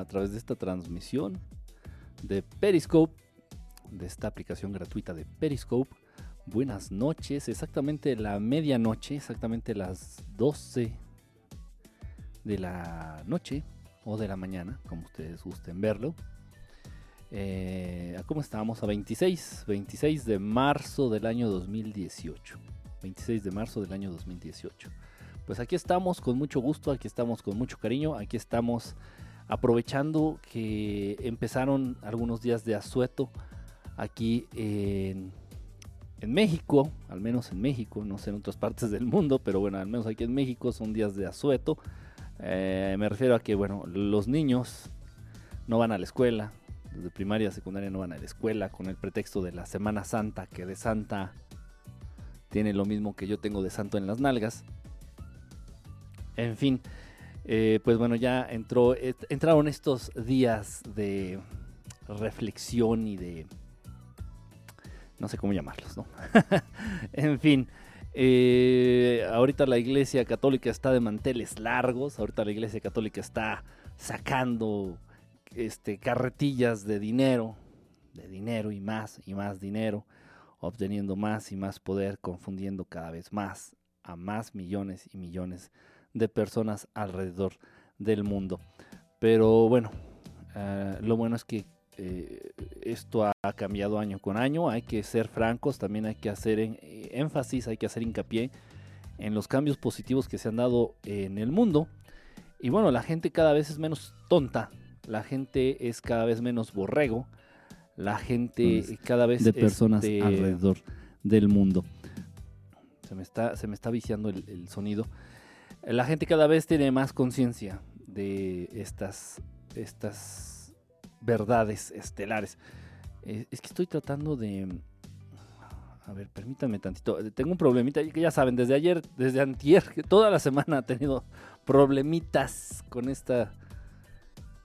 a través de esta transmisión de Periscope, de esta aplicación gratuita de Periscope. Buenas noches, exactamente la medianoche, exactamente las 12 de la noche o de la mañana, como ustedes gusten verlo. Eh, ¿Cómo estamos? A 26, 26 de marzo del año 2018. 26 de marzo del año 2018. Pues aquí estamos con mucho gusto, aquí estamos con mucho cariño, aquí estamos aprovechando que empezaron algunos días de asueto aquí en, México, al menos en México, no sé en otras partes del mundo, pero bueno, al menos aquí en México son días de asueto. Eh, me refiero a que, bueno, los niños no van a la escuela, desde primaria a secundaria no van a la escuela con el pretexto de la Semana Santa, que de Santa tiene lo mismo que yo tengo de santo en las nalgas. En fin, eh, pues bueno, ya entró, entraron estos días de reflexión y de... No sé cómo llamarlos, ¿no? en fin, eh, ahorita la iglesia católica está de manteles largos, ahorita la iglesia católica está sacando este, carretillas de dinero, de dinero y más y más dinero, obteniendo más y más poder, confundiendo cada vez más a más millones y millones de personas alrededor del mundo. Pero bueno, ah, lo bueno es que eh, esto ha, cambiado año con año, hay que ser francos, también hay que hacer eh, énfasis, hay que hacer hincapié en los cambios positivos que se han dado en el mundo. Y bueno, la gente cada vez es menos tonta, la gente es cada vez menos borrego, la gente cada vez de personas este, alrededor del mundo. Se me está, se me está viciando el sonido la gente cada vez tiene más conciencia de estas, estas verdades estelares. Eh, es que estoy tratando de... A ver, permítanme tantito. Tengo un problemita, que ya saben, desde ayer, desde antier, toda la semana ha tenido problemitas con esta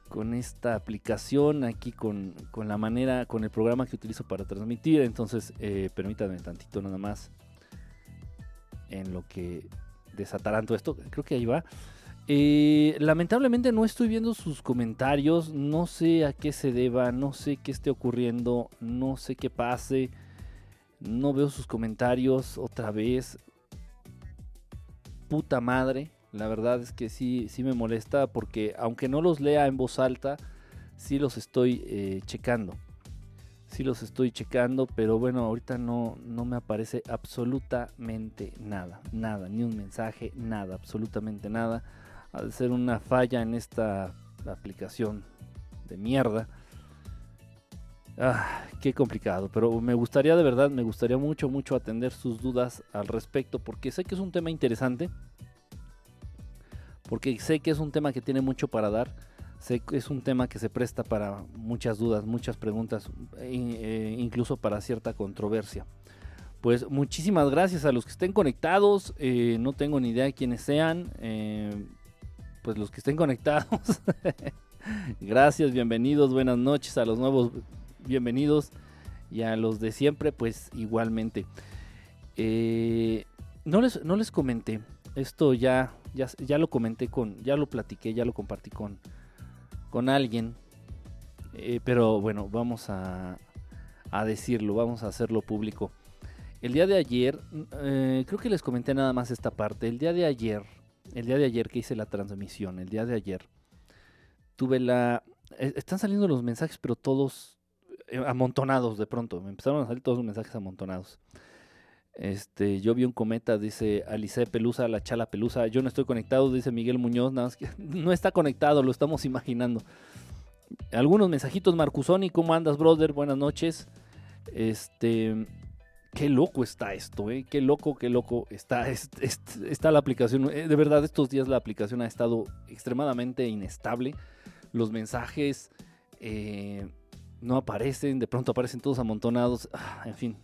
con esta aplicación aquí con, la manera, con el programa que utilizo para transmitir. Entonces, eh, permítanme tantito nada más en lo que desatarán todo esto. Creo que ahí va. Eh, lamentablemente no estoy viendo sus comentarios, no sé a qué se deba, no sé qué esté ocurriendo, no sé qué pase, no veo sus comentarios otra vez. Puta madre, la verdad es que sí, sí me molesta porque aunque no los lea en voz alta, sí los estoy eh, checando sí los estoy checando, pero bueno, ahorita no, no me aparece absolutamente nada, nada, ni un mensaje, nada, absolutamente nada. Al ser una falla en esta aplicación de mierda. Ah, qué complicado, pero me gustaría de verdad, me gustaría mucho, mucho atender sus dudas al respecto, porque sé que es un tema interesante, porque sé que es un tema que tiene mucho para dar es un tema que se presta para muchas dudas, muchas preguntas, e, incluso para cierta controversia. Pues muchísimas gracias a los que estén conectados. Eh, no tengo ni idea de quiénes sean. Eh, pues los que estén conectados. gracias, bienvenidos, buenas noches a los nuevos bienvenidos. Y a los de siempre, pues igualmente. Eh, no, les, no les comenté. Esto ya, ya, ya lo comenté con. Ya lo platiqué, ya lo compartí con, con alguien. Eh, pero bueno, vamos a, a, decirlo, vamos a hacerlo público. El día de ayer, eh, creo que les comenté nada más esta parte. El día de ayer, el día de ayer que hice la transmisión, el día de ayer, tuve la... Eh, están saliendo los mensajes, pero todos amontonados de pronto. Me empezaron a salir todos los mensajes amontonados. Este, yo vi un cometa, dice Alice Pelusa, la chala Pelusa. Yo no estoy conectado, dice Miguel Muñoz, nada más no está conectado, lo estamos imaginando. Algunos mensajitos, Marcusoni, ¿cómo andas, brother? Buenas noches. Este, qué loco está esto, ¿eh? Qué loco, qué loco está, está la aplicación. Eh, de verdad, estos días la aplicación ha estado extremadamente inestable. Los mensajes eh, no aparecen, de pronto aparecen todos amontonados. Ah, en fin,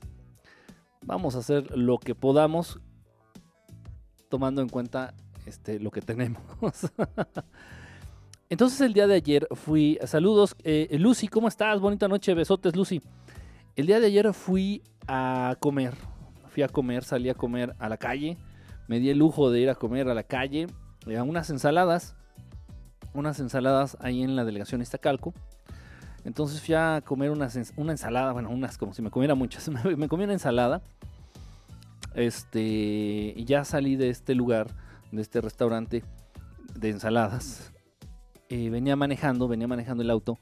vamos a hacer lo que podamos tomando en cuenta este, lo que tenemos. Entonces el día de ayer fui, saludos, eh, Lucy, ¿cómo estás? Bonita noche, besotes Lucy. El día de ayer fui a comer, fui a comer, salí a comer a la calle, me di el lujo de ir a comer a la calle, a unas ensaladas, unas ensaladas ahí en la delegación Iztacalco. Entonces fui a comer una ensalada, bueno, unas como si me comiera muchas. Me, me comí una ensalada. Este, y ya salí de este lugar, de este restaurante de ensaladas. Eh, venía manejando, venía manejando el auto.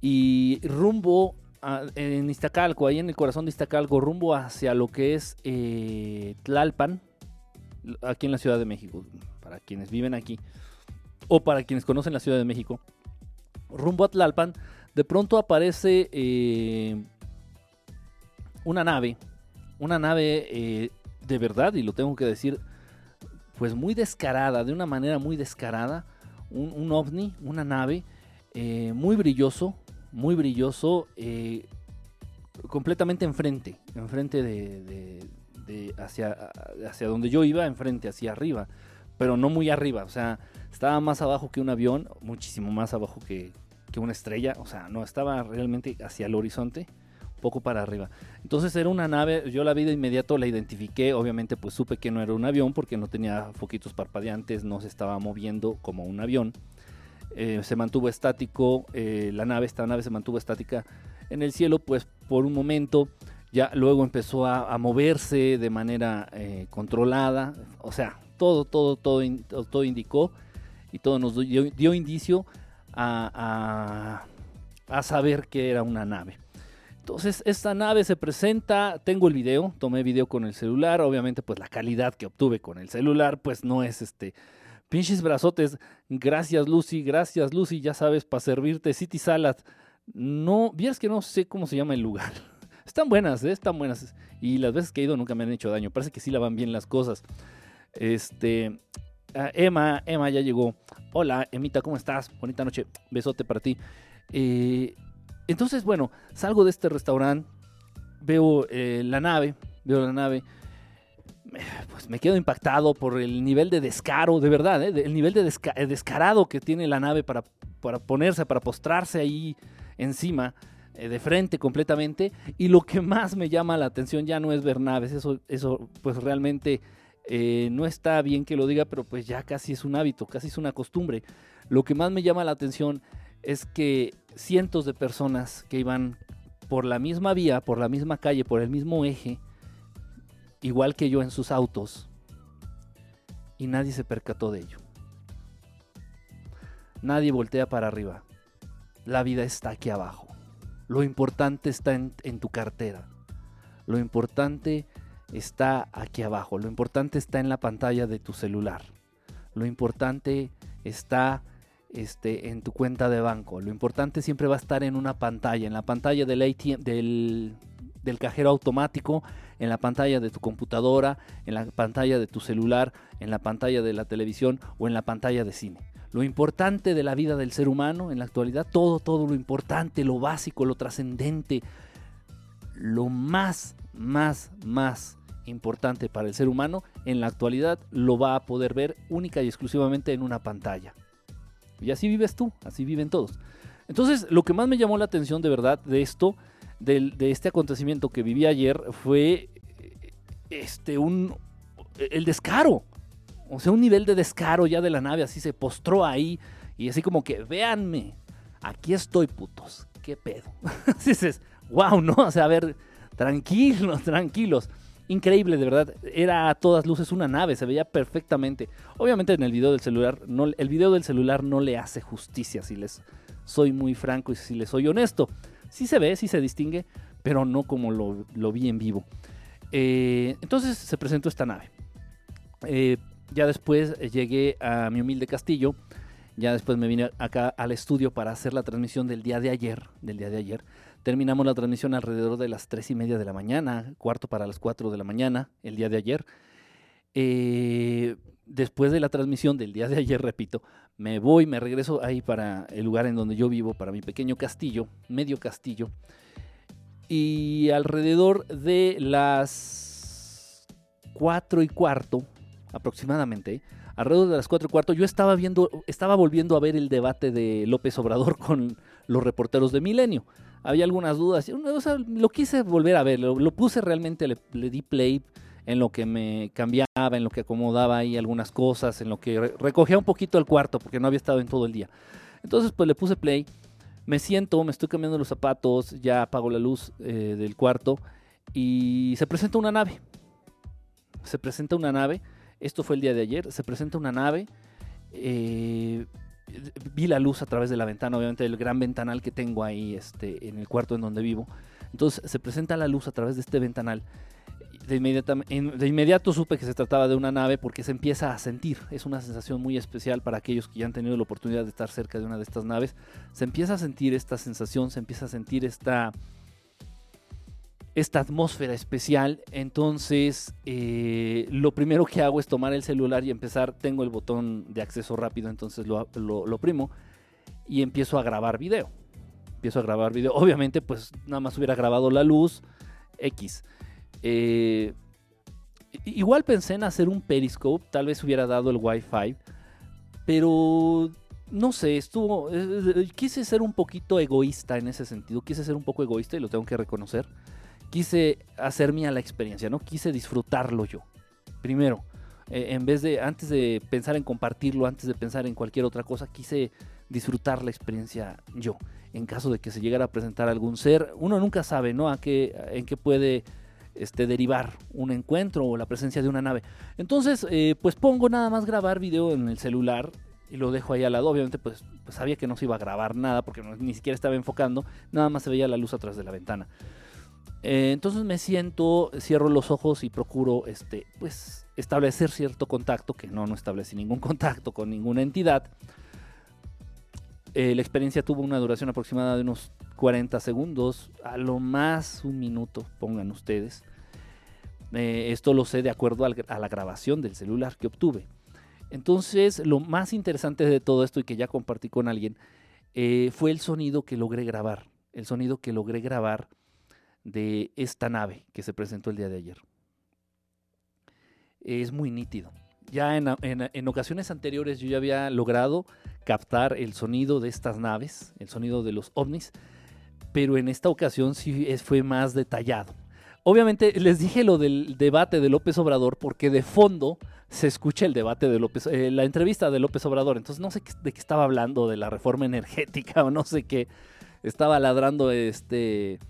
Y rumbo a- en Iztacalco, ahí en el corazón de Iztacalco, rumbo hacia lo que es eh, Tlalpan, aquí en la Ciudad de México, para quienes viven aquí, o para quienes conocen la Ciudad de México, rumbo a Tlalpan, de pronto aparece eh, una nave, una nave eh, de verdad, y lo tengo que decir, pues muy descarada, de una manera muy descarada, un, ovni, una nave, eh, muy brilloso, muy brilloso, completamente enfrente, enfrente de- de hacia, hacia donde yo iba, enfrente, hacia arriba, pero no muy arriba, o sea, estaba más abajo que un avión, muchísimo más abajo que, que una estrella, o sea, no, estaba realmente hacia el horizonte, poco para arriba. Entonces era una nave, yo la vi de inmediato, la identifiqué, obviamente pues supe que no era un avión porque no tenía foquitos parpadeantes, no se estaba moviendo como un avión. Eh, se mantuvo estático, eh, la nave, esta nave se mantuvo estática en el cielo pues por un momento, ya luego empezó a, moverse de manera eh, controlada, o sea, todo, todo, todo, todo, indicó y todo nos dio, indicio a, a- a saber que era una nave. Entonces esta nave se presenta, tengo el video, tomé video con el celular, obviamente pues la calidad que obtuve con el celular pues no es este pinches brazotes, gracias Lucy, gracias Lucy, ya sabes para servirte City Salad. No, vieras que no sé cómo se llama el lugar. Están buenas, ¿eh? están buenas. Y las veces que he ido nunca me han hecho daño. Parece que sí la van bien las cosas. Este, ah, Emma, Emma ya llegó. Hola, Emita, ¿cómo estás? Bonita noche. Besote para ti. Eh, entonces, bueno, salgo de este restaurante, veo eh, la nave, veo la nave, pues me quedo impactado por el nivel de descaro, de verdad, ¿eh? el nivel de desca- descarado que tiene la nave para, para ponerse, para postrarse ahí encima, de frente completamente. Y lo que más me llama la atención ya no es ver naves, eso, eso pues realmente eh, no está bien que lo diga, pero pues ya casi es un hábito, casi es una costumbre. Lo que más me llama la atención es que cientos de personas que iban por la misma vía, por la misma calle, por el mismo eje, igual que yo en sus autos, y nadie se percató de ello. Nadie voltea para arriba. La vida está aquí abajo. Lo importante está en, en tu cartera. Lo importante está aquí abajo. Lo importante está en la pantalla de tu celular. Lo importante está este, en tu cuenta de banco. Lo importante siempre va a estar en una pantalla, en la pantalla del ATM, del, del cajero automático, en la pantalla de tu computadora, en la pantalla de tu celular, en la pantalla de la televisión o en la pantalla de cine. Lo importante de la vida del ser humano en la actualidad, todo, todo lo importante, lo básico, lo trascendente, lo más, más, más importante para el ser humano en la actualidad lo va a poder ver única y exclusivamente en una pantalla. Y así vives tú, así viven todos. Entonces, lo que más me llamó la atención de verdad de esto, de este acontecimiento que viví ayer, fue eh, este, un, el descaro. O sea, un nivel de descaro ya de la nave, así se postró ahí y así como que, véanme, aquí estoy, putos, qué pedo. Así dices, wow, ¿no? O sea, a ver, tranquilos, tranquilos. Increíble, de verdad. Era a todas luces una nave, se veía perfectamente. Obviamente en el video del celular, no, el video del celular no le hace justicia, si les soy muy franco y si les soy honesto. Sí se ve, sí se distingue, pero no como lo, vi en vivo. Eh, entonces se presentó esta nave. Eh, ya después eh, llegué a mi humilde castillo. Ya después me vine acá al estudio para hacer la transmisión del día de ayer. Del día de ayer. Terminamos la transmisión alrededor de las 3 y media de la mañana, cuarto para las 4 de la mañana, el día de ayer. Eh, después de la transmisión del día de ayer, repito, me voy, me regreso ahí para el lugar en donde yo vivo, para mi pequeño castillo, medio castillo. Y alrededor de las 4 y cuarto, aproximadamente, alrededor de las 4 y cuarto, yo estaba viendo, estaba volviendo a ver el debate de López Obrador con los reporteros de Milenio. Había algunas dudas, o lo quise volver a ver, lo, puse realmente, le, le di play, en lo que me cambiaba, en lo que acomodaba ahí algunas cosas, en lo que recogía un poquito el cuarto, porque no había estado en todo el día. Entonces, pues le puse play, me siento, me estoy cambiando los zapatos, ya apago la luz eh, del cuarto y se presenta una nave. Se presenta una nave, esto fue el día de ayer, se presenta una nave. Eh, vi la luz a través de la ventana, obviamente el gran ventanal que tengo ahí este, en el cuarto en donde vivo. Entonces se presenta la luz a través de este ventanal de, de inmediato supe que se trataba de una nave porque se empieza a sentir. Es una sensación muy especial para aquellos que ya han tenido la oportunidad de estar cerca de una de estas naves. Se empieza a sentir esta sensación, se empieza a sentir esta, esta atmósfera especial. Entonces, eh, lo primero que hago es tomar el celular y empezar. Tengo el botón de acceso rápido, entonces lo, lo, primo y empiezo a grabar video. Empiezo a grabar video. Obviamente, pues nada más hubiera grabado la luz X. Eh, igual pensé en hacer un periscope, tal vez hubiera dado el Wi-Fi, pero no sé, estuvo. Eh, quise ser un poquito egoísta en ese sentido, quise ser un poco egoísta y lo tengo que reconocer. Quise hacer mía la experiencia, ¿no? Quise disfrutarlo yo. Primero, en vez de, antes de pensar en compartirlo, antes de pensar en cualquier otra cosa, quise disfrutar la experiencia yo. En caso de que se llegara a presentar algún ser, uno nunca sabe, ¿no? A qué, en qué puede este, derivar un encuentro o la presencia de una nave. Entonces, eh, pues pongo nada más grabar video en el celular y lo dejo ahí al lado. Obviamente, pues, pues sabía que no se iba a grabar nada porque ni siquiera estaba enfocando, nada más se veía la luz atrás de la ventana. Eh, entonces me siento, cierro los ojos y procuro este, pues, establecer cierto contacto, que no, no establecí ningún contacto con ninguna entidad. Eh, la experiencia tuvo una duración aproximada de unos 40 segundos, a lo más un minuto, pongan ustedes. Eh, esto lo sé de acuerdo a la grabación del celular que obtuve. Entonces, lo más interesante de todo esto y que ya compartí con alguien fue el sonido que logré grabar. El sonido que logré grabar de esta nave que se presentó el día de ayer. Es muy nítido. Ya en ocasiones anteriores yo ya había logrado captar el sonido de estas naves, el sonido de los ovnis, pero en esta ocasión sí fue más detallado. Obviamente les dije lo del debate de López Obrador porque de fondo se escucha el debate de López, eh, la entrevista de López Obrador. Entonces no sé de qué estaba hablando, de la reforma energética o no sé qué. Estaba ladrando este,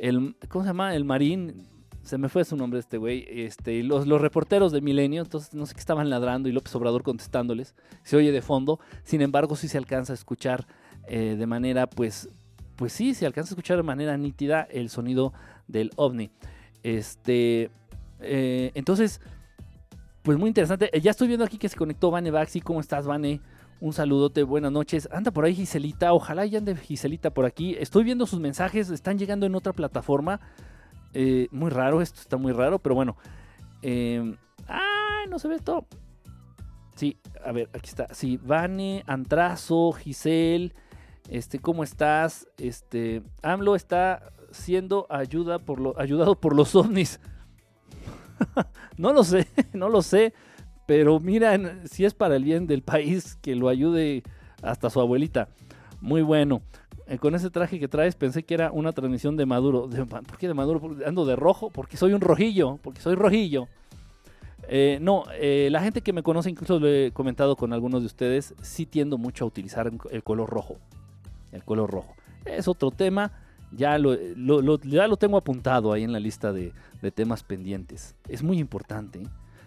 el, ¿cómo se llama? El Marín, se me fue su nombre este güey, este, los, los reporteros de Milenio, entonces no sé qué estaban ladrando y López Obrador contestándoles, se oye de fondo, sin embargo sí se alcanza a escuchar eh, de manera, pues, pues sí, se alcanza a escuchar de manera nítida el sonido del ovni. Este, eh, entonces, pues muy interesante, eh, ya estoy viendo aquí que se conectó Vane Baxi, ¿cómo estás Vane? Un saludote, buenas noches. Anda por ahí Giselita, ojalá ya ande Giselita por aquí. Estoy viendo sus mensajes, están llegando en otra plataforma. Eh, muy raro, esto está muy raro, pero bueno. Eh, ¡Ay, no se ve esto! Sí, a ver, aquí está. Sí, Vane, Antrazo, Giselle. Este, ¿cómo estás? Este, AMLO está siendo ayuda por lo, ayudado por los ovnis. no lo sé, no lo sé. Pero miren, si es para el bien del país, que lo ayude hasta su abuelita. Muy bueno. Eh, con ese traje que traes pensé que era una transmisión de Maduro. ¿Por qué de Maduro? Ando de rojo, porque soy un rojillo, porque soy rojillo. Eh, no, eh, la gente que me conoce, incluso lo he comentado con algunos de ustedes, sí tiendo mucho a utilizar el color rojo. El color rojo. Es otro tema, ya lo, ya lo tengo apuntado ahí en la lista de temas pendientes. Es muy importante.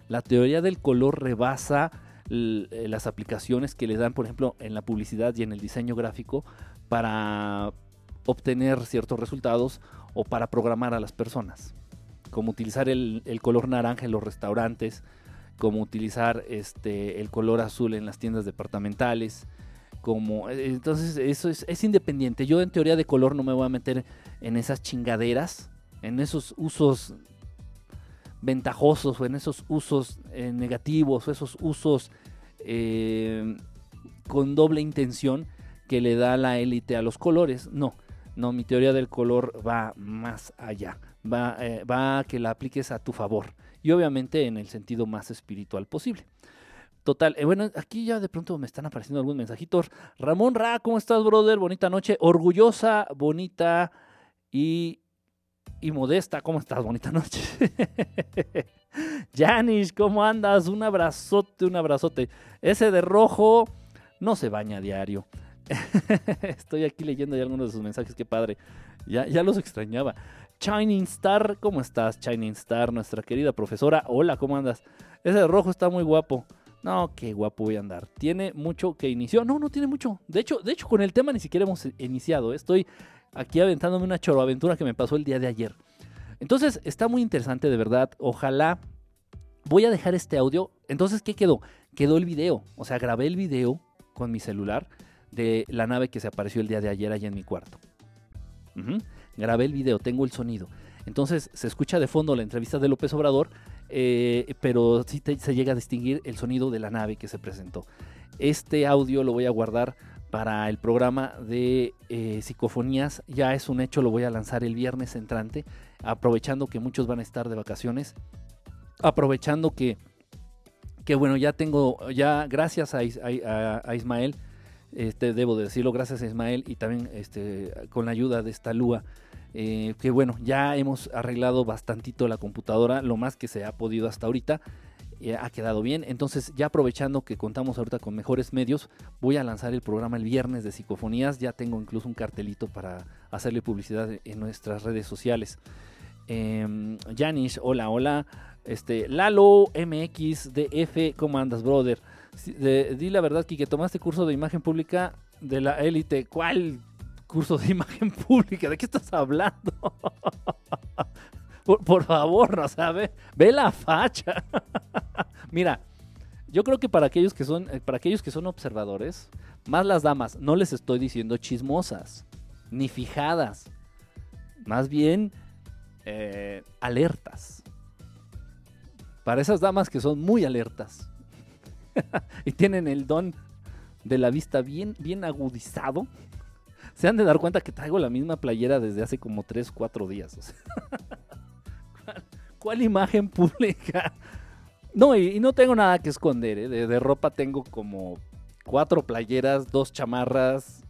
La teoría del color rebasa las aplicaciones que le dan, por ejemplo, en la publicidad y en el diseño gráfico para obtener ciertos resultados o para programar a las personas. Como utilizar el, color naranja en los restaurantes, como utilizar este, el color azul en las tiendas departamentales. Como, eh, entonces eso es, es independiente. Yo en teoría de color no me voy a meter en esas chingaderas, en esos usos ventajosos o en esos usos eh, negativos o esos usos eh, con doble intención que le da la élite a los colores. No, no, mi teoría del color va más allá. Va, eh, va a que la apliques a tu favor. Y obviamente en el sentido más espiritual posible. Total, bueno, aquí ya de pronto me están apareciendo algunos mensajitos. Ramón Ra, ¿cómo estás, brother? Bonita noche. Orgullosa, bonita y y Modesta, ¿cómo estás? Bonita noche. Janish, ¿cómo andas? Un abrazote, un abrazote. Ese de rojo no se baña a diario. Estoy aquí leyendo ya algunos de sus mensajes, qué padre. Ya, ya los extrañaba. Shining Star, ¿cómo estás, Shining Star? Nuestra querida profesora. Hola, ¿cómo andas? Ese de rojo está muy guapo. No, qué guapo voy a andar. Tiene mucho que inició. No, no tiene mucho. De hecho, de hecho, con el tema ni siquiera hemos iniciado. Estoy aquí aventándome una choroaventura que me pasó el día de ayer. Entonces, está muy interesante, de verdad. Ojalá. Voy a dejar este audio. Entonces, ¿qué quedó? Quedó el video. O sea, grabé el video con mi celular de la nave que se apareció el día de ayer allá en mi cuarto. Grabé el video, tengo el sonido. Entonces se escucha de fondo la entrevista de López Obrador, eh, pero sí se llega a distinguir el sonido de la nave que se presentó. Este audio lo voy a guardar para el programa de eh, psicofonías. Ya es un hecho, lo voy a lanzar el viernes entrante, aprovechando que muchos van a estar de vacaciones, aprovechando que, que bueno, ya tengo, ya gracias a, Ismael, este, debo decirlo, gracias a Ismael y también este, con la ayuda de esta Lua, eh, que bueno, ya hemos arreglado bastantito la computadora, lo más que se ha podido hasta ahorita. Eh, ha quedado bien. Entonces, ya aprovechando que contamos ahorita con mejores medios, voy a lanzar el programa el viernes de psicofonías. Ya tengo incluso un cartelito para hacerle publicidad en nuestras redes sociales. Eh, Janish, hola, hola. Este, Lalo MX DF, ¿cómo andas, brother? di la verdad, que tomaste curso de imagen pública de la élite. ¿Cuál curso de imagen pública? ¿De qué estás hablando? por, favor, no sabe. Ve la facha. Mira, yo creo que para aquellos que son, eh, para aquellos que son observadores, más las damas, no les estoy diciendo chismosas, ni fijadas. Más bien eh, alertas. Para esas damas que son muy alertas y tienen el don de la vista bien, bien agudizado, se han de dar cuenta que traigo la misma playera desde hace como 3, 4 días. ¿cuál, imagen pública? No, y, no tengo nada que esconder. ¿eh? De, ropa tengo como cuatro playeras, dos chamarras.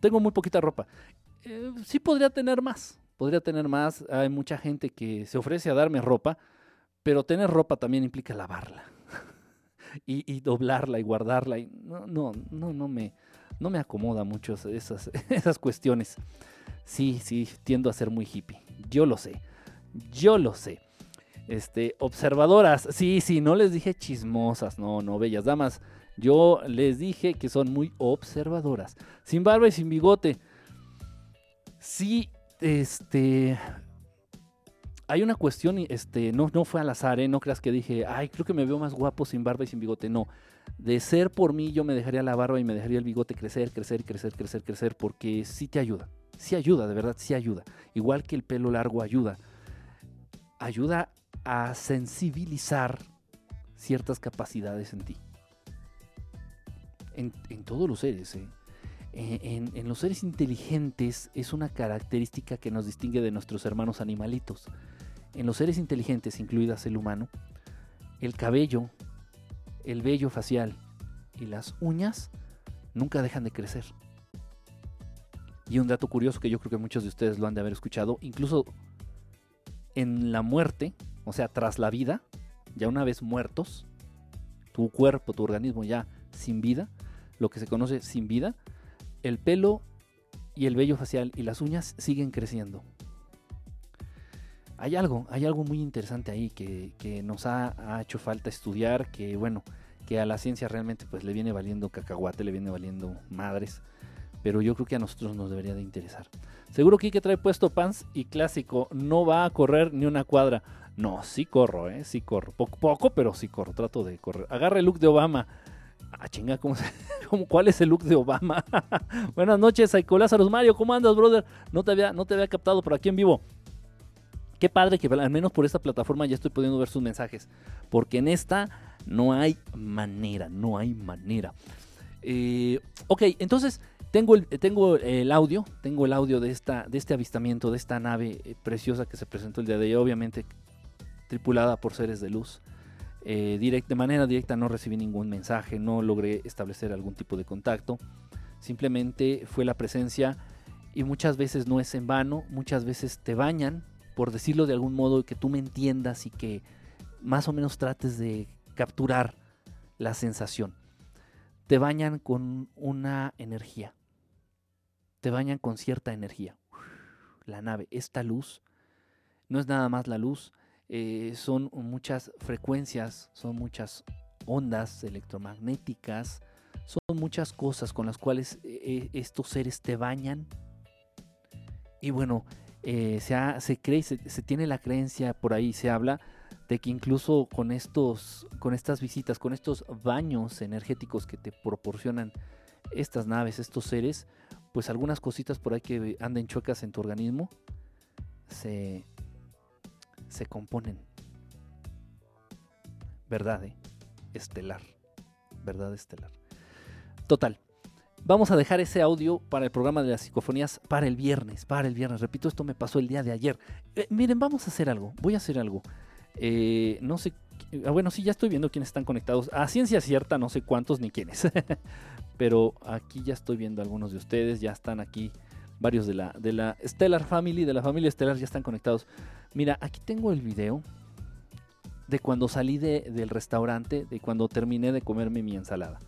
Tengo muy poquita ropa. Eh, sí podría tener más. Podría tener más. Hay mucha gente que se ofrece a darme ropa pero tener ropa también implica lavarla. y, doblarla y guardarla. Y no, no, no, me, no me acomoda mucho esas, esas cuestiones. Sí, sí, tiendo a ser muy hippie. Yo lo sé. Yo lo sé. Este, observadoras. Sí, sí, no les dije chismosas. No, no, bellas damas. Yo les dije que son muy observadoras. Sin barba y sin bigote. Sí, este hay una cuestión, este, no, no fue al azar, ¿eh? no creas que dije, ay, creo que me veo más guapo sin barba y sin bigote. No, de ser por mí yo me dejaría la barba y me dejaría el bigote crecer, crecer, crecer, crecer, crecer, porque sí te ayuda, sí ayuda, de verdad, sí ayuda. Igual que el pelo largo ayuda. Ayuda a sensibilizar ciertas capacidades en ti. En, todos los seres, ¿eh? En, en, los seres inteligentes es una característica que nos distingue de nuestros hermanos animalitos. En los seres inteligentes, incluidas el humano, el cabello, el vello facial y las uñas nunca dejan de crecer. Y un dato curioso que yo creo que muchos de ustedes lo han de haber escuchado, incluso en la muerte, o sea, tras la vida, ya una vez muertos, tu cuerpo, tu organismo ya sin vida, lo que se conoce sin vida, el pelo y el vello facial y las uñas siguen creciendo hay algo, hay algo muy interesante ahí que, nos ha, hecho falta estudiar, que bueno, que a la ciencia realmente pues le viene valiendo cacahuate, le viene valiendo madres, pero yo creo que a nosotros nos debería de interesar. Seguro que que trae puesto pants y clásico, no va a correr ni una cuadra. No, sí corro, eh, sí corro. Poco, poco, pero sí corro, trato de correr. Agarra el look de Obama. Ah, chinga, ¿cómo ¿cuál es el look de Obama? Buenas noches, Psycho Lázaro Mario, ¿cómo andas, brother? No te había, no te había captado por aquí en vivo qué padre que al menos por esta plataforma ya estoy pudiendo ver sus mensajes. Porque en esta no hay manera, no hay manera. Eh, ok, entonces tengo el, tengo el audio, tengo el audio de, esta, de este avistamiento, de esta nave eh, preciosa que se presentó el día de hoy, obviamente tripulada por seres de luz. Eh, de manera directa no recibí ningún mensaje, no logré establecer algún tipo de contacto. Simplemente fue la presencia y muchas veces no es en vano, muchas veces te bañan, por decirlo de algún modo, que tú me entiendas y que más o menos trates de capturar la sensación. Te bañan con una energía, te bañan con cierta energía. La nave, esta luz, no es nada más la luz, eh, son muchas frecuencias, son muchas ondas electromagnéticas, son muchas cosas con las cuales eh, eh, estos seres te bañan. Y bueno, se, se, cree, se, se, tiene la creencia, por ahí se habla, de que incluso con, estos, con estas visitas, con estos baños energéticos que te proporcionan estas naves, estos seres, pues algunas cositas por ahí que anden chuecas en tu organismo se, se componen. Verdad, eh? estelar. Verdad estelar. Total. Vamos a dejar ese audio para el programa de las psicofonías para el viernes. Para el viernes. Repito, esto me pasó el día de ayer. Eh, miren, vamos a hacer algo. Voy a hacer algo. Eh, no sé. Ah, bueno, sí, ya estoy viendo quiénes están conectados. A ciencia cierta, no sé cuántos ni quiénes. Pero aquí ya estoy viendo algunos de ustedes. Ya están aquí varios de la, de la Stellar Family, de la familia Stellar, ya están conectados. Mira, aquí tengo el video de cuando salí del restaurante, de cuando terminé de comerme mi ensalada.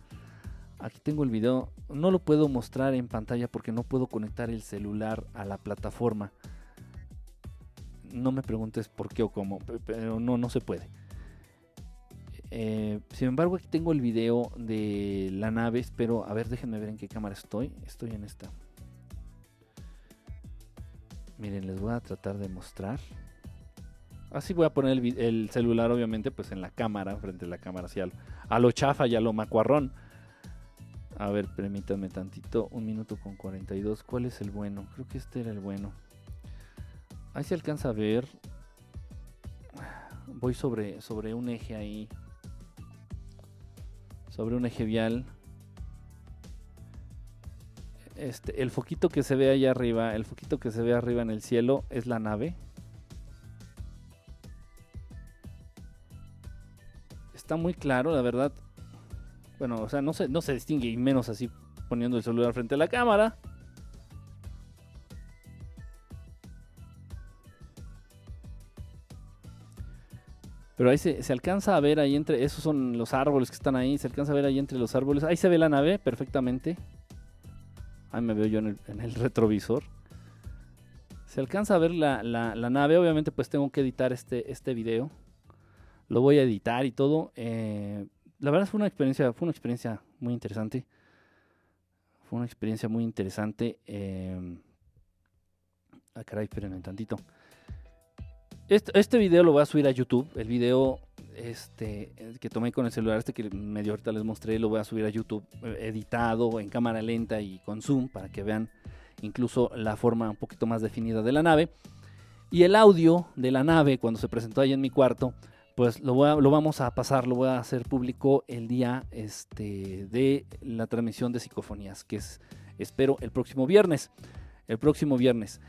Aquí tengo el video, no lo puedo mostrar en pantalla porque no puedo conectar el celular a la plataforma. No me preguntes por qué o cómo, pero no, no se puede. Eh, sin embargo, aquí tengo el video de la nave. Espero, a ver, déjenme ver en qué cámara estoy. Estoy en esta. Miren, les voy a tratar de mostrar. Así voy a poner el, celular, obviamente, pues en la cámara, frente a la cámara, así a lo chafa y a lo macuarrón. A ver, permítanme tantito, un minuto con 42. ¿Cuál es el bueno? Creo que este era el bueno. Ahí se alcanza a ver. Voy sobre, sobre un eje ahí. Sobre un eje vial. Este, el foquito que se ve allá arriba, el foquito que se ve arriba en el cielo es la nave. Está muy claro, la verdad. Bueno, o sea, no se, no se distingue y menos así poniendo el celular frente a la cámara. Pero ahí se, se, alcanza a ver ahí entre, esos son los árboles que están ahí, se alcanza a ver ahí entre los árboles. Ahí se ve la nave perfectamente. Ahí me veo yo en el, retrovisor. Se alcanza a ver la, nave. Obviamente pues tengo que editar este, este video. Lo voy a editar y todo. Eh, la verdad fue una experiencia, fue una experiencia muy interesante. Fue una experiencia muy interesante. Eh, ah, caray, espérenme tantito. Este video lo voy a subir a YouTube. El video este, que tomé con el celular, este que medio ahorita les mostré, lo voy a subir a YouTube eh, editado en cámara lenta y con zoom para que vean incluso la forma un poquito más definida de la nave. Y el audio de la nave cuando se presentó ahí en mi cuarto, pues lo, lo vamos a pasar, lo voy a hacer público el día este, de la transmisión de psicofonías, que es, espero, el próximo viernes. El próximo viernes.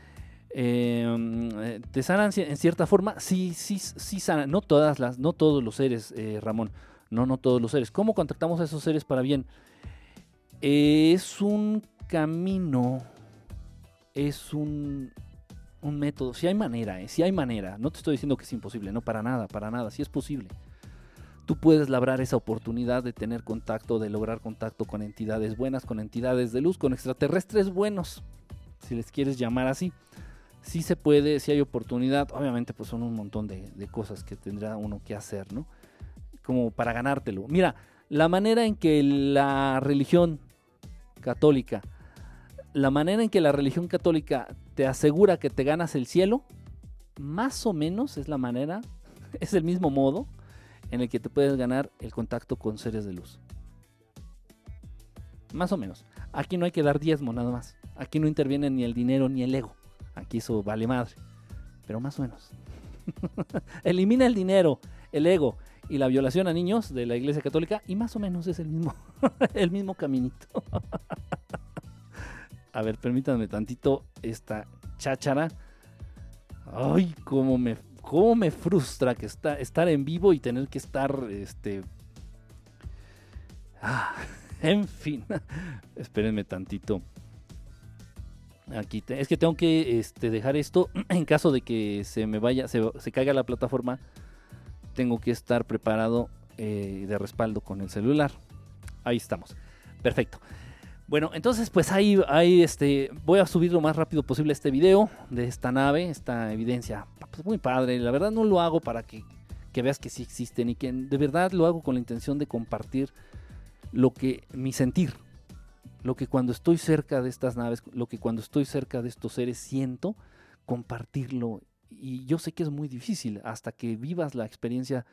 Em, eh, te sanan en cierta forma, sí, sí, sí sanan, no todas las, no todos los seres, eh, Ramón, no, no todos los seres. ¿Cómo contactamos a esos seres para bien? es un camino, es un, un método, si hay manera, eh, si hay manera, no te estoy diciendo que es imposible, no, para nada, para nada, si es posible. Tú puedes labrar esa oportunidad de tener contacto, de lograr contacto con entidades buenas, con entidades de luz, con extraterrestres buenos, si les quieres llamar así si se puede, si hay oportunidad. Obviamente, pues son un montón de, cosas que tendrá uno que hacer, ¿no? Como para ganártelo. Mira, la manera en que la religión católica, la manera en que la religión católica te asegura que te ganas el cielo, más o menos es la manera, es el mismo modo en el que te puedes ganar el contacto con seres de luz. Más o menos. Aquí no hay que dar diezmo nada más. Aquí no interviene ni el dinero ni el ego. Aquí eso vale madre. Pero más o menos. Elimina el dinero, el ego y la violación a niños de la Iglesia Católica y más o menos es el mismo, el mismo caminito. a ver, permítanme tantito esta cháchara. Ay, cómo me, cómo me frustra que está, estar en vivo y tener que estar, este... Ah, en fin, espérenme tantito. Aquí es que tengo que este, dejar esto en caso de que se me vaya, se, se caiga la plataforma. Tengo que estar preparado eh, de respaldo con el celular. Ahí estamos. Perfecto. Bueno, entonces pues ahí, ahí este, voy a subir lo más rápido posible este video de esta nave, esta evidencia. Pues muy padre. La verdad no lo hago para que, que veas que sí existen y que de verdad lo hago con la intención de compartir lo que mi sentir, lo que cuando estoy cerca de estas naves, lo que cuando estoy cerca de estos seres siento, compartirlo. Y yo sé que es muy difícil, hasta que vivas la experiencia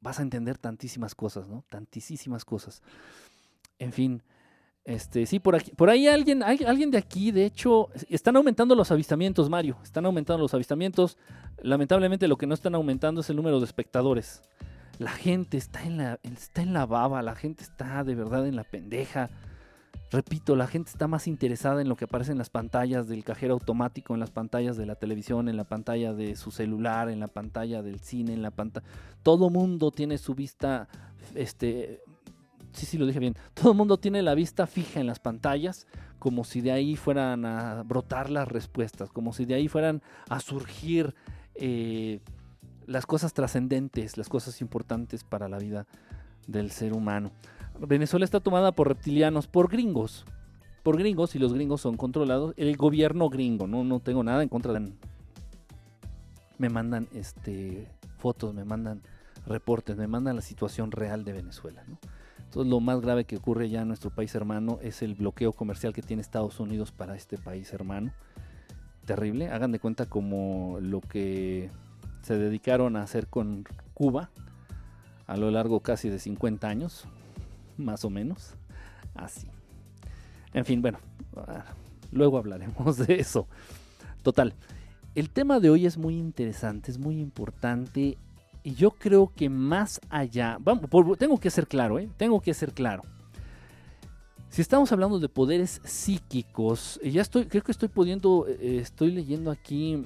vas a entender tantísimas cosas, ¿no? Tantísimas cosas. En fin, este, sí, por aquí, por ahí alguien, alguien de aquí, de hecho, están aumentando los avistamientos, Mario, están aumentando los avistamientos. Lamentablemente lo que no están aumentando es el número de espectadores. La gente está en la, está en la baba, la gente está de verdad en la pendeja. Repito, la gente está más interesada en lo que aparece en las pantallas del cajero automático, en las pantallas de la televisión, en la pantalla de su celular, en la pantalla del cine, en la pantalla. Todo mundo tiene su vista, este, sí, sí lo dije bien. Todo mundo tiene la vista fija en las pantallas, como si de ahí fueran a brotar las respuestas, como si de ahí fueran a surgir eh, las cosas trascendentes, las cosas importantes para la vida del ser humano. Venezuela está tomada por reptilianos, por gringos. Por gringos, y los gringos son controlados. El gobierno gringo, no, no tengo nada en contra de... Me mandan este, fotos, me mandan reportes, me mandan la situación real de Venezuela. Entonces lo más grave que ocurre ya en nuestro país hermano es el bloqueo comercial que tiene Estados Unidos para este país hermano. Terrible. Hagan de cuenta como lo que se dedicaron a hacer con Cuba a lo largo casi de 50 años más o menos. Así. En fin, bueno, ah, luego hablaremos de eso. Total, el tema de hoy es muy interesante, es muy importante y yo creo que más allá, vamos, tengo que ser claro, ¿eh? tengo que ser claro. Si estamos hablando de poderes psíquicos, ya estoy, creo que estoy pudiendo, eh, estoy leyendo aquí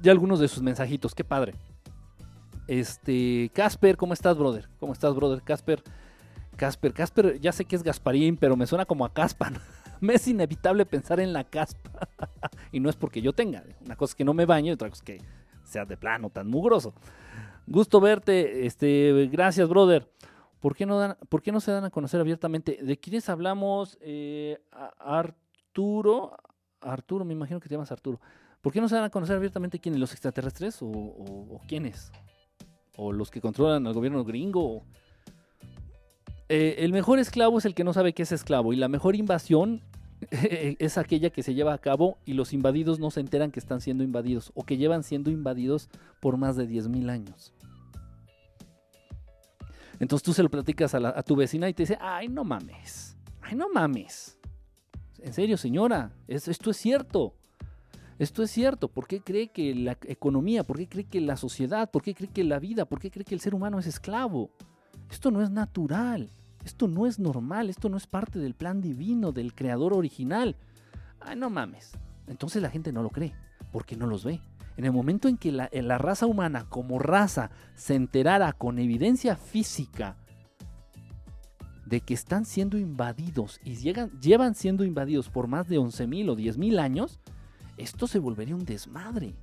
ya algunos de sus mensajitos, qué padre. Este, Casper, ¿cómo estás, brother? ¿Cómo estás, brother? Casper, Casper. Casper, ya sé que es Gasparín, pero me suena como a caspa. me es inevitable pensar en la caspa. y no es porque yo tenga. Una cosa es que no me bañe y otra cosa es que sea de plano tan mugroso. Gusto verte. Este, gracias, brother. ¿Por qué no, dan, ¿por qué no se dan a conocer abiertamente? ¿De quiénes hablamos? Eh, Arturo. Arturo, me imagino que te llamas Arturo. ¿Por qué no se dan a conocer abiertamente quiénes? ¿Los extraterrestres o, o quiénes? ¿O los que controlan al gobierno gringo? Eh, el mejor esclavo es el que no sabe que es esclavo y la mejor invasión es aquella que se lleva a cabo y los invadidos no se enteran que están siendo invadidos o que llevan siendo invadidos por más de 10.000 años. Entonces tú se lo platicas a, tu vecina y te dice, ay, no mames, ay, no mames. En serio, señora, esto es cierto. Esto es cierto. ¿Por qué cree que la economía, por qué cree que la sociedad, por qué cree que la vida, por qué cree que el ser humano es esclavo? Esto no es natural. Esto no es normal, esto no es parte del plan divino, del creador original. Ay, no mames. Entonces la gente no lo cree, porque no los ve. En el momento en que la, la raza humana como raza se enterara con evidencia física de que están siendo invadidos y llegan, llevan siendo invadidos por más de 11.000 o 10.000 años, esto se volvería un desmadre.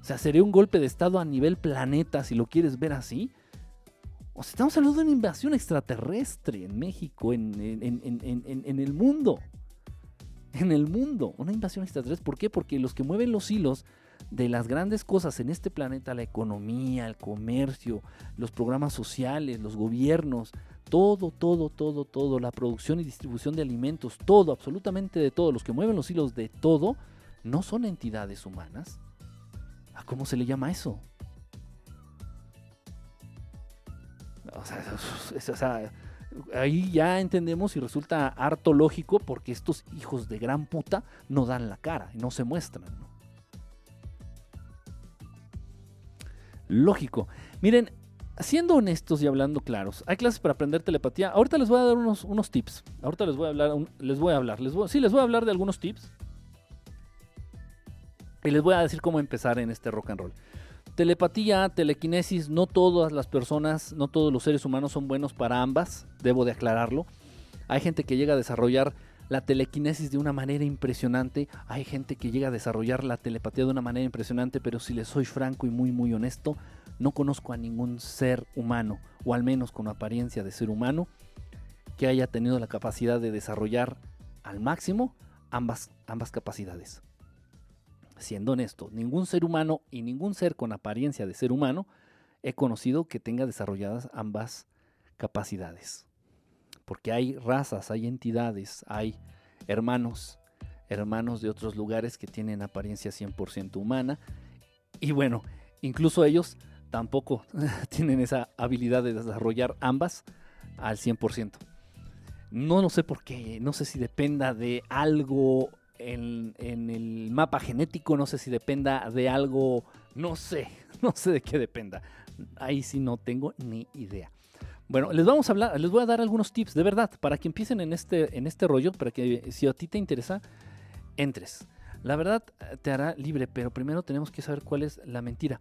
O sea, sería un golpe de estado a nivel planeta, si lo quieres ver así, o estamos hablando de una invasión extraterrestre en México, en, el mundo. En el mundo, una invasión extraterrestre. ¿Por qué? Porque los que mueven los hilos de las grandes cosas en este planeta, la economía, el comercio, los programas sociales, los gobiernos, todo, todo, todo, todo, la producción y distribución de alimentos, todo, absolutamente de todo, los que mueven los hilos de todo, no son entidades humanas. ¿A cómo se le llama eso? Ahí ya entendemos y resulta harto lógico porque estos hijos de gran puta no dan la cara y no se muestran. Lógico. Miren, siendo honestos y hablando claros, hay clases para aprender telepatía. Ahorita les voy a dar unos, unos tips. Ahorita les voy a hablar, les voy a hablar, sí, les voy a hablar de algunos tips. Y les voy a decir cómo empezar en este rock and roll. Telepatía, telequinesis, no todas las personas, no todos los seres humanos son buenos para ambas, debo de aclararlo. Hay gente que llega a desarrollar la telequinesis de una manera impresionante. Hay gente que llega a desarrollar la telepatía de una manera impresionante, pero si les soy franco y muy muy honesto, no conozco a ningún ser humano, o al menos con apariencia de ser humano, que haya tenido la capacidad de desarrollar al máximo ambas, ambas capacidades. Siendo honesto, ningún ser humano y ningún ser con apariencia de ser humano he conocido que tenga desarrolladas ambas capacidades porque hay razas, hay entidades, hay hermanos, hermanos de otros lugares que tienen apariencia 100% humana. Y bueno, incluso ellos tampoco tienen esa habilidad de desarrollar ambas al 100%. No, no sé por qué, no sé si dependa de algo en, el mapa genético, no sé si dependa de algo, no sé, no sé de qué dependa. Ahí sí no tengo ni idea. Bueno, les vamos a hablar, les voy a dar algunos tips, de verdad, para que empiecen en este, en este rollo, para que si a ti te interesa, entres. La verdad te hará libre, pero primero tenemos que saber cuál es la mentira.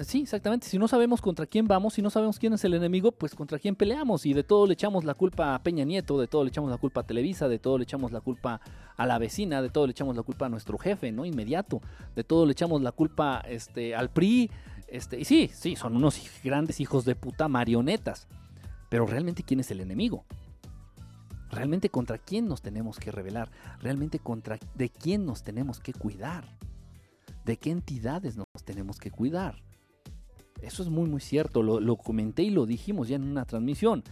Sí, exactamente. Si no sabemos contra quién vamos, si no sabemos quién es el enemigo, pues contra quién peleamos. Y de todo le echamos la culpa a Peña Nieto, de todo le echamos la culpa a Televisa, de todo le echamos la culpa a la vecina, de todo le echamos la culpa a nuestro jefe, ¿no? Inmediato. De todo le echamos la culpa este, al PRI. Este, y sí, sí, son unos grandes hijos de puta marionetas. Pero realmente quién es el enemigo? Realmente contra quién nos tenemos que rebelar? Realmente contra de quién nos tenemos que cuidar? ¿De qué entidades nos tenemos que cuidar? Eso es muy muy cierto, lo, comenté y lo dijimos ya en una transmisión.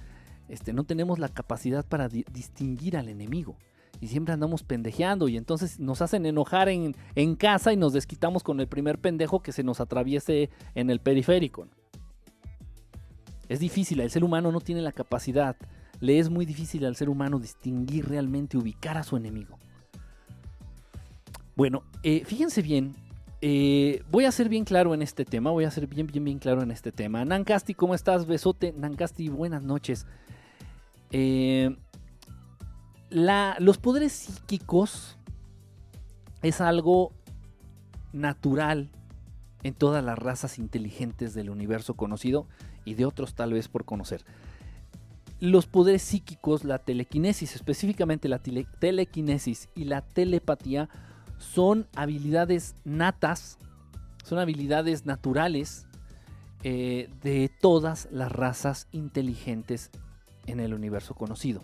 Este, no tenemos la capacidad para distinguir al enemigo. Y siempre andamos pendejeando y entonces nos hacen enojar en, en casa y nos desquitamos con el primer pendejo que se nos atraviese en el periférico. Es difícil, el ser humano no tiene la capacidad, le es muy difícil al ser humano distinguir realmente, ubicar a su enemigo. Bueno, eh, fíjense bien, eh, voy a ser bien claro en este tema, voy a ser bien, bien, bien claro en este tema. Nancasti, ¿cómo estás? Besote, Nancasti, buenas noches. Eh, los poderes psíquicos es algo natural en todas las razas inteligentes del universo conocido y de otros tal vez por conocer. Los poderes psíquicos, la telequinesis, específicamente la telequinesis y la telepatía, son habilidades natas, son habilidades naturales eh, de todas las razas inteligentes en el universo conocido.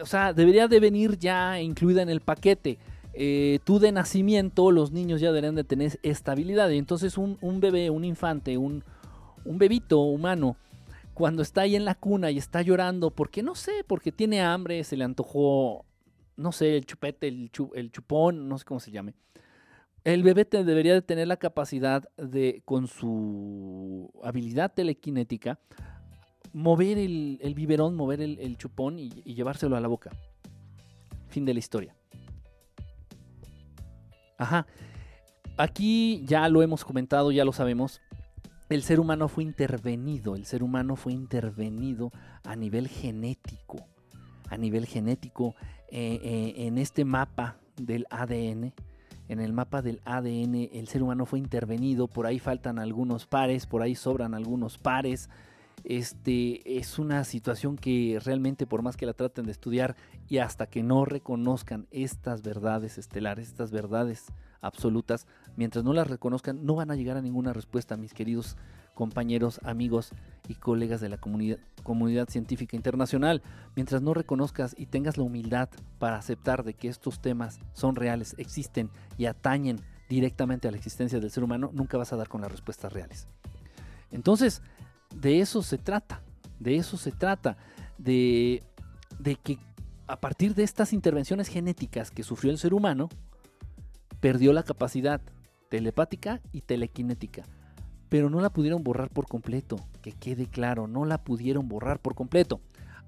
O sea, debería de venir ya incluida en el paquete. Eh, tú de nacimiento, los niños ya deberían de tener estabilidad. Y entonces un, un bebé, un infante, un, un bebito humano, cuando está ahí en la cuna y está llorando, porque no sé, porque tiene hambre, se le antojó, no sé, el chupete, el, chupón, no sé cómo se llame. El bebé debería de tener la capacidad de, con su habilidad telequinética, mover el, biberón, mover el, chupón y llevárselo a la boca. Fin de la historia. Ajá. Aquí ya lo hemos comentado, ya lo sabemos el ser humano fue intervenido, el ser humano fue intervenido a nivel genético, a nivel genético eh, eh, en este mapa del ADN. En el mapa del ADN el ser humano fue intervenido, por ahí faltan algunos pares, por ahí sobran algunos pares. Este es una situación que realmente por más que la traten de estudiar y hasta que no reconozcan estas verdades estelares, estas verdades absolutas, mientras no las reconozcan, no van a llegar a ninguna respuesta, mis queridos compañeros, amigos y colegas de la comunidad, científica internacional. Mientras no reconozcas y tengas la humildad para aceptar de que estos temas son reales, existen y atañen directamente a la existencia del ser humano, nunca vas a dar con las respuestas reales. Entonces, de eso se trata, de eso se trata, de, de que a partir de estas intervenciones genéticas que sufrió el ser humano, perdió la capacidad telepática y telequinética, pero no la pudieron borrar por completo, que quede claro, no la pudieron borrar por completo.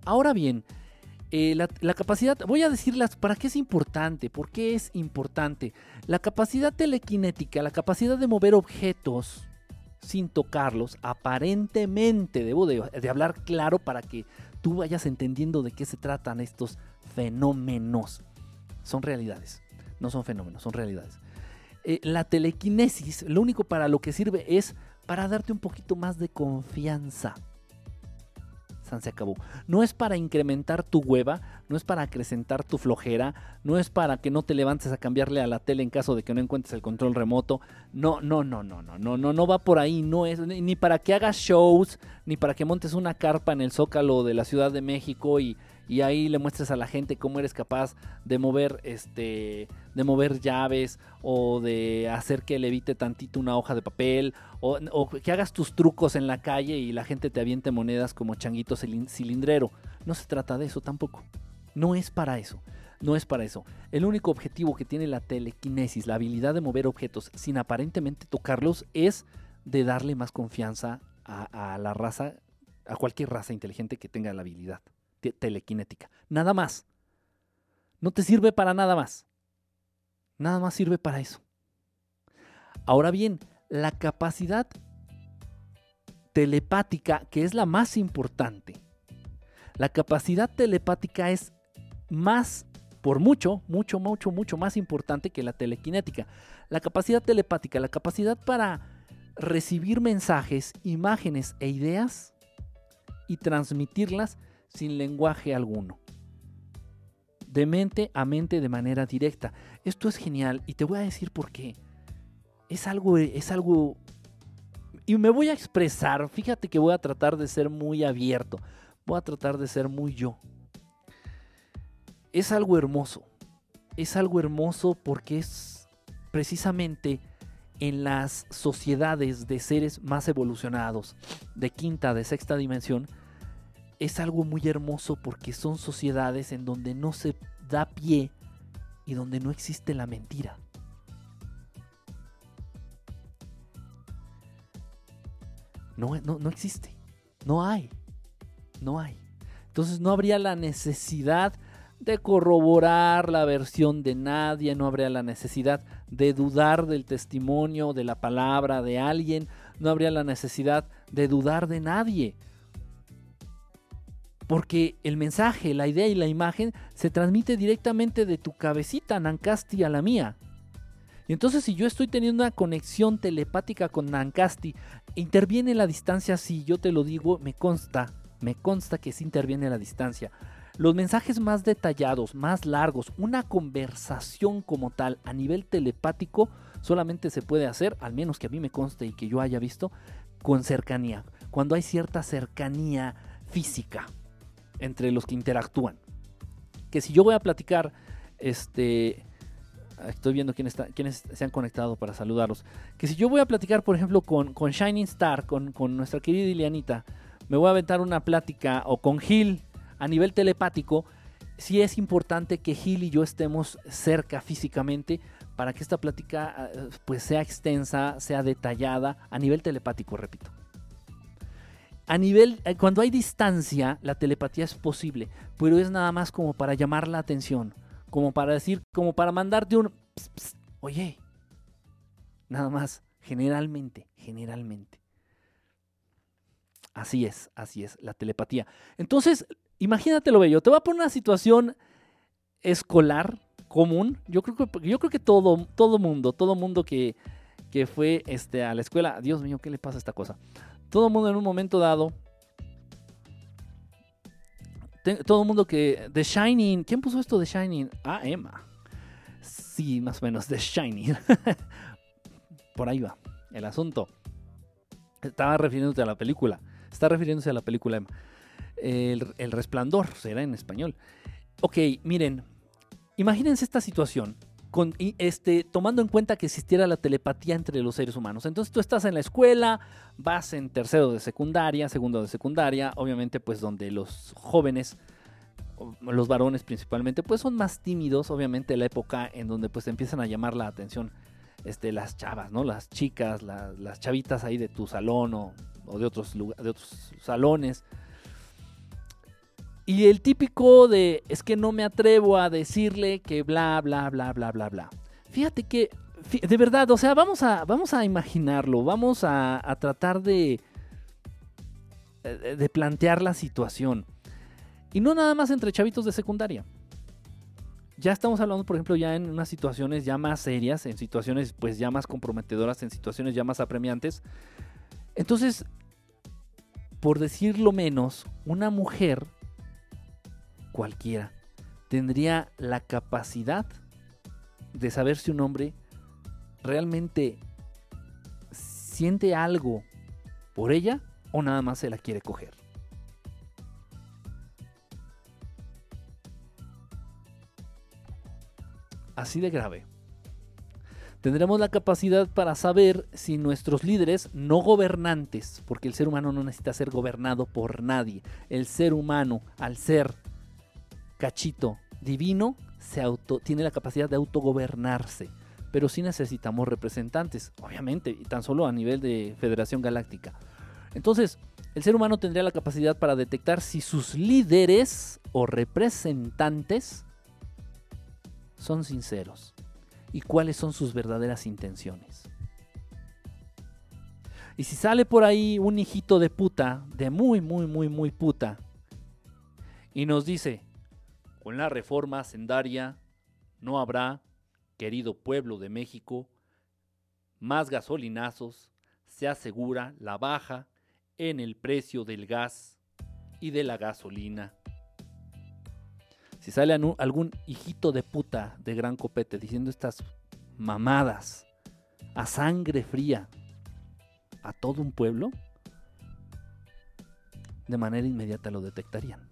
Ahora bien, eh, la, capacidad, voy a decirlas para qué es importante, por qué es importante. La capacidad telequinética, la capacidad de mover objetos sin tocarlos, aparentemente, debo de, de hablar claro para que tú vayas entendiendo de qué se tratan estos fenómenos. Son realidades no son fenómenos, son realidades. Eh, la telequinesis, lo único para lo que sirve es para darte un poquito más de confianza. San se acabó. No es para incrementar tu hueva, no es para acrecentar tu flojera, no es para que no te levantes a cambiarle a la tele en caso de que no encuentres el control remoto. No, no, no, no, no, no, no, no va por ahí, no es ni para que hagas shows, ni para que montes una carpa en el Zócalo de la Ciudad de México y y ahí le muestres a la gente cómo eres capaz de mover este de mover llaves o de hacer que le evite tantito una hoja de papel o, que hagas tus trucos en la calle y la gente te aviente monedas como changuito cilindrero. No se trata de eso tampoco. No es para eso. No es para eso. El único objetivo que tiene la telequinesis, la habilidad de mover objetos sin aparentemente tocarlos, es de darle más confianza a la raza, a cualquier raza inteligente que tenga la habilidad telequinética. Nada más. No te sirve para nada más. Nada más sirve para eso. Ahora bien, la capacidad telepática, que es la más importante, la capacidad telepática es más, por mucho, mucho, mucho, mucho más importante que la telequinética. La capacidad telepática, la capacidad para recibir mensajes, imágenes e ideas y transmitirlas sin lenguaje alguno. De mente a mente de manera directa. Esto es genial y te voy a decir por qué. Es algo, es algo... Y me voy a expresar, fíjate que voy a tratar de ser muy abierto, voy a tratar de ser muy yo. Es algo hermoso, es algo hermoso porque es precisamente en las sociedades de seres más evolucionados, de quinta, de sexta dimensión, es algo muy hermoso porque son sociedades en donde no se da pie y donde no existe la mentira. No, no, no existe. No hay. No hay. Entonces no habría la necesidad de corroborar la versión de nadie, no habría la necesidad de dudar del testimonio, de la palabra de alguien, no habría la necesidad de dudar de nadie porque el mensaje, la idea y la imagen se transmite directamente de tu cabecita, Nancasti, a la mía. Y entonces si yo estoy teniendo una conexión telepática con Nancasti, interviene la distancia, si yo te lo digo, me consta, me consta que sí interviene la distancia. Los mensajes más detallados, más largos, una conversación como tal a nivel telepático, solamente se puede hacer, al menos que a mí me conste y que yo haya visto, con cercanía. Cuando hay cierta cercanía física entre los que interactúan. Que si yo voy a platicar, este, estoy viendo quién está, quiénes se han conectado para saludarlos. Que si yo voy a platicar, por ejemplo, con, con Shining Star, con, con, nuestra querida Ilianita, me voy a aventar una plática, o con Gil a nivel telepático, sí es importante que Gil y yo estemos cerca físicamente para que esta plática eh, pues sea extensa, sea detallada a nivel telepático, repito a nivel, eh, cuando hay distancia, la telepatía es posible, pero es nada más como para llamar la atención, como para decir, como para mandarte un, oye, nada más, generalmente, generalmente. Así es, así es, la telepatía. Entonces, imagínate lo bello, te voy a poner una situación escolar común. Yo creo que, yo creo que todo, todo mundo, todo mundo que, que fue este, a la escuela, Dios mío, ¿qué le pasa a esta cosa? Todo el mundo en un momento dado, todo el mundo que, The Shining, ¿quién puso esto de Shining? Ah, Emma. Sí, más o menos, The Shining. Por ahí va el asunto. Estaba refiriéndose a la película. Está refiriéndose a la película Emma. El, el resplandor, será en español. Ok, miren, imagínense esta situación este, tomando en cuenta que existiera la telepatía entre los seres humanos. Entonces tú estás en la escuela, vas en tercero de secundaria, segundo de secundaria, obviamente pues donde los jóvenes, los varones principalmente, pues son más tímidos, obviamente la época en donde pues empiezan a llamar la atención este, las chavas, ¿no? Las chicas, las chavitas ahí de tu salón o, de, otros, de otros salones y el típico de es que no me atrevo a decirle que bla, bla, bla, bla, bla, bla. Fíjate que, de verdad, o sea, vamos a, vamos a imaginarlo, vamos a, tratar de, de plantear la situación. Y no nada más entre chavitos de secundaria. Ya estamos hablando, por ejemplo, ya en unas situaciones ya más serias, en situaciones pues ya más comprometedoras, en situaciones ya más apremiantes. Entonces, por decirlo menos, una mujer cualquiera tendría la capacidad de saber si un hombre realmente siente algo por ella o nada más se la quiere coger. Así de grave. Tendremos la capacidad para saber si nuestros líderes no gobernantes, porque el ser humano no necesita ser gobernado por nadie, el ser humano al ser cachito divino se auto, tiene la capacidad de autogobernarse pero sí necesitamos representantes, obviamente, y tan solo a nivel de Federación Galáctica. Entonces, el ser humano tendría la capacidad para detectar si sus líderes o representantes son sinceros y cuáles son sus verdaderas intenciones. Y si sale por ahí un hijito de puta, de muy, muy, muy, muy puta, y nos dice, con la reforma sendaria no habrá querido pueblo de México, más gasolinazos, se asegura la baja en el precio del gas y de la gasolina. Si sale algún hijito de puta de gran copete diciendo estas mamadas a sangre fría a todo un pueblo, de manera inmediata lo detectarían.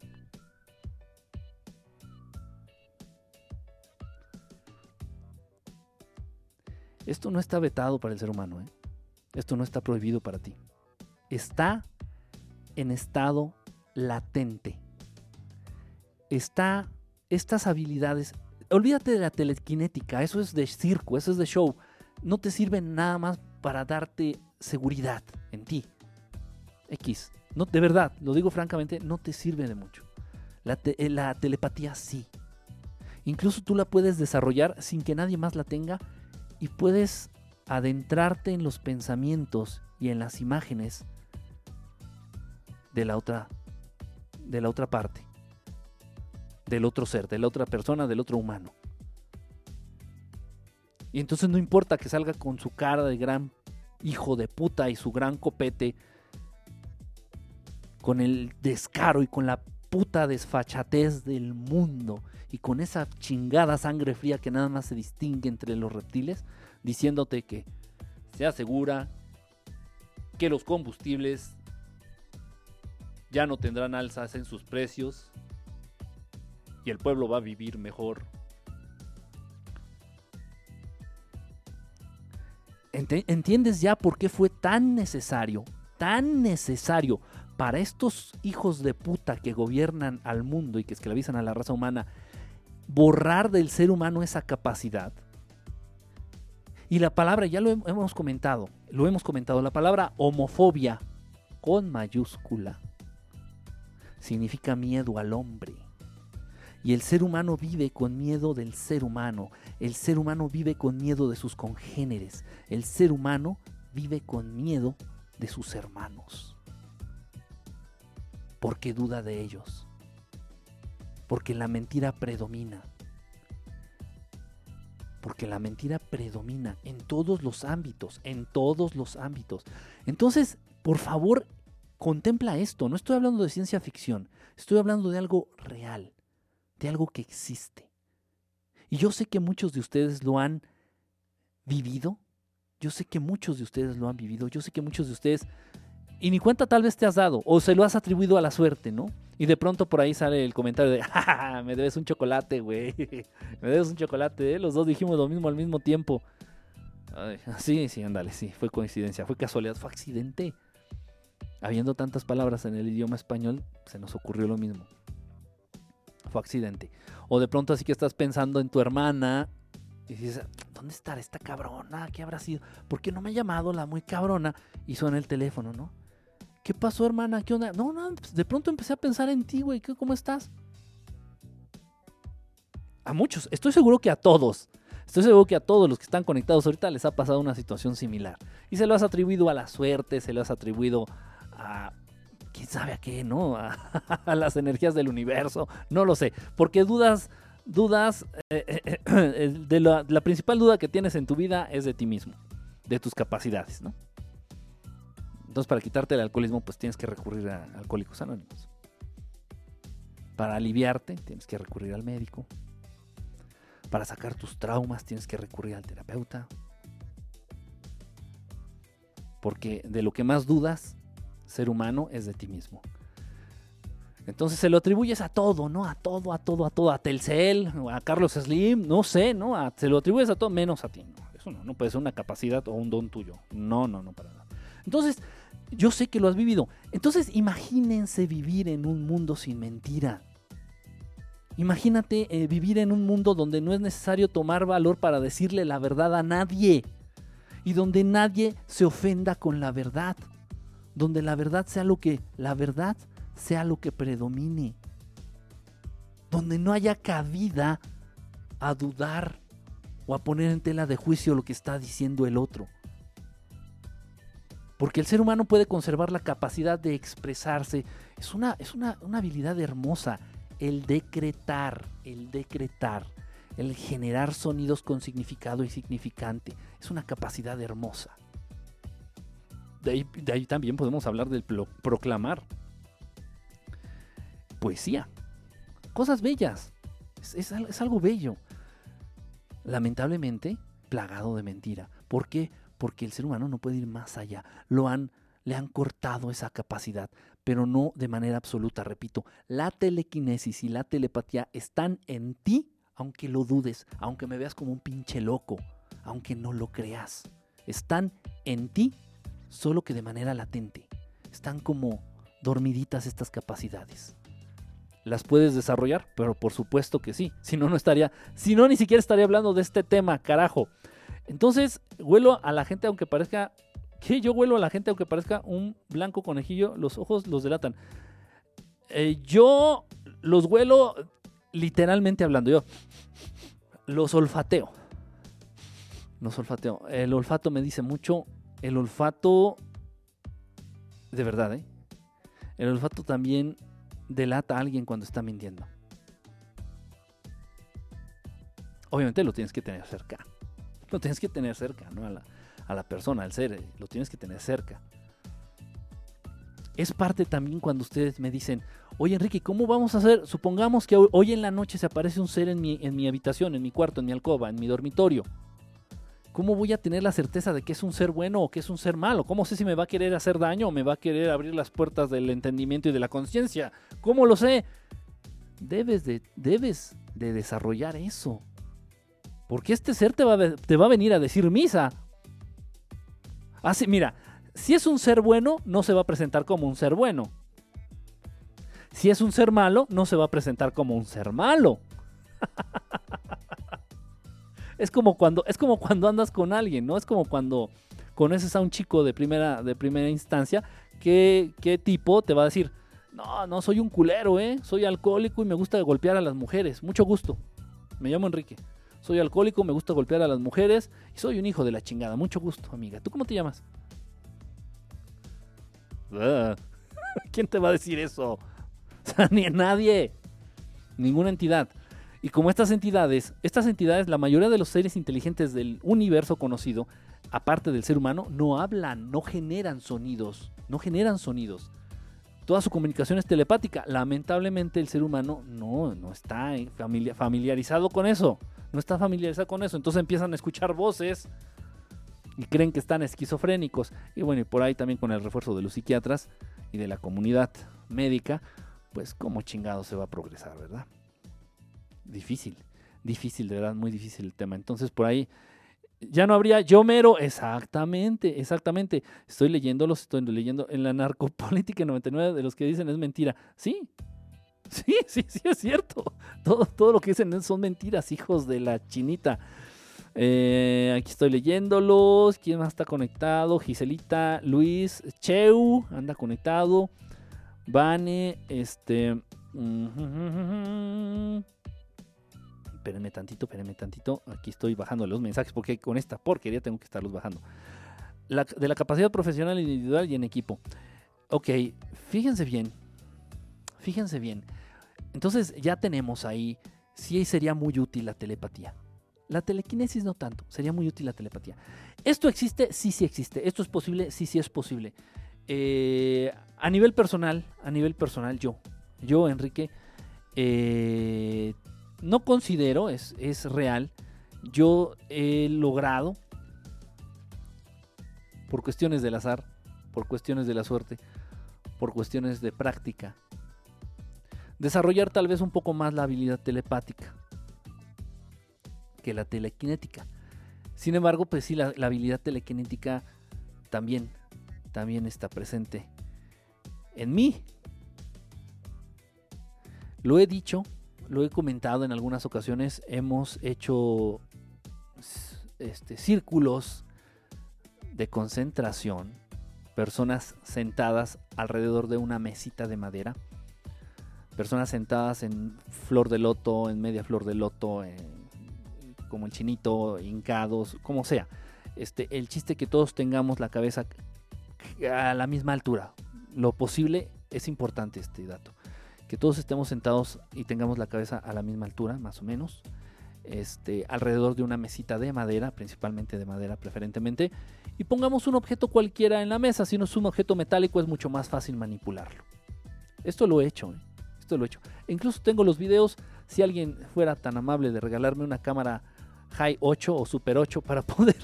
Esto no está vetado para el ser humano, ¿eh? Esto no está prohibido para ti. Está en estado latente. Está estas habilidades. Olvídate de la telequinética, eso es de circo, eso es de show. No te sirve nada más para darte seguridad en ti. X. No, de verdad, lo digo francamente, no te sirve de mucho. La, eh, la telepatía sí. Incluso tú la puedes desarrollar sin que nadie más la tenga y puedes adentrarte en los pensamientos y en las imágenes de la otra de la otra parte, del otro ser, de la otra persona, del otro humano. Y entonces no importa que salga con su cara de gran hijo de puta y su gran copete, con el descaro y con la puta desfachatez del mundo y con esa chingada sangre fría que nada más se distingue entre los reptiles, diciéndote que se asegura que los combustibles ya no tendrán alzas en sus precios y el pueblo va a vivir mejor. ¿Entiendes ya por qué fue tan necesario, tan necesario para estos hijos de puta que gobiernan al mundo y que esclavizan a la raza humana, borrar del ser humano esa capacidad. Y la palabra, ya lo hemos comentado, lo hemos comentado, la palabra homofobia con mayúscula significa miedo al hombre. Y el ser humano vive con miedo del ser humano. El ser humano vive con miedo de sus congéneres. El ser humano vive con miedo de sus hermanos porque duda de ellos, porque la mentira predomina, porque la mentira predomina en todos los ámbitos, en todos los ámbitos. Entonces, por favor, contempla esto, no estoy hablando de ciencia ficción, estoy hablando de algo real, de algo que existe. Y yo sé que muchos de ustedes lo han vivido, yo sé que muchos de ustedes lo han vivido, yo sé que muchos de ustedes y ni cuenta tal vez te has dado, o se lo has atribuido a la suerte, ¿no? Y de pronto por ahí sale el comentario de, ¡Ja, me debes un chocolate, güey. me debes un chocolate, ¿eh? Los dos dijimos lo mismo al mismo tiempo. sí, sí, ándale, sí, fue coincidencia, fue casualidad, fue accidente. Habiendo tantas palabras en el idioma español, se nos ocurrió lo mismo. Fue accidente. O de pronto así que estás pensando en tu hermana y dices, ¿dónde estará esta cabrona? ¿Qué habrá sido? ¿Por qué no me ha llamado la muy cabrona? Y suena el teléfono, ¿no? ¿Qué pasó, hermana? ¿Qué onda? No, no, pues, de pronto empecé a pensar en ti, güey. ¿Cómo estás? A muchos, estoy seguro que a todos. Estoy seguro que a todos los que están conectados ahorita les ha pasado una situación similar. Y se lo has atribuido a la suerte, se lo has atribuido a... ¿Quién sabe a qué, no? A, las energías del universo. No lo sé. Porque dudas, dudas... Eh, eh, eh, de la, la principal duda que tienes en tu vida es de ti mismo. De tus capacidades, ¿no? Entonces, para quitarte el alcoholismo, pues tienes que recurrir a Alcohólicos Anónimos. Para aliviarte, tienes que recurrir al médico. Para sacar tus traumas, tienes que recurrir al terapeuta. Porque de lo que más dudas, ser humano, es de ti mismo. Entonces se lo atribuyes a todo, ¿no? A todo, a todo, a todo, a Telcel, a Carlos Slim, no sé, ¿no? se lo atribuyes a todo menos a ti. Eso no, no puede ser una capacidad o un don tuyo. No, no, no, para nada. Entonces, yo sé que lo has vivido. Entonces, imagínense vivir en un mundo sin mentira. Imagínate eh, vivir en un mundo donde no es necesario tomar valor para decirle la verdad a nadie. Y donde nadie se ofenda con la verdad. Donde la verdad sea lo que la verdad sea lo que predomine. Donde no haya cabida a dudar o a poner en tela de juicio lo que está diciendo el otro. Porque el ser humano puede conservar la capacidad de expresarse. Es una, es una, una habilidad hermosa. El decretar, el decretar, el generar sonidos con significado y significante. Es una capacidad hermosa. De ahí, también podemos hablar del proclamar poesía. Cosas bellas. Es, algo bello. Lamentablemente, plagado de mentira. ¿Por qué? Porque el ser humano no puede ir más allá. Lo han, le han cortado esa capacidad, pero no de manera absoluta. Repito, la telequinesis y la telepatía están en ti, aunque lo dudes, aunque me veas como un pinche loco, aunque no lo creas. Están en ti, solo que de manera latente. Están como dormiditas estas capacidades las puedes desarrollar, pero por supuesto que sí. Si no, no estaría, si no, ni siquiera estaría hablando de este tema, carajo. Entonces, huelo a la gente, aunque parezca, que yo huelo a la gente, aunque parezca un blanco conejillo, los ojos los delatan. Eh, yo los huelo literalmente hablando, yo los olfateo. Los olfateo. El olfato me dice mucho. El olfato, de verdad, ¿eh? El olfato también delata a alguien cuando está mintiendo. Obviamente lo tienes que tener cerca. Lo tienes que tener cerca, ¿no? A la, a la persona, al ser, lo tienes que tener cerca. Es parte también cuando ustedes me dicen, oye Enrique, ¿cómo vamos a hacer? Supongamos que hoy en la noche se aparece un ser en mi, en mi habitación, en mi cuarto, en mi alcoba, en mi dormitorio. ¿Cómo voy a tener la certeza de que es un ser bueno o que es un ser malo? ¿Cómo sé si me va a querer hacer daño o me va a querer abrir las puertas del entendimiento y de la conciencia? ¿Cómo lo sé? Debes de, debes de desarrollar eso. Porque este ser te va, te va a venir a decir misa. Así, mira, si es un ser bueno, no se va a presentar como un ser bueno. Si es un ser malo, no se va a presentar como un ser malo. es como cuando, es como cuando andas con alguien, ¿no? Es como cuando conoces a un chico de primera, de primera instancia, ¿qué, ¿qué tipo te va a decir? No, no, soy un culero, ¿eh? Soy alcohólico y me gusta golpear a las mujeres. Mucho gusto. Me llamo Enrique. Soy alcohólico, me gusta golpear a las mujeres y soy un hijo de la chingada. Mucho gusto, amiga. ¿Tú cómo te llamas? ¿Quién te va a decir eso? Ni nadie. Ninguna entidad. Y como estas entidades, estas entidades, la mayoría de los seres inteligentes del universo conocido, aparte del ser humano, no hablan, no generan sonidos, no generan sonidos. Toda su comunicación es telepática. Lamentablemente el ser humano no, no está familiarizado con eso. No está familiarizado con eso. Entonces empiezan a escuchar voces y creen que están esquizofrénicos. Y bueno, y por ahí también con el refuerzo de los psiquiatras y de la comunidad médica, pues cómo chingado se va a progresar, ¿verdad? difícil, difícil, de verdad, muy difícil el tema. Entonces por ahí ya no habría yo mero, exactamente, exactamente. Estoy leyéndolos, estoy leyendo en la narcopolítica 99 de los que dicen es mentira. Sí, sí, sí, sí es cierto. Todo, todo lo que dicen son mentiras, hijos de la chinita. Eh, aquí estoy leyéndolos. ¿Quién más está conectado? Giselita, Luis, Cheu, anda conectado. Vane, este espérenme tantito, espérenme tantito. Aquí estoy bajando los mensajes porque con esta porquería tengo que estarlos bajando. de la capacidad profesional individual y en equipo. Ok, fíjense bien. Fíjense bien. Entonces ya tenemos ahí, sí sería muy útil la telepatía. La telequinesis no tanto, sería muy útil la telepatía. ¿Esto existe? Sí, sí existe. ¿Esto es posible? Sí, sí es posible. eh, a nivel personal, a nivel personal, yo, yo, Enrique, eh, no considero, es, es real, yo he logrado, por cuestiones del azar, por cuestiones de la suerte, por cuestiones de práctica, desarrollar tal vez un poco más la habilidad telepática que la telequinética. Sin embargo, pues sí, la, habilidad telequinética también, también está presente en mí. Lo he dicho, lo he comentado en algunas ocasiones, hemos hecho este, círculos de concentración, personas sentadas alrededor de una mesita de madera, personas sentadas en flor de loto, en media flor de loto, como el chinito, hincados, como sea. Este, el chiste que todos tengamos la cabeza a la misma altura. Lo posible es importante este dato. Que todos estemos sentados y tengamos la cabeza a la misma altura, más o menos. Este, alrededor de una mesita de madera, principalmente de madera preferentemente, y pongamos un objeto cualquiera en la mesa. Si no es un objeto metálico es mucho más fácil manipularlo. Esto lo he hecho, ¿eh? Lo he hecho. E incluso tengo los videos, si alguien fuera tan amable de regalarme una cámara High 8 o Super 8 para poder.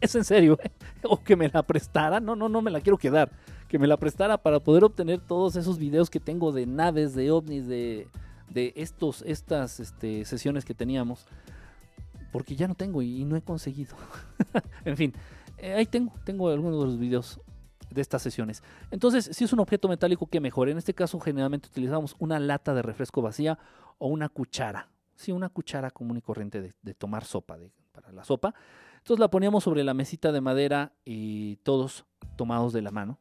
es en serio, ¿eh? o que me la prestara. No, no, no me la quiero quedar. Que me la prestara para poder obtener todos esos videos que tengo de naves, de ovnis, de, de estos, estas este, sesiones que teníamos. Porque ya no tengo y, no he conseguido. en fin, eh, ahí tengo, tengo algunos de los videos de estas sesiones. Entonces, si es un objeto metálico, que mejor. En este caso, generalmente utilizamos una lata de refresco vacía o una cuchara sí, una cuchara común y corriente de, tomar sopa, de, para la sopa. Entonces la poníamos sobre la mesita de madera y todos tomados de la mano,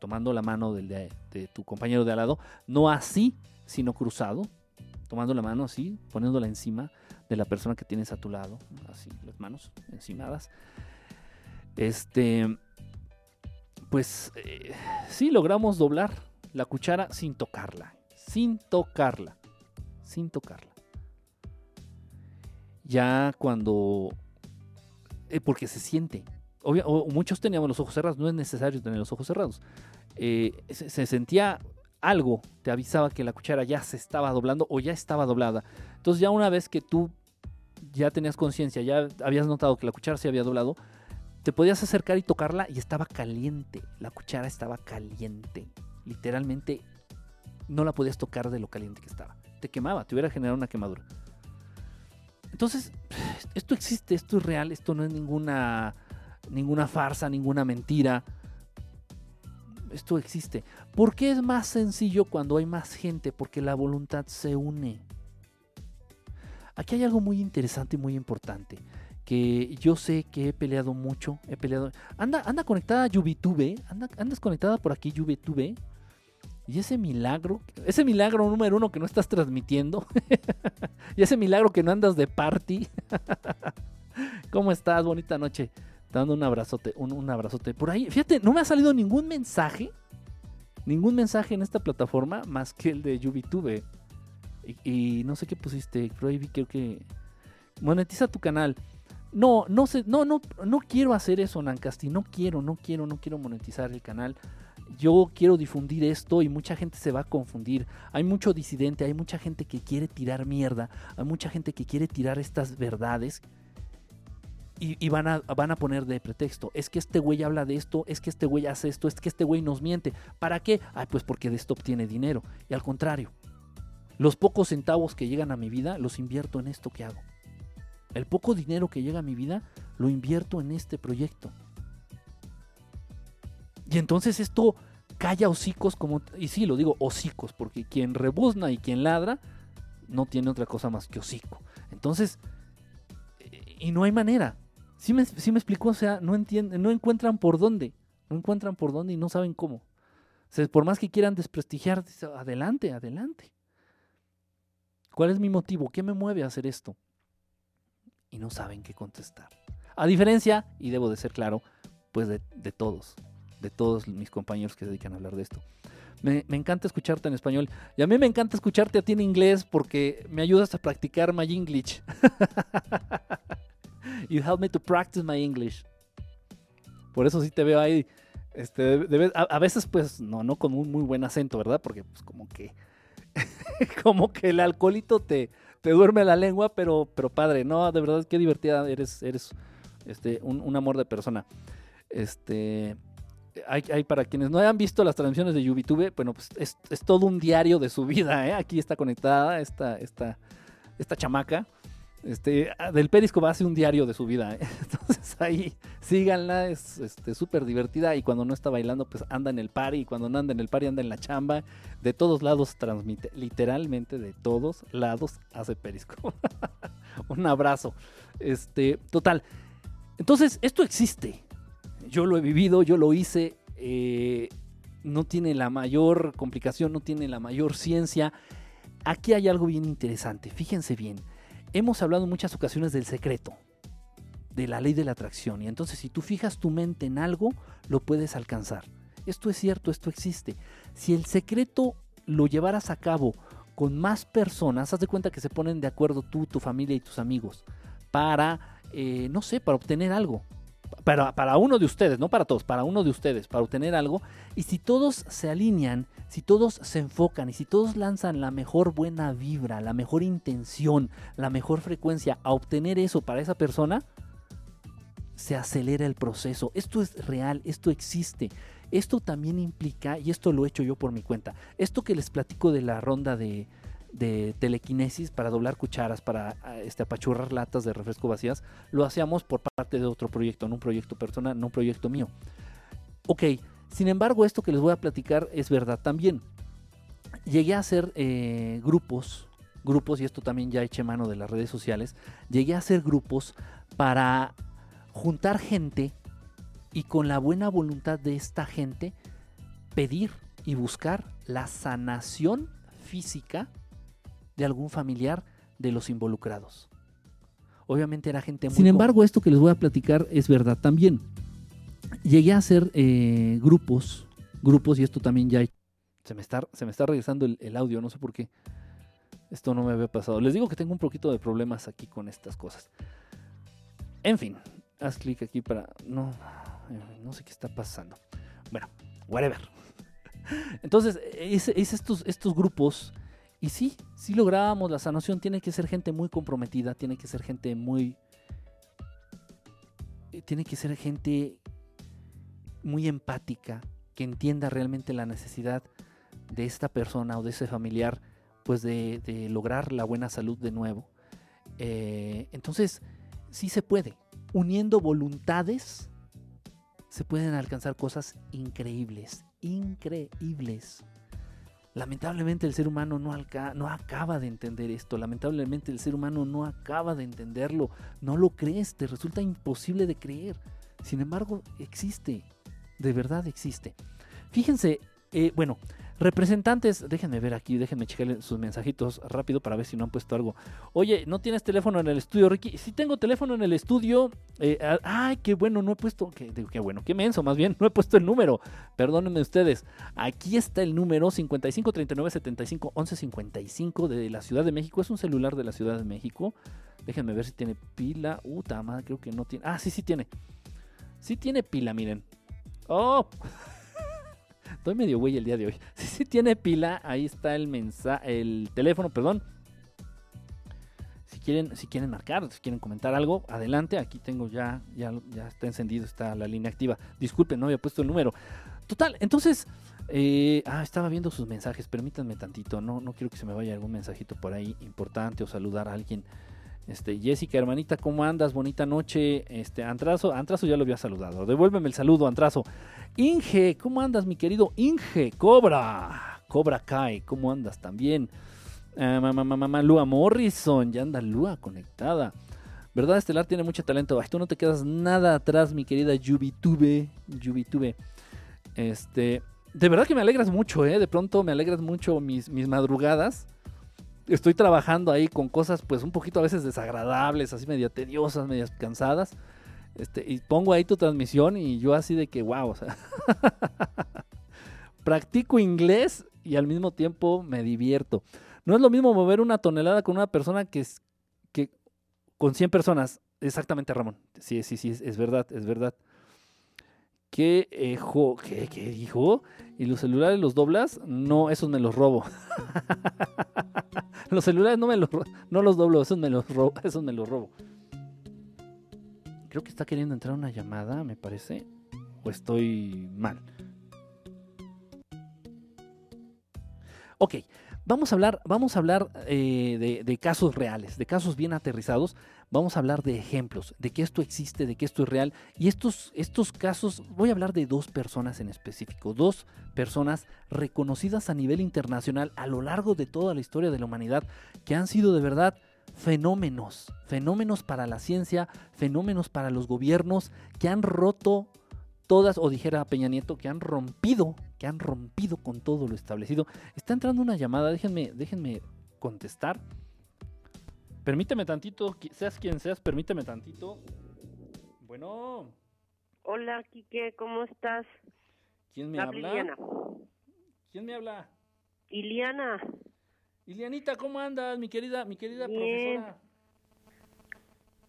tomando la mano de, de tu compañero de al lado, no así, sino cruzado, tomando la mano así, poniéndola encima de la persona que tienes a tu lado, así, las manos encimadas. Este, pues eh, sí logramos doblar la cuchara sin tocarla, sin tocarla, sin tocarla ya cuando... Eh, porque se siente. o muchos teníamos los ojos cerrados, no es necesario tener los ojos cerrados. Eh, se, sentía algo, te avisaba que la cuchara ya se estaba doblando o ya estaba doblada. Entonces ya una vez que tú ya tenías conciencia, ya habías notado que la cuchara se había doblado, te podías acercar y tocarla y estaba caliente. La cuchara estaba caliente. Literalmente no la podías tocar de lo caliente que estaba. Te quemaba, te hubiera generado una quemadura. Entonces, esto existe, esto es real, esto no es ninguna, ninguna farsa, ninguna mentira. Esto existe. ¿Por qué es más sencillo cuando hay más gente? Porque la voluntad se une. Aquí hay algo muy interesante y muy importante. Que yo sé que he peleado mucho. He peleado. Anda, anda conectada a Yubitube. Anda, andas conectada por aquí, Yubitube. Y ese milagro, ese milagro número uno que no estás transmitiendo, y ese milagro que no andas de party. ¿Cómo estás? Bonita noche. Te dando un abrazote, un, abrazote. Por ahí, fíjate, no me ha salido ningún mensaje, ningún mensaje en esta plataforma más que el de YubiTube. Y, no sé qué pusiste, creo que monetiza tu canal. No, no sé, no, no, no quiero hacer eso, Nancasti. No quiero, no quiero, no quiero monetizar el canal yo quiero difundir esto y mucha gente se va a confundir. Hay mucho disidente, hay mucha gente que quiere tirar mierda, hay mucha gente que quiere tirar estas verdades y, van, a, van a poner de pretexto. Es que este güey habla de esto, es que este güey hace esto, es que este güey nos miente. ¿Para qué? Ay, pues porque de esto obtiene dinero. Y al contrario, los pocos centavos que llegan a mi vida los invierto en esto que hago. El poco dinero que llega a mi vida lo invierto en este proyecto. Y entonces esto calla hocicos como... Y sí, lo digo hocicos, porque quien rebuzna y quien ladra no tiene otra cosa más que hocico. Entonces, y no hay manera. Si me, me explicó, o sea, no entienden, no encuentran por dónde. No encuentran por dónde y no saben cómo. Por más que quieran desprestigiar, adelante, adelante. ¿Cuál es mi motivo? ¿Qué me mueve a hacer esto? Y no saben qué contestar. A diferencia, y debo de ser claro, pues de todos de todos mis compañeros que se dedican a hablar de esto. Me, encanta escucharte en español y a mí me encanta escucharte a ti en inglés porque me ayudas a practicar my English. you help me to practice my English. Por eso sí te veo ahí Este, a, veces, pues, no, no con un muy buen acento, ¿verdad? Porque, pues, como que, como que el alcoholito te, te duerme la lengua, pero, pero padre, no, de verdad, qué divertida, eres, eres, este, un, amor de persona. Este, hay, hay, para quienes no hayan visto las transmisiones de YouTube, bueno, pues es, es todo un diario de su vida, ¿eh? Aquí está conectada esta, esta, esta chamaca. Este, ah, del Periscope hace un diario de su vida. ¿eh? Entonces ahí síganla, es este, súper divertida. Y cuando no está bailando, pues anda en el party. Y cuando no anda en el party, anda en la chamba. De todos lados transmite, literalmente de todos lados hace Periscope. un abrazo. Este, total. Entonces, esto existe. Yo lo he vivido, yo lo hice. Eh, no tiene la mayor complicación, no tiene la mayor ciencia. Aquí hay algo bien interesante. Fíjense bien hemos hablado en muchas ocasiones del secreto, de la ley de la atracción. Y entonces si tú fijas tu mente en algo, lo puedes alcanzar. Esto es cierto, esto existe. Si el secreto lo llevaras a cabo con más personas, haz de cuenta que se ponen de acuerdo tú, tu familia y tus amigos para, eh, no sé, para obtener algo para, uno de ustedes, no para todos, para uno de ustedes, para obtener algo. Y si todos se alinean, si todos se enfocan y si todos lanzan la mejor buena vibra, la mejor intención, la mejor frecuencia a obtener eso para esa persona, se acelera el proceso. Esto es real, esto existe. Esto también implica, y esto lo he hecho yo por mi cuenta, esto que les platico de la ronda de, de telequinesis para doblar cucharas, para ah, este, apachurrar latas de refresco vacías, lo hacíamos por parte de otro proyecto, no un proyecto personal, no un proyecto mío. Ok, sin embargo, esto que les voy a platicar es verdad también. Llegué a hacer eh, grupos, grupos, y esto también ya eché mano de las redes sociales, llegué a hacer grupos para juntar gente y con la buena voluntad de esta gente pedir y buscar la sanación física de algún familiar de los involucrados. Obviamente era gente muy... Sin embargo, esto que les voy a platicar es verdad también. Llegué a hacer eh, grupos, grupos, y esto también ya... Se me está, se me está regresando el, audio, no sé por qué. Esto no me había pasado. Les digo que tengo un poquito de problemas aquí con estas cosas. En fin, haz clic aquí para... No, no sé qué está pasando. Bueno, whatever. Entonces, hice, estos, estos grupos y sí, si lográbamos la sanación, tiene que ser gente muy comprometida, tiene que ser gente muy... Eh, tiene que ser gente muy empática, que entienda realmente la necesidad de esta persona o de ese familiar, pues de, lograr la buena salud de nuevo. Eh, entonces, sí se puede. Uniendo voluntades, se pueden alcanzar cosas increíbles, increíbles. Lamentablemente el ser humano no, acaba de entender esto, lamentablemente el ser humano no acaba de entenderlo, no lo crees, te resulta imposible de creer. Sin embargo, existe, de verdad existe. Fíjense, eh, bueno, Representantes, déjenme ver aquí, déjenme checar sus mensajitos rápido para ver si no han puesto algo. Oye, ¿no tienes teléfono en el estudio, Ricky? Sí tengo teléfono en el estudio. Eh, ay, qué bueno, no he puesto, qué, bueno, qué menso, más bien, no he puesto el número. Perdónenme ustedes. Aquí está el número 55 39 75 11 55 de la Ciudad de México. Es un celular de la Ciudad de México. Déjenme ver si tiene pila. Uh, madre, creo que no tiene. Ah, sí, sí tiene. Sí tiene pila, miren. Oh. Estoy medio güey el día de hoy. Si sí, tiene pila, ahí está el mensaje, el teléfono, perdón. Si quieren, si quieren marcar, si quieren comentar algo, adelante. Aquí tengo ya, ya, ya está encendido, está la línea activa. Disculpen, no había puesto el número. Total, entonces, eh, ah, estaba viendo sus mensajes. Permítanme tantito, no, no quiero que se me vaya algún mensajito por ahí importante o saludar a alguien. Este, Jessica, hermanita, ¿cómo andas? Bonita noche. Este, Antrazo, Antrazo ya lo había saludado. Devuélveme el saludo, Antrazo. Inge, ¿cómo andas, mi querido Inge? Cobra, Cobra Kai, ¿cómo andas también? Uh, mamá, mamá, Lua Morrison, ya anda Lua conectada. ¿Verdad? Estelar tiene mucho talento. Ay, tú no te quedas nada atrás, mi querida Yubitube. Yubitube. Este, de verdad que me alegras mucho, ¿eh? De pronto me alegras mucho mis, mis madrugadas estoy trabajando ahí con cosas pues un poquito a veces desagradables, así medio tediosas, medias cansadas. Este, y pongo ahí tu transmisión y yo así de que wow, practico inglés y al mismo tiempo me divierto. No es lo mismo mover una tonelada con una persona que, es, que con 100 personas. Exactamente, Ramón. Sí, sí, sí, es verdad, es verdad. ¿Qué, eh, jo- qué, qué dijo? ¿Y los celulares los doblas? No, esos me los robo. los celulares no me los, no los doblo, esos me los robo. Esos me los robo. Creo que está queriendo entrar una llamada, me parece. ¿O estoy mal? Ok, vamos a hablar, vamos a hablar eh, de casos reales, de casos bien aterrizados. Vamos a hablar de ejemplos, de que esto existe, de que esto es real. Y estos, estos casos, voy a hablar de dos personas en específico, dos personas reconocidas a nivel internacional a lo largo de toda la historia de la humanidad, que han sido de verdad fenómenos, fenómenos para la ciencia, fenómenos para los gobiernos, que han roto todas, o dijera Peña Nieto, que han rompido, que han rompido con todo lo establecido. Está entrando una llamada, déjenme, déjenme contestar. Permíteme tantito, seas quien seas, permíteme tantito. Bueno, Hola, Quique, ¿cómo estás? ¿quién me Habla habla? Iliana. ¿Quién me habla? Iliana, Ilianita, ¿cómo andas, mi querida, mi querida Bien. profesora?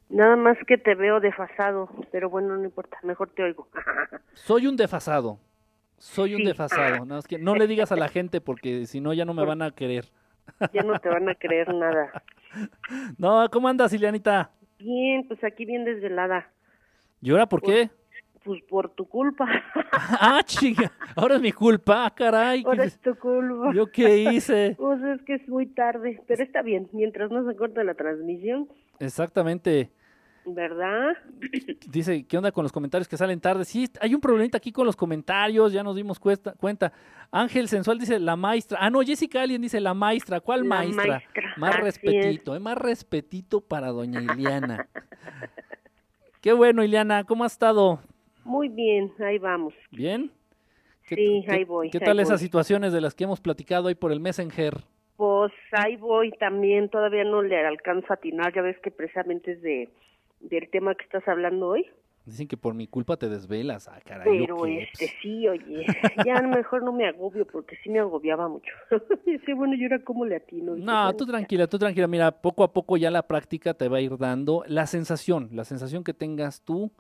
nada más que te veo desfasado, pero bueno, no importa, mejor te oigo. Soy un desfasado. Soy un desfasado. Nada más que no le digas a la gente porque si no ya no me van a querer. ya no te van a creer nada. No, ¿cómo andas, Ilianita? Bien, pues aquí bien desvelada. ¿Y ahora por qué? Pues por tu culpa. Ah, chica, ahora es mi culpa, ah, caray. Ahora ¿qué- es tu culpa. ¿Yo qué hice? Pues es que es muy tarde, pero está bien, mientras no se corte la transmisión, Exactamente. ¿Verdad? Dice, ¿qué onda con los comentarios que salen tarde? Sí, hay un problemita aquí con los comentarios, ya nos dimos cuesta- cuenta. Ángel Sensual dice, la maestra. Ah, no, Jessica Alien dice, la maestra. ¿Cuál La maestra? maestra, Más así respetito, eh, más respetito para doña Iliana. Qué bueno, Iliana, ¿cómo has estado? Muy bien, ahí vamos. ¿Bien? ¿Qué, Sí, ahí voy, ¿Qué ahí tal esas situaciones de las que hemos platicado ahí por el Messenger? Pues ahí voy también, todavía no le alcanzo a atinar, ya ves que precisamente es de del tema que estás hablando hoy. Dicen que por mi culpa te desvelas. Ah, caray. ¿yo Pero este sí, oye, ya mejor no me agobio porque sí me agobiaba mucho. Dice, bueno, ¿y ahora cómo le atino? Dije, No, tú tranquila, tú tranquila. Mira, poco a poco ya la práctica te va a ir dando la sensación, la sensación que tengas tú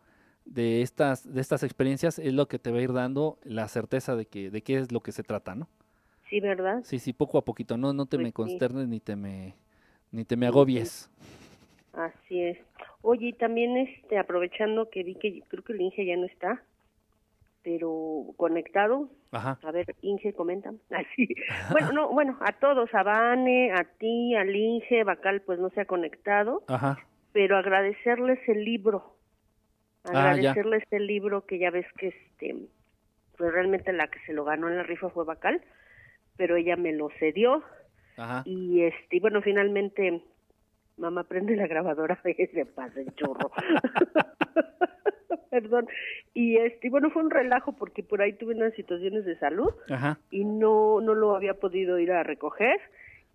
de estas, de estas experiencias es lo que te va a ir dando la certeza de que, de qué es lo que se trata, ¿no? Sí, ¿verdad? Sí, sí, poco a poquito. No, no te Pues me sí. consternes ni te me, ni te me agobies. Así es. Oye, y también este, aprovechando que vi que creo que el Inge ya no está, pero conectado. Ajá. A ver, Inge, comenta. Así. Bueno, no, bueno, a todos, a Vane, a ti, al Inge, Bacal, pues no se ha conectado. Ajá. pero agradecerles el libro, Ah, agradecerles el libro que ya ves que este, pues realmente la que se lo ganó en la rifa fue Bacal, pero ella me lo cedió Ajá. y este, y bueno, finalmente mamá prende la grabadora de se pasa el chorro. Perdón. Y este, y bueno, fue un relajo porque por ahí tuve unas situaciones de salud Ajá. y no no lo había podido ir a recoger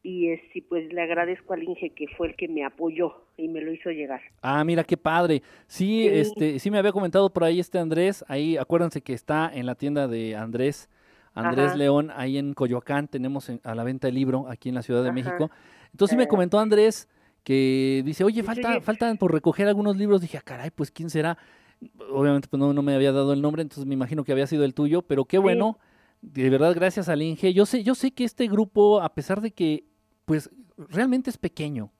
y este, pues le agradezco al Inge que fue el que me apoyó y me lo hizo llegar. Ah, mira qué padre. Sí, Sí. este, sí me había comentado por ahí este Andrés. Ahí, acuérdense que está en la tienda de Andrés, Andrés Ajá. León, ahí en Coyoacán. Tenemos en- a la venta el libro aquí en la Ciudad de Ajá. México. Entonces sí me Eh. comentó Andrés que dice, oye, falta, faltan por recoger algunos libros. Dije, ah, caray, pues quién será. Obviamente, pues no, no me había dado el nombre, entonces me imagino que había sido el tuyo, pero qué Sí. bueno. De verdad, gracias al Inge. Yo sé, yo sé que este grupo, a pesar de que, pues, realmente es pequeño,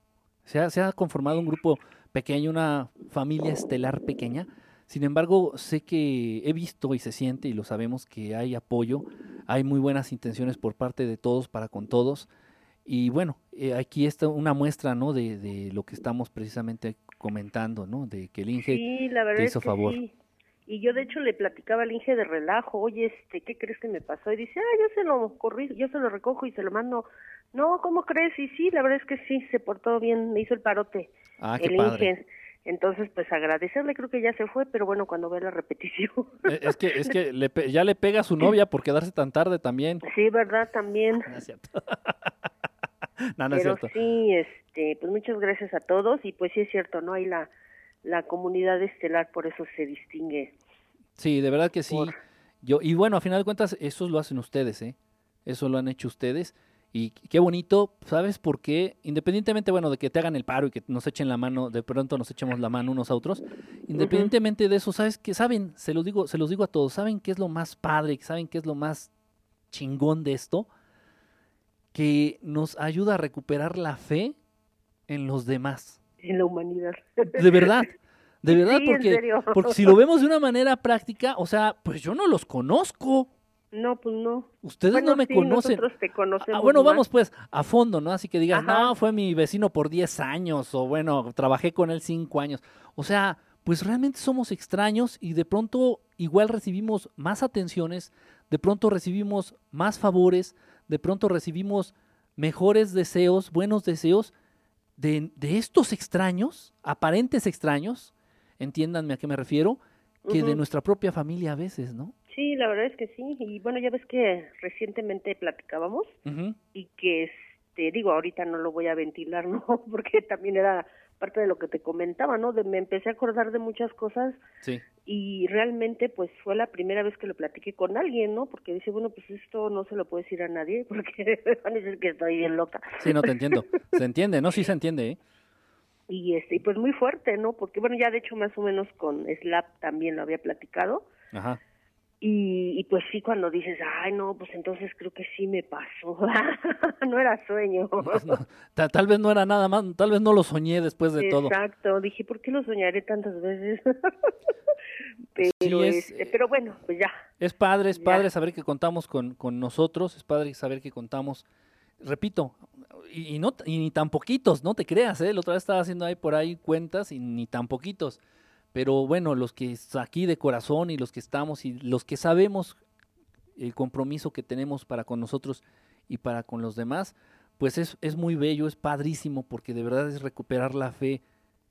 se ha, se ha conformado un grupo pequeño, una familia estelar pequeña. Sin embargo, sé que he visto y se siente y lo sabemos que hay apoyo, hay muy buenas intenciones por parte de todos para con todos. Y bueno, eh, aquí está una muestra, ¿no? De, de lo que estamos precisamente comentando, ¿no? De que el Inge Sí, la verdad te es hizo que favor. sí. Y yo de hecho le platicaba al Inge de relajo, oye, este, ¿qué crees que me pasó? Y dice, ah, yo se lo corrí, yo se lo recojo y se lo mando. No, ¿cómo crees? Y sí, la verdad es que sí, se portó bien, me hizo el parote Ah, qué el padre. Inge. Entonces, pues agradecerle, creo que ya se fue, pero bueno, cuando ve la repetición. Eh, Es que, es que le ya le pega a su novia por quedarse tan tarde también. sí, ¿verdad? También. No es cierto. no, no es pero cierto. sí, este, pues muchas gracias a todos y pues sí es cierto, ¿no? Hay la, la comunidad estelar, por eso se distingue. Sí, de verdad que sí. por- Yo, y bueno, a final de cuentas, eso lo hacen ustedes, ¿eh? Eso lo han hecho ustedes. Y qué bonito, ¿sabes por qué? Independientemente, bueno, de que te hagan el paro y que nos echen la mano, de pronto nos echemos la mano unos a otros, independientemente de eso, ¿sabes qué? Saben, se los digo, se los digo a todos, ¿saben qué es lo más padre? ¿Saben qué es lo más chingón de esto? Que nos ayuda a recuperar la fe en los demás. En la humanidad. De verdad. De verdad, Sí, porque, porque si lo vemos de una manera práctica, o sea, pues yo no los conozco. No, pues no. Ustedes Bueno, no me sí, conocen. Nosotros te conocemos Ah, bueno, más. vamos pues a fondo, ¿no? Así que digas, Ajá. no, fue mi vecino por 10 años, o bueno, trabajé con él 5 años. O sea, pues realmente somos extraños y de pronto igual recibimos más atenciones, de pronto recibimos más favores, de pronto recibimos mejores deseos, buenos deseos de, de estos extraños, aparentes extraños, entiéndanme a qué me refiero, que de nuestra propia familia a veces, ¿no? Sí, la verdad es que sí. Y bueno, ya ves que recientemente platicábamos y que, este, digo, ahorita no lo voy a ventilar, ¿no? Porque también era parte de lo que te comentaba, ¿no? De, me empecé a acordar de muchas cosas Sí. y realmente pues fue la primera vez que lo platiqué con alguien, ¿no? Porque dice, bueno, pues esto no se lo puedo decir a nadie porque van a decir que estoy bien loca. Sí, no te entiendo. Se entiende, ¿no? Sí se entiende, ¿eh? Y este, y pues muy fuerte, ¿no? Porque bueno, ya de hecho más o menos con Slap también lo había platicado. Ajá. Y, y pues sí, cuando dices, ay, no, pues entonces creo que sí me pasó. no era sueño. Pues no, tal vez no era nada más, tal vez no lo soñé después de todo. Exacto, dije, ¿por qué lo soñaré tantas veces? pero, Sí, es- este, pero bueno, pues ya. Es padre, es Ya. padre saber que contamos con, con nosotros, es padre saber que contamos, repito, y, y no y ni tan poquitos, no te creas, ¿eh? La otra vez estaba haciendo ahí por ahí cuentas y ni tan poquitos. Pero bueno, los que aquí de corazón y los que estamos y los que sabemos el compromiso que tenemos para con nosotros y para con los demás, pues es, es muy bello, es padrísimo, porque de verdad es recuperar la fe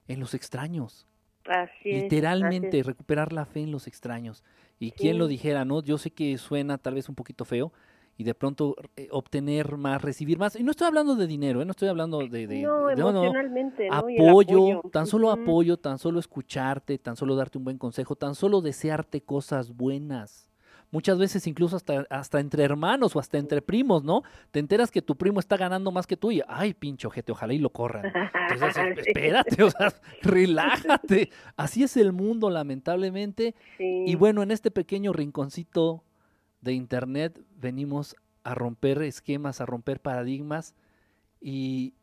en los extraños. Así es, Literalmente, es. recuperar la fe en los extraños. Y quién Sí. lo dijera, ¿no? Yo sé que suena tal vez un poquito feo y de pronto eh, obtener más, recibir más. Y no estoy hablando de dinero, ¿eh? No estoy hablando de... de- no, de- no, no. Apoyo, tan solo apoyo, tan solo escucharte, tan solo darte un buen consejo, tan solo desearte cosas buenas. Muchas veces incluso hasta, hasta entre hermanos o hasta entre primos, ¿no? Te enteras que tu primo está ganando más que tú y, ay, pinche ojete, ojalá y lo corran. Entonces, espérate, o sea, relájate. Así es el mundo, lamentablemente. Sí. Y bueno, en este pequeño rinconcito de internet venimos a romper esquemas, a romper paradigmas y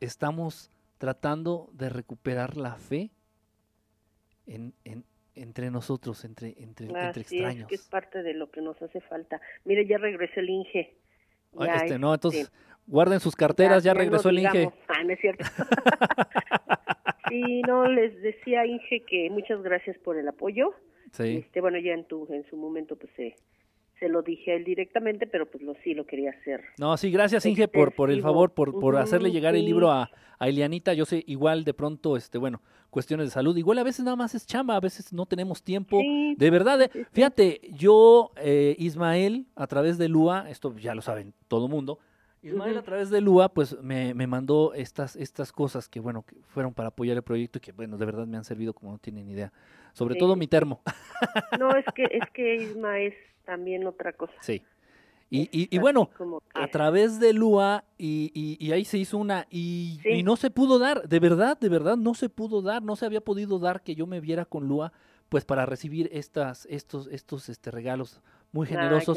estamos tratando de recuperar la fe en, en- entre nosotros, entre, entre, extraños. es, que es parte de lo que nos hace falta. Mire, ya regresó el Inge. Ya, este, no, entonces este, guarden sus carteras, ya, regresó el Inge. Ah, no es cierto. sí, no, les decía Inge que muchas gracias por el apoyo. Sí. Este, bueno, ya en tu en su momento pues se, se lo dije a él directamente, pero pues lo sí lo quería hacer. No, sí, gracias Inge por, por el favor, por, por hacerle llegar el libro a, a Elianita. Yo sé, igual de pronto, este, bueno, cuestiones de salud. Igual a veces nada más es chamba, a veces no tenemos tiempo. Sí, De verdad, eh, fíjate, yo, eh, Ismael, a través de Lua, esto ya lo saben todo mundo, Ismael a través de Lua, pues me, me mandó estas, estas cosas que, bueno, que fueron para apoyar el proyecto y que, bueno, de verdad me han servido como no tienen idea. Sobre Sí. todo mi termo. No, es que es que Isma es también otra cosa. sí. Y, y, bueno, a través de Lua y, y- y ahí se hizo una y, Sí. y no se pudo dar, de verdad, de verdad no se pudo dar, no se había podido dar que yo me viera con Lua pues para recibir estas estos estos este regalos muy generosos.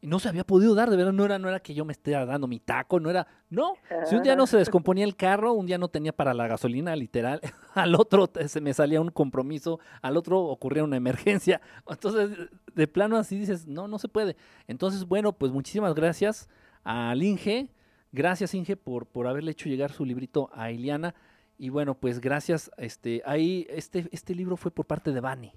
Y no se había podido dar, de verdad no era no era que yo me esté dando mi taco, no era, no, si un día no se descomponía el carro, un día no tenía para la gasolina, literal, al otro se me salía un compromiso, al otro ocurría una emergencia. Entonces, de plano así dices, no, no se puede. Entonces, bueno, pues muchísimas gracias al Inge. Gracias, Inge, por, por haberle hecho llegar su librito a Iliana. Y bueno, pues gracias. Este, ahí, este, este libro fue por parte de Vani,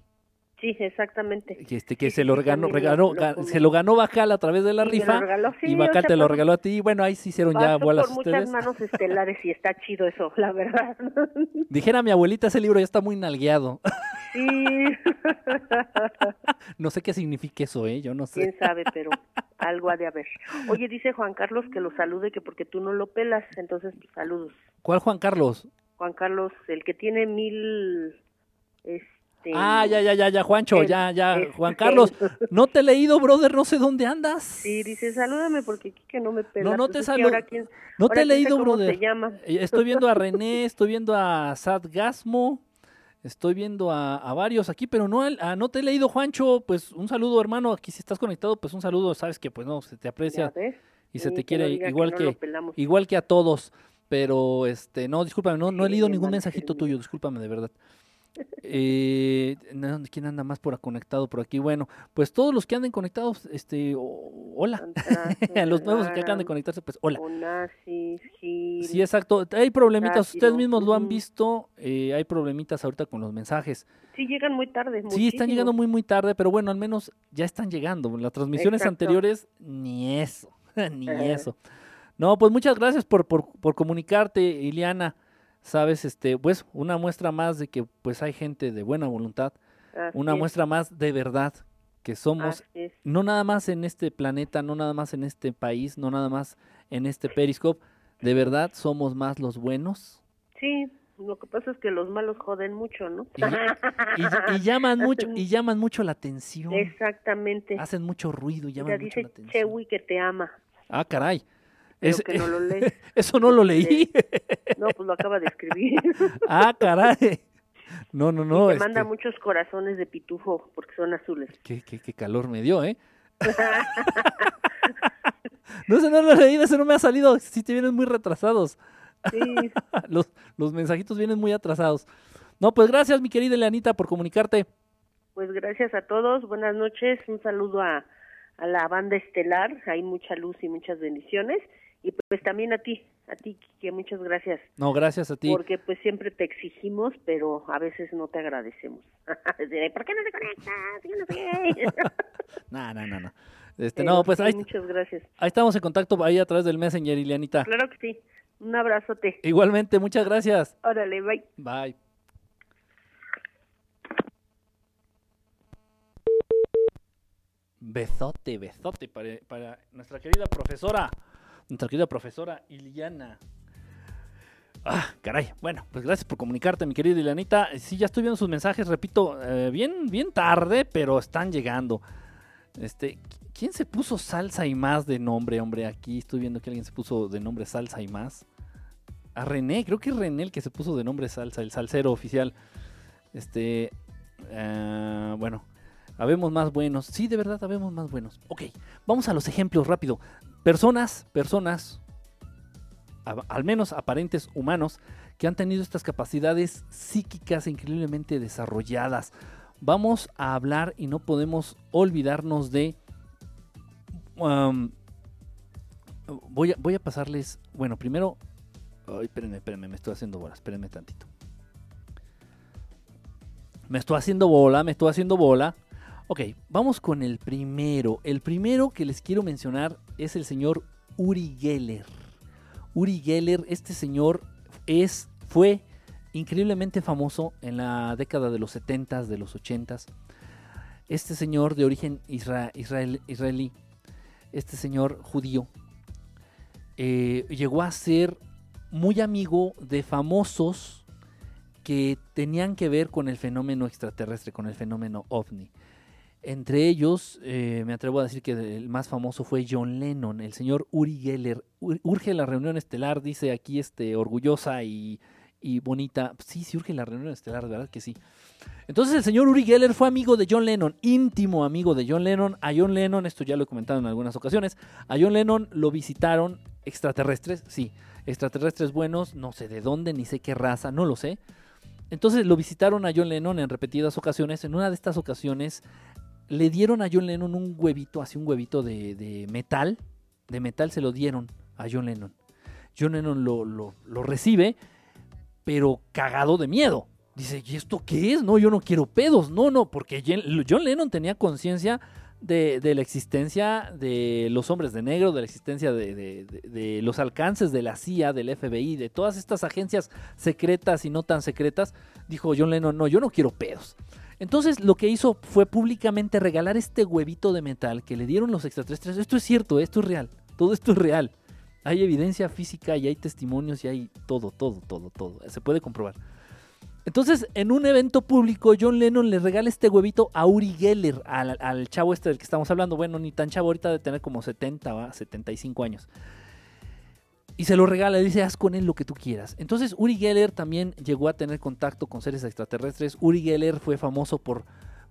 Sí, exactamente. que, este, que Sí, se lo regaló, regaló, lo se lo ganó Bacal a través de la rifa. regaló, sí, y o Bacal sea, te lo regaló a ti. Y bueno, ahí se hicieron ya bolas por ustedes. muchas manos estelares y está chido eso, la verdad. Dijera mi abuelita, ese libro ya está muy nalgueado. Sí, no sé qué significa eso, ¿eh? Yo no sé. quién sabe, pero algo ha de haber. Oye, dice Juan Carlos que lo salude, que porque tú no lo pelas, entonces pues, saludos. ¿Cuál Juan Carlos? Juan Carlos, el que tiene mil, este, este. Ah, ya, ya, ya, ya, Juancho, el- ya, ya, Juan Carlos. No te he leído, brother, no sé dónde andas. Sí, dice, salúdame porque Kike no me pela. No, no Pues te es que salu- ahora quién- No te he leído, brother. Eh, Estoy viendo a René, estoy viendo a Sad Gasmo, estoy viendo a, a varios aquí, pero no, ah, no te he leído, Juancho. Pues un saludo, hermano. Aquí si estás conectado, pues un saludo. Sabes que pues no, se te aprecia y se te que quiere igual que, igual que a todos. Pero este, no, discúlpame, no, no he leído ningún mensajito tuyo, discúlpame de verdad. Eh, no, ¿Quién anda más por conectado por aquí? Bueno, pues todos los que anden conectados, este, hola. A los nuevos que acaban de conectarse, pues hola. Sí, exacto. Hay problemitas, ustedes mismos lo han visto, eh, hay problemitas ahorita con los mensajes. Sí, llegan muy tarde. Sí, están llegando muchísimo. muy, muy tarde, pero bueno, al menos ya están llegando. Las transmisiones Exacto. anteriores, ni eso, ni eso. No, pues muchas gracias por, por, por comunicarte, Iliana. Sabes, este, pues una muestra más de que pues hay gente de buena voluntad, Así una es, muestra más de verdad que somos no nada más en este planeta, no nada más en este país, no nada más en este Periscope, de verdad somos más los buenos Sí, lo que pasa es que los malos joden mucho, ¿no? y, y- y llaman mucho y llaman mucho la atención, Exactamente. hacen mucho ruido y llaman Ya mucho dice la atención. Chewi que te ama, Ah, caray. Es- que no lo lees. eso no lo leí. No, pues lo acaba de escribir. ah, caray. No, no, no. y te manda este, muchos corazones de pitufo porque son azules. qué, qué- qué calor me dio, ¿eh? no, ese no lo he leído, ese no me ha salido. Sí, te vienen muy retrasados. Sí, los, los mensajitos vienen muy atrasados. No, pues gracias, mi querida Leanita, por comunicarte. pues gracias a todos. Buenas noches. Un saludo a, a la banda estelar. Hay mucha luz y muchas bendiciones. Y pues también a ti, a ti, que muchas gracias. No, gracias a ti. Porque pues siempre te exigimos, pero a veces no te agradecemos. De, ¿Por qué no te conectas? Yo no sé. No, no, no, no. Este, Pero no, pues sí, ahí, Muchas gracias. ahí estamos en contacto ahí a través del Messenger, Ileanita. Claro que sí. Un abrazote. Igualmente, muchas gracias. Órale, bye. Bye. Besote, besote para, para nuestra querida profesora, nuestra querida profesora Iliana. Ah, caray. Bueno, pues gracias por comunicarte, mi querida Ilianita. Sí, ya estoy viendo sus mensajes, repito, eh, bien, bien tarde, pero están llegando. Este, ¿quién se puso salsa y más de nombre, hombre? Aquí estoy viendo que alguien se puso de nombre salsa y más. A René, creo que es René el que se puso de nombre salsa, el salsero oficial. Este, ah, bueno, habemos más buenos. Sí, de verdad, habemos más buenos. Ok, vamos a los ejemplos rápido. Personas, personas, al menos aparentes humanos, que han tenido estas capacidades psíquicas increíblemente desarrolladas. Vamos a hablar y no podemos olvidarnos de... um, voy, a, voy a pasarles... Bueno, primero... Ay, espérenme, espérenme, me estoy haciendo bola, espérenme tantito. Me estoy haciendo bola, me estoy haciendo bola. Ok, vamos con el primero. El primero que les quiero mencionar es el señor Uri Geller. Uri Geller, este señor es, fue increíblemente famoso en la década de los 70s, de los 80s. Este señor de origen isra- israel- israelí, este señor judío, eh, llegó a ser muy amigo de famosos que tenían que ver con el fenómeno extraterrestre, con el fenómeno ovni. Entre ellos, eh, me atrevo a decir que el más famoso fue John Lennon, el señor Uri Geller. Ur- Urge la reunión estelar, dice aquí este, orgullosa y, y bonita. Sí, sí, urge la reunión estelar, verdad que sí. Entonces el señor Uri Geller fue amigo de John Lennon, íntimo amigo de John Lennon. A John Lennon, esto ya lo he comentado en algunas ocasiones, a John Lennon lo visitaron extraterrestres, sí, extraterrestres buenos, no sé de dónde, ni sé qué raza, no lo sé. Entonces lo visitaron a John Lennon en repetidas ocasiones. En una de estas ocasiones le dieron a John Lennon un huevito, así un huevito de, metal. De metal se lo dieron a John Lennon. John Lennon lo, lo- lo recibe, pero cagado de miedo. Dice, ¿y esto qué es? No, yo no quiero pedos. No, no, porque John Lennon tenía conciencia de, la existencia de los hombres de negro, de la existencia de los alcances de la CIA, del FBI, de todas estas agencias secretas y no tan secretas. Dijo John Lennon, no, yo no quiero pedos. Entonces lo que hizo fue públicamente regalar este huevito de metal que le dieron los extraterrestres. Esto es cierto, esto es real, todo esto es real. Hay evidencia física y hay testimonios y hay todo, todo, todo, todo. Se puede comprobar. Entonces, en un evento público, John Lennon le regala este huevito a Uri Geller, al, chavo este del que estamos hablando. Bueno, ni tan chavo ahorita de tener como 70, ¿va? 75 años. Y se lo regala, dice, haz con él lo que tú quieras. Entonces, Uri Geller también llegó a tener contacto con seres extraterrestres. Uri Geller fue famoso por,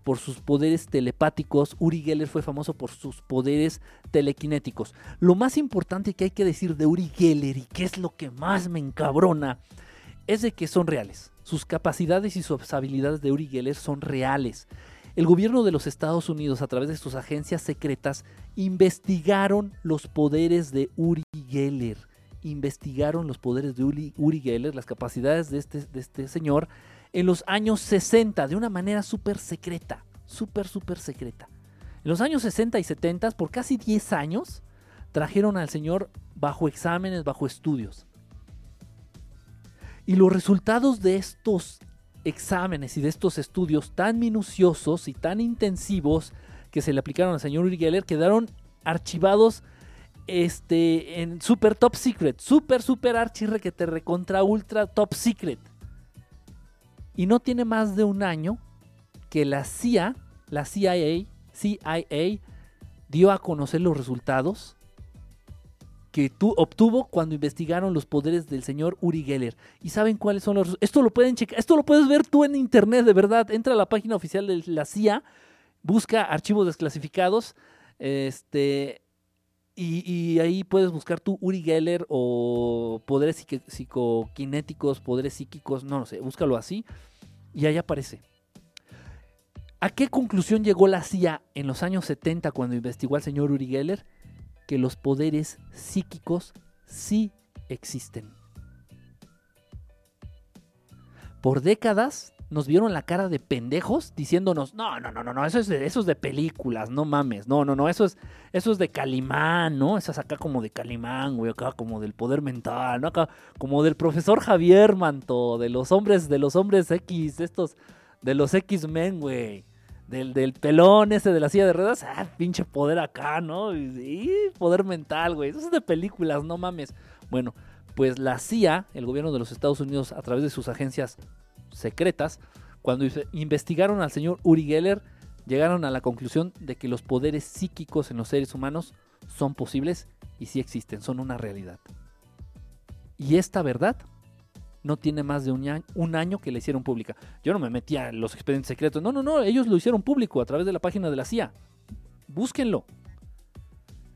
por sus poderes telepáticos. Uri Geller fue famoso por sus poderes telequinéticos. Lo más importante que hay que decir de Uri Geller y que es lo que más me encabrona es de que son reales. Sus capacidades y sus habilidades de Uri Geller son reales. El gobierno de los Estados Unidos, a través de sus agencias secretas, investigaron los poderes de Uri Geller. Investigaron los poderes de Uri, Geller, las capacidades de este, de este señor, en los años 60, de una manera súper secreta. Súper, súper secreta. En los años 60 y 70, por casi 10 años, trajeron al señor bajo exámenes, bajo estudios. Y los resultados de estos exámenes y de estos estudios tan minuciosos y tan intensivos que se le aplicaron al señor Uri Geller quedaron archivados este, en super top secret, super super archirre que te recontra ultra top secret. Y no tiene más de un año que la CIA, la CIA, CIA dio a conocer los resultados que tú obtuvo cuando investigaron los poderes del señor Uri Geller. ¿Y saben cuáles son los Esto lo pueden checar, esto lo puedes ver tú en internet, de verdad. Entra a la página oficial de la CIA, busca archivos desclasificados, este y, ahí puedes buscar tú Uri Geller o poderes psicoquinéticos, poderes psíquicos, no lo sé, búscalo así y ahí aparece. ¿A qué conclusión llegó la CIA en los años 70 cuando investigó al señor Uri Geller? que los poderes psíquicos sí existen. Por décadas nos vieron la cara de pendejos diciéndonos, no, no, no, no, no, eso es de, eso es de películas, no mames, no, no, no, eso es, eso es de Calimán, ¿no? Eso es acá como de Calimán, güey, acá como del poder mental, ¿no? Acá como del profesor Javier Manto, de los hombres, de los hombres X, estos, de los X-Men, güey del, pelón ese de la silla de ruedas, ah, pinche poder acá, ¿no? Y, poder mental, güey. Eso es de películas, no mames. Bueno, pues la CIA, el gobierno de los Estados Unidos, a través de sus agencias secretas, cuando investigaron al señor Uri Geller, llegaron a la conclusión de que los poderes psíquicos en los seres humanos son posibles y sí existen, son una realidad. Y esta verdad no tiene más de un año, que la hicieron pública. Yo no me metía en los expedientes secretos. No, no, no. Ellos lo hicieron público a través de la página de la CIA. Búsquenlo.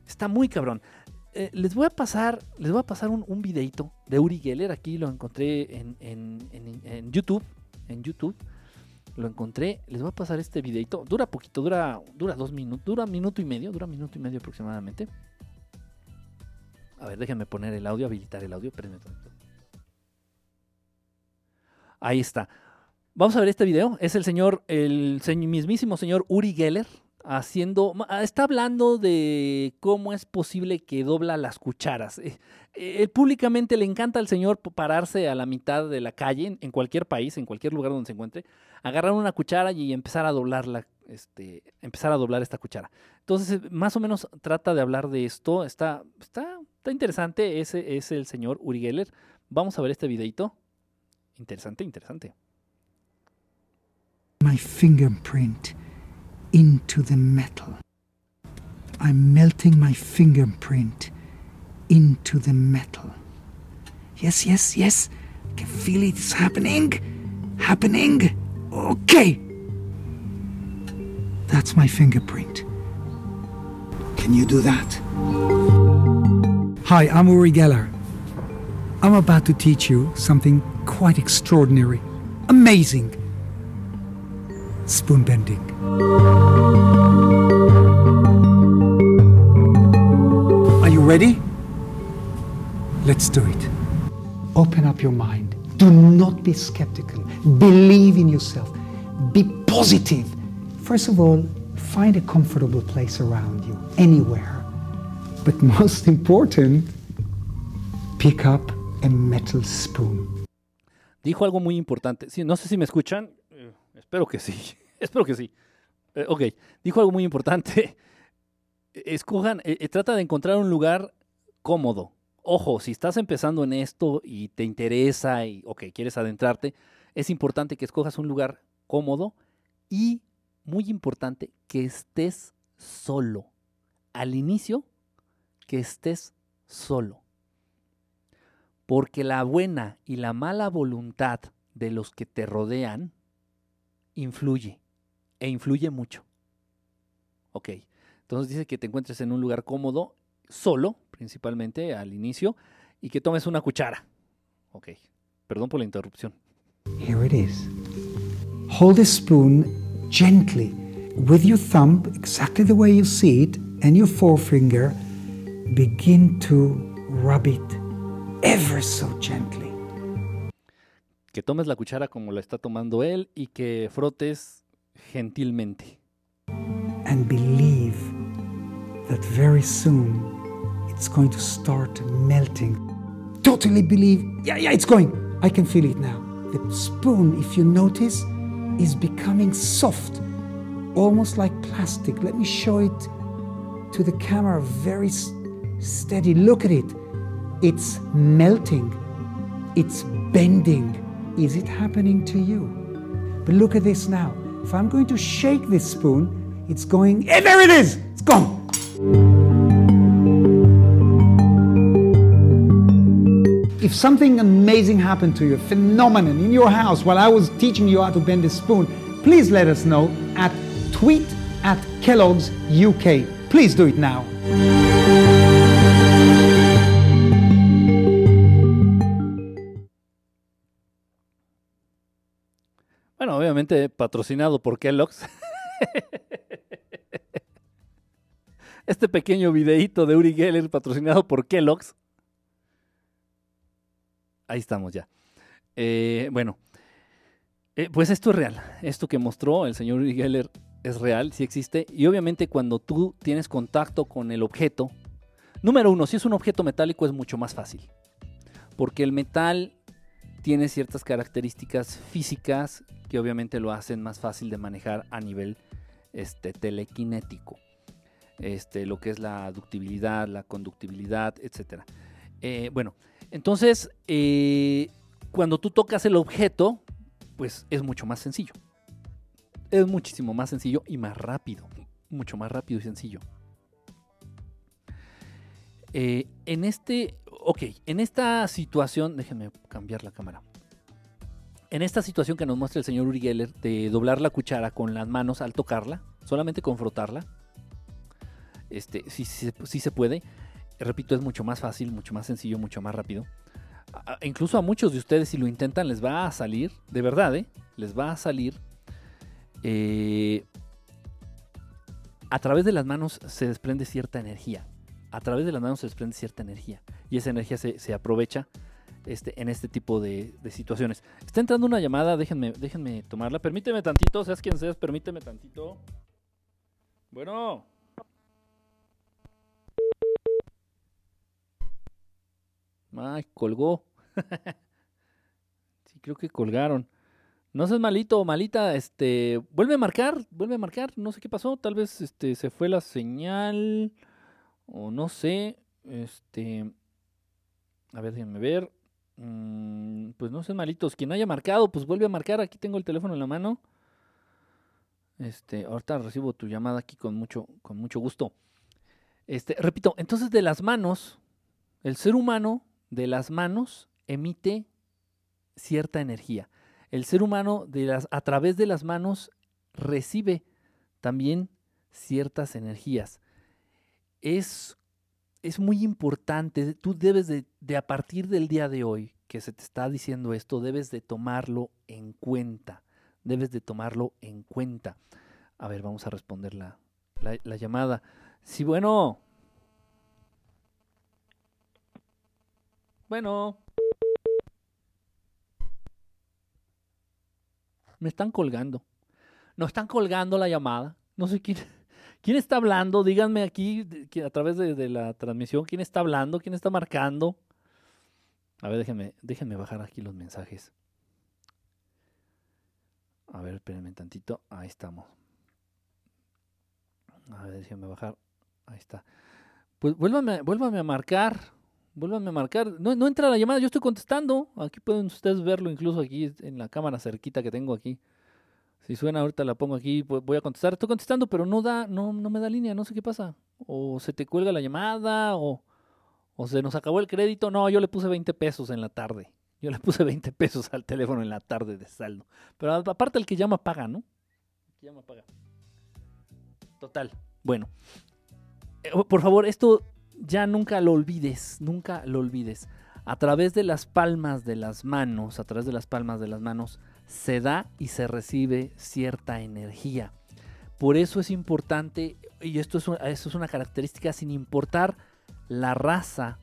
Está muy cabrón. Eh, les voy a pasar, les voy a pasar un, un videito de Uri Geller. Aquí lo encontré en, YouTube. En YouTube. Lo encontré. Les voy a pasar este videito. Dura poquito, dura, dura dos minutos. Dura minuto y medio. Dura minuto y medio aproximadamente. A ver, déjenme poner el audio, habilitar el audio. Ahí está. Vamos a ver este video. Es el señor, el mismísimo señor Uri Geller haciendo, está hablando de cómo es posible que dobla las cucharas. Eh, públicamente le encanta al señor pararse a la mitad de la calle, en cualquier país, en cualquier lugar donde se encuentre, agarrar una cuchara y empezar a doblarla, este, empezar a doblar esta cuchara. Entonces, más o menos trata de hablar de esto. Está, está, está interesante. Ese es el señor Uri Geller. Vamos a ver este videito. Interesante, interesante. My fingerprint into the metal. I'm melting my fingerprint into the metal. Yes, yes, yes. I can feel it. It's happening. Happening. Okay. That's my fingerprint. Can you do that? Hi, I'm Uri Geller. I'm about to teach you something quite extraordinary, amazing spoon bending. Are you ready? Let's do it. Open up your mind. Do not be skeptical. Believe in yourself. Be positive. First of all, find a comfortable place around you, anywhere. But most important, pick up a metal spoon. dijo algo muy importante. Sí, no sé si me escuchan. Eh, espero que sí. espero que sí. Eh, ok, dijo algo muy importante. Escojan, eh, trata de encontrar un lugar cómodo. Ojo, si estás empezando en esto y te interesa y, ok, quieres adentrarte, Es importante que escojas un lugar cómodo y, muy importante, que estés solo. Al inicio, que estés solo. Porque la buena y la mala voluntad de los que te rodean influye e influye mucho. Ok, entonces dice que te encuentres en un lugar cómodo, solo, principalmente al inicio, y que tomes una cuchara. Ok, perdón por la interrupción. Here it is. Hold the spoon gently with your thumb, exactly the way you see it, and your forefinger. Begin to rub it ever so gently. Que tomes la cuchara como la está tomando él y que frotes gentilmente. And believe that very soon it's going to start melting. Totally believe. Yeah, yeah, it's going. I can feel it now. The spoon, if you notice, is becoming soft, almost like plastic. Let me show it to the camera very steady. Look at it. It's melting, it's bending. Is it happening to you? But look at this now. If I'm going to shake this spoon, it's going. There it is! It's gone! If something amazing happened to you, a phenomenon in your house while I was teaching you how to bend a spoon, please let us know at tweet at Kellogg's UK. Please do it now. Patrocinado por Kellogg's. Este pequeño videíto de Uri Geller patrocinado por Kellogg's. Ahí estamos ya. Eh, bueno, eh, pues esto es real. Esto que mostró el señor Uri Geller es real, sí existe. Y obviamente cuando tú tienes contacto con el objeto, número uno, si es un objeto metálico es mucho más fácil. Porque el metal tiene ciertas características físicas que obviamente lo hacen más fácil de manejar a nivel este, telequinético. Este, lo que es la ductibilidad, la conductibilidad, etc. bueno, entonces, eh, cuando tú tocas el objeto, pues es mucho más sencillo. Es muchísimo más sencillo y más rápido. Mucho más rápido y sencillo. Eh, en este, ok, en esta situación, déjenme cambiar la cámara. En esta situación que nos muestra el señor Uri Geller de doblar la cuchara con las manos al tocarla, solamente con frotarla, este, sí, sí, sí se puede. Repito, es mucho más fácil, mucho más sencillo, mucho más rápido. Incluso a muchos de ustedes, si lo intentan, les va a salir, de verdad, ¿eh? Les va a salir. eh, a través de las manos se desprende cierta energía. A través de las manos se desprende cierta energía. Y esa energía se, se aprovecha este, en este tipo de, de situaciones. Está entrando una llamada, déjenme, déjenme tomarla. Permíteme tantito, seas quien seas, permíteme tantito. Bueno. Ay, colgó. sí, creo que colgaron. No seas malito o malita, este, vuelve a marcar, vuelve a marcar, no sé qué pasó, tal vez este se fue la señal o no sé, este, a ver, déjenme ver. Mm, pues no sean malitos, quien haya marcado, pues vuelve a marcar, aquí tengo el teléfono en la mano. Este, ahorita recibo tu llamada aquí con mucho con mucho gusto. Este, repito, entonces de las manos, el ser humano de las manos emite cierta energía. El ser humano de las, a través de las manos recibe también ciertas energías. Es, es muy importante, tú debes de, de a partir del día de hoy que se te está diciendo esto, debes de tomarlo en cuenta, debes de tomarlo en cuenta. A ver, vamos a responder la, la, la llamada. Sí, bueno. Bueno. Me están colgando. No están colgando la llamada. No sé quién, quién está hablando. Díganme aquí a través de, la transmisión quién está hablando, quién está marcando. A ver, déjenme, déjenme bajar aquí los mensajes. A ver, espérenme tantito. Ahí estamos. A ver, déjenme bajar. Ahí está. Pues vuélvame, vuélvame a marcar. Vuélvanme a marcar. No, no entra la llamada, yo estoy contestando. Aquí pueden ustedes verlo, incluso aquí en la cámara cerquita que tengo aquí. Si suena, ahorita la pongo aquí, voy a contestar. Estoy contestando, pero no da, no, no me da línea, no sé qué pasa. O se te cuelga la llamada, o, o se nos acabó el crédito. No, yo le puse 20 pesos en la tarde. Yo le puse 20 pesos al teléfono en la tarde de saldo. Pero aparte el que llama paga, ¿no? El que llama paga. Total. Bueno. Eh, por favor, esto ya nunca lo olvides, nunca lo olvides. A través de las palmas de las manos, a través de las palmas de las manos, se da y se recibe cierta energía. Por eso es importante, y esto es, es una característica sin importar la raza,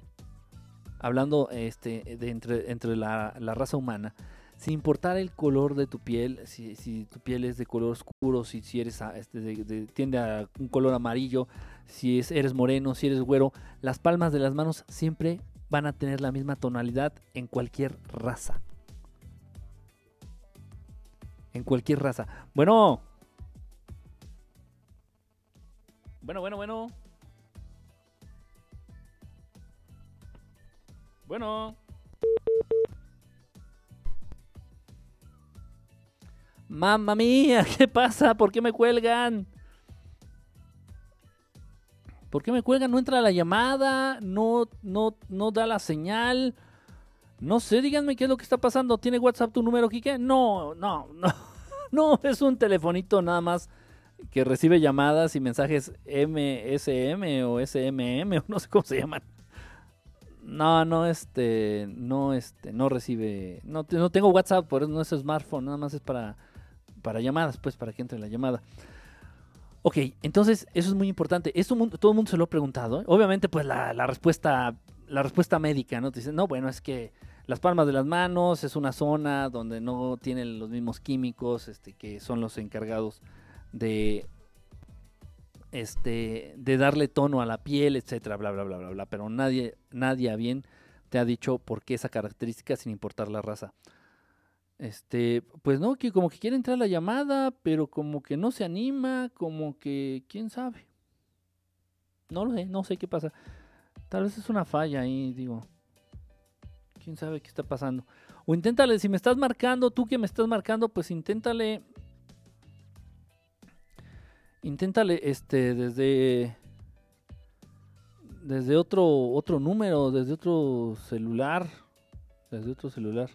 hablando este, de entre, entre la, raza humana, sin importar el color de tu piel, si, tu piel es de color oscuro, si, si eres este, tiende a un color amarillo, si es, eres moreno, si eres güero, las palmas de las manos siempre van a tener la misma tonalidad en cualquier raza. En cualquier raza. Bueno. Bueno, bueno, bueno. Bueno. Mamma mía, ¿qué pasa? ¿Por qué me cuelgan? ¿Por qué me cuelgan? No entra la llamada, no, no, no da la señal. No sé, díganme qué es lo que está pasando. ¿Tiene WhatsApp tu número, Kike? No, no, no. No, es un telefonito nada más que recibe llamadas y mensajes MSM o SMM o no sé cómo se llaman. No, no, este, no, este, no recibe, no, no tengo WhatsApp, por eso no es smartphone, nada más es para, para llamadas, pues, para que entre la llamada. Ok, entonces eso es muy importante. Esto todo el mundo se lo ha preguntado. ¿eh? Obviamente, pues la, respuesta, la respuesta médica, ¿no? Te dicen, no, bueno, es que las palmas de las manos es una zona donde no tienen los mismos químicos, este, que son los encargados de, este, de darle tono a la piel, etcétera, bla, bla, bla, bla, bla. Pero nadie, nadie a bien te ha dicho por qué esa característica sin importar la raza. Este, pues no, que como que quiere entrar la llamada, pero como que no se anima, como que, quién sabe. No lo sé, no sé qué pasa. Tal vez es una falla ahí, digo. Quién sabe qué está pasando. O inténtale, si me estás marcando, tú que me estás marcando, pues inténtale. Inténtale, este, desde. Desde otro, otro número, desde otro celular. Desde otro celular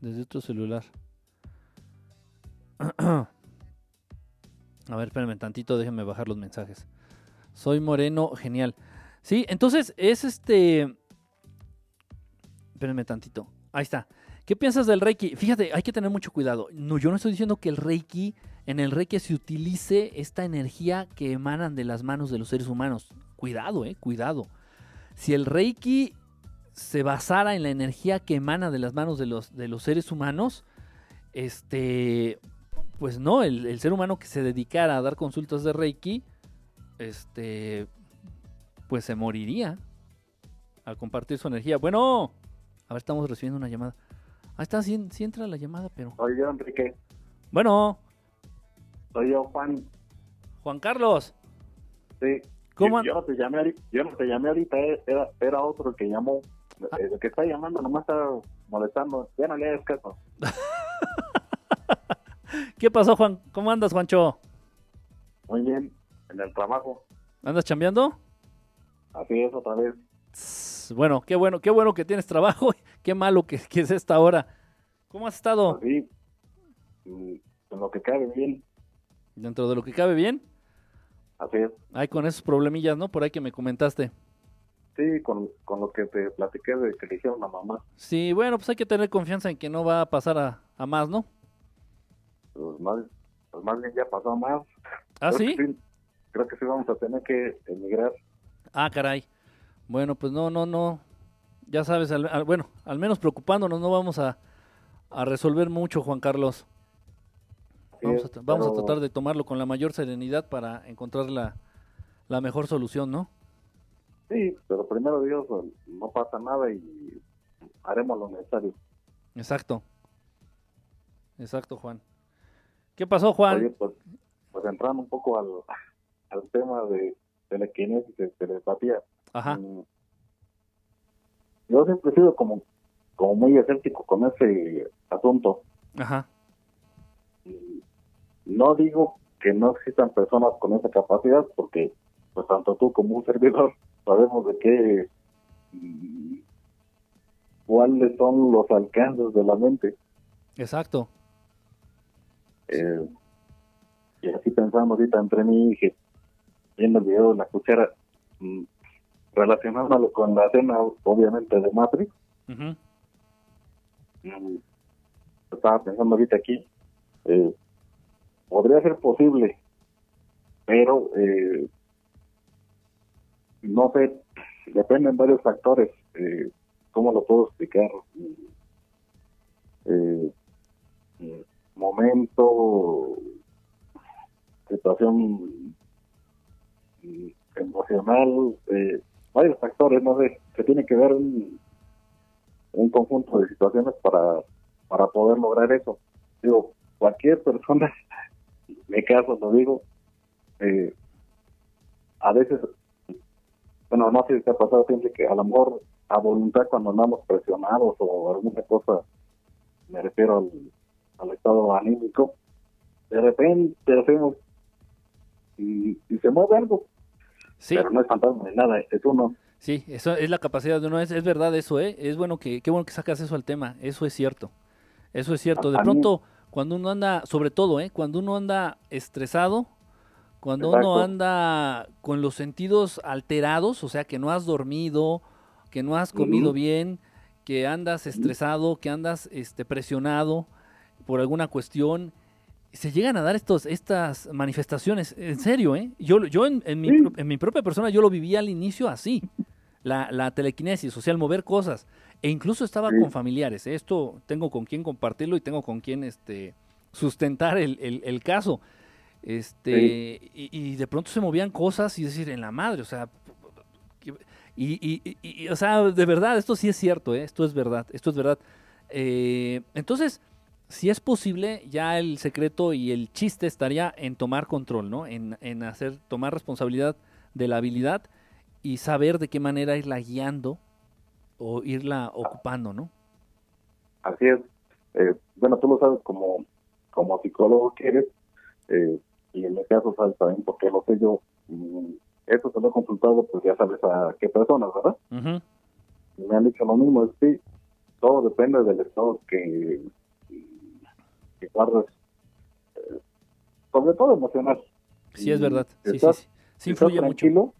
desde otro celular. A ver, espérenme tantito, déjenme bajar los mensajes. Soy Moreno, genial. Sí, entonces es este... Espérenme tantito. Ahí está. ¿Qué piensas del Reiki? Fíjate, hay que tener mucho cuidado. No, yo no estoy diciendo que el Reiki, en el Reiki se utilice esta energía que emanan de las manos de los seres humanos. Cuidado, eh, cuidado. Si el Reiki se basara en la energía que emana de las manos de los, de los seres humanos, este, pues no, el, ser humano que se dedicara a dar consultas de Reiki, este, pues se moriría al compartir su energía. Bueno, a ver, estamos recibiendo una llamada. Ahí está, sí, entra la llamada, pero... Soy yo, Enrique. Bueno. Soy yo, Juan. Juan Carlos. Sí. ¿Cómo? Yo, no te llamé, yo no te llamé ahorita, era, era otro que llamó. El que está llamando nomás está molestando. Ya no le hagas caso. ¿Qué pasó, Juan? ¿Cómo andas, Juancho? Muy bien, en el trabajo. ¿Andas chambeando? Así es, otra vez. Bueno, qué bueno, qué bueno que tienes trabajo. Qué malo que, es esta hora. ¿Cómo has estado? Sí, mm, en lo que cabe bien. ¿Dentro de lo que cabe bien? Así es. Ay, con esos problemillas, ¿no? Por ahí que me comentaste. Sí, con, lo que te platiqué de que le dijeron a mamá. Sí, bueno, pues hay que tener confianza en que no va a pasar a, más, ¿no? Pues más, pues más bien ya pasó a más. ¿Ah, sí? Creo que sí vamos a tener que emigrar. Ah, caray. Bueno, pues no, no, no. Ya sabes, bueno, al menos preocupándonos no vamos a, resolver mucho, Juan Carlos. Vamos, a, vamos a tratar de tomarlo con la mayor serenidad para encontrar la, la mejor solución, ¿no? Sí, pero primero Dios, no pasa nada y haremos lo necesario. Exacto. Exacto, Juan. ¿Qué pasó, Juan? pues, pues entrando un poco al, al tema de, telequinesis, de telepatía. Ajá. Mm. Yo siempre he sido como, como muy escéptico con ese asunto. Ajá. No digo que no existan personas con esa capacidad, porque pues tanto tú como un servidor sabemos de qué cuáles son los alcances de la mente. Exacto. Eh, y así pensando ahorita entre mí, dije, viendo el video de la cuchara, mm, relacionándolo con la escena, obviamente, de Matrix. Estaba pensando ahorita aquí, eh, podría ser posible, pero eh, no sé, dependen varios factores. Eh, ¿Cómo lo puedo explicar? Eh, momento, situación emocional, eh, varios factores, no sé, que tiene que ver un, un conjunto de situaciones para, para poder lograr eso. Digo, cualquier persona, me caso, lo digo, eh, a veces, bueno, no sé si te ha pasado siempre que a lo mejor a voluntad cuando andamos presionados o alguna cosa, me refiero al estado anímico, de repente hacemos y, se mueve algo. Sí. Pero no es fantasma ni nada, es uno. Sí, eso es la capacidad de uno, es, es verdad eso, ¿eh? Es bueno que, qué bueno que sacas eso al tema, eso es cierto, eso es cierto. De pronto, cuando uno anda, sobre todo, ¿eh? Cuando uno anda estresado, cuando uno anda con los sentidos alterados, o sea, que no has dormido, que no has comido bien, que andas estresado, que andas este, presionado por alguna cuestión, se llegan a dar estos, estas manifestaciones, en serio, ¿eh? Yo, yo en, mi, en mi propia persona, yo lo vivía al inicio así, la, la telequinesis, o sea, el mover cosas, e incluso estaba con familiares, ¿eh? esto tengo con quién compartirlo y tengo con quién este, sustentar el, el, caso, este, y, de pronto se movían cosas y decir, en la madre, o sea, y, y, o sea, de verdad, esto sí es cierto, ¿eh? esto es verdad, esto es verdad. Eh, entonces, si es posible, ya el secreto y el chiste estaría en tomar control, ¿no? En, en hacer, tomar responsabilidad de la habilidad y saber de qué manera irla guiando o irla ocupando, ¿no? Así es. Eh, bueno, tú lo sabes como, como psicólogo que eres, eh, y en mi caso sabes también porque lo sé yo. Mm, eso se lo he consultado, pues ya sabes a qué personas, ¿verdad? Me han dicho lo mismo, es sí, todo depende del estado que que guardas, eh, sobre todo emocional. Sí, es verdad. Sí, sí, sí. influye tranquilo,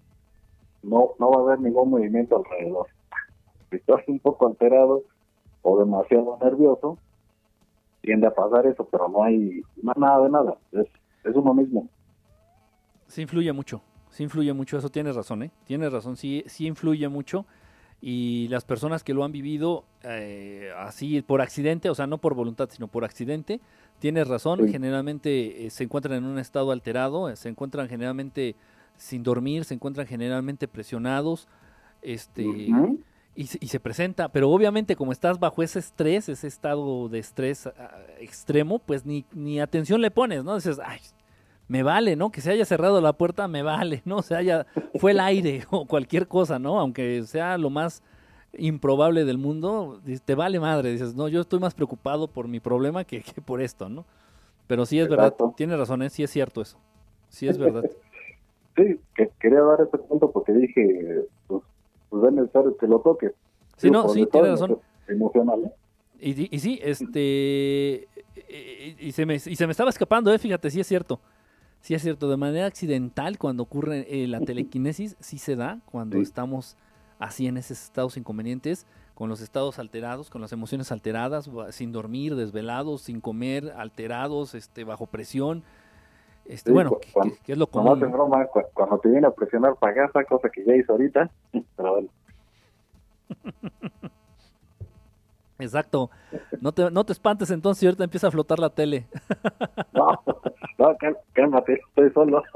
No, no va a haber ningún movimiento alrededor. Si estás un poco alterado o demasiado nervioso, tiende a pasar eso, pero no hay nada de nada. Es, es uno mismo. Sí influye mucho, sí influye mucho, eso tienes razón, ¿eh? Tienes razón, sí, sí influye mucho y las personas que lo han vivido eh, así por accidente, o sea, no por voluntad, sino por accidente, tienes razón, generalmente eh, se encuentran en un estado alterado, eh, se encuentran generalmente sin dormir, se encuentran generalmente presionados, este, y, y, se presenta, pero obviamente como estás bajo ese estrés, ese estado de estrés ah, extremo, pues ni, ni atención le pones, ¿no? Dices, ay, me vale, ¿no? Que se haya cerrado la puerta, me vale, ¿no? O sea, ya fue el aire o cualquier cosa, ¿no? Aunque sea lo más improbable del mundo, te vale madre, dices, no, yo estoy más preocupado por mi problema que, por esto, ¿no? Pero sí es verdad, tiene razón, ¿eh? sí es cierto eso, sí es verdad. sí, que quería dar este punto porque dije, pues, pues es necesario que lo toque. Sí, no, sí, tiene razón. Emocional, ¿eh? Y, y, sí, este, y, se me, y se me estaba escapando, ¿eh? Fíjate, sí es cierto. Sí es cierto, de manera accidental cuando ocurre eh, la telequinesis, sí se da cuando estamos así en esos estados inconvenientes, con los estados alterados, con las emociones alteradas, sin dormir, desvelados, sin comer, alterados, este, bajo presión. Este, bueno, que, es lo común. cuando te viene a presionar para esa cosa que ya hizo ahorita, pero bueno. Exacto. No te, no te espantes entonces, ahorita empieza a flotar la tele. no, no, cálmate, estoy solo.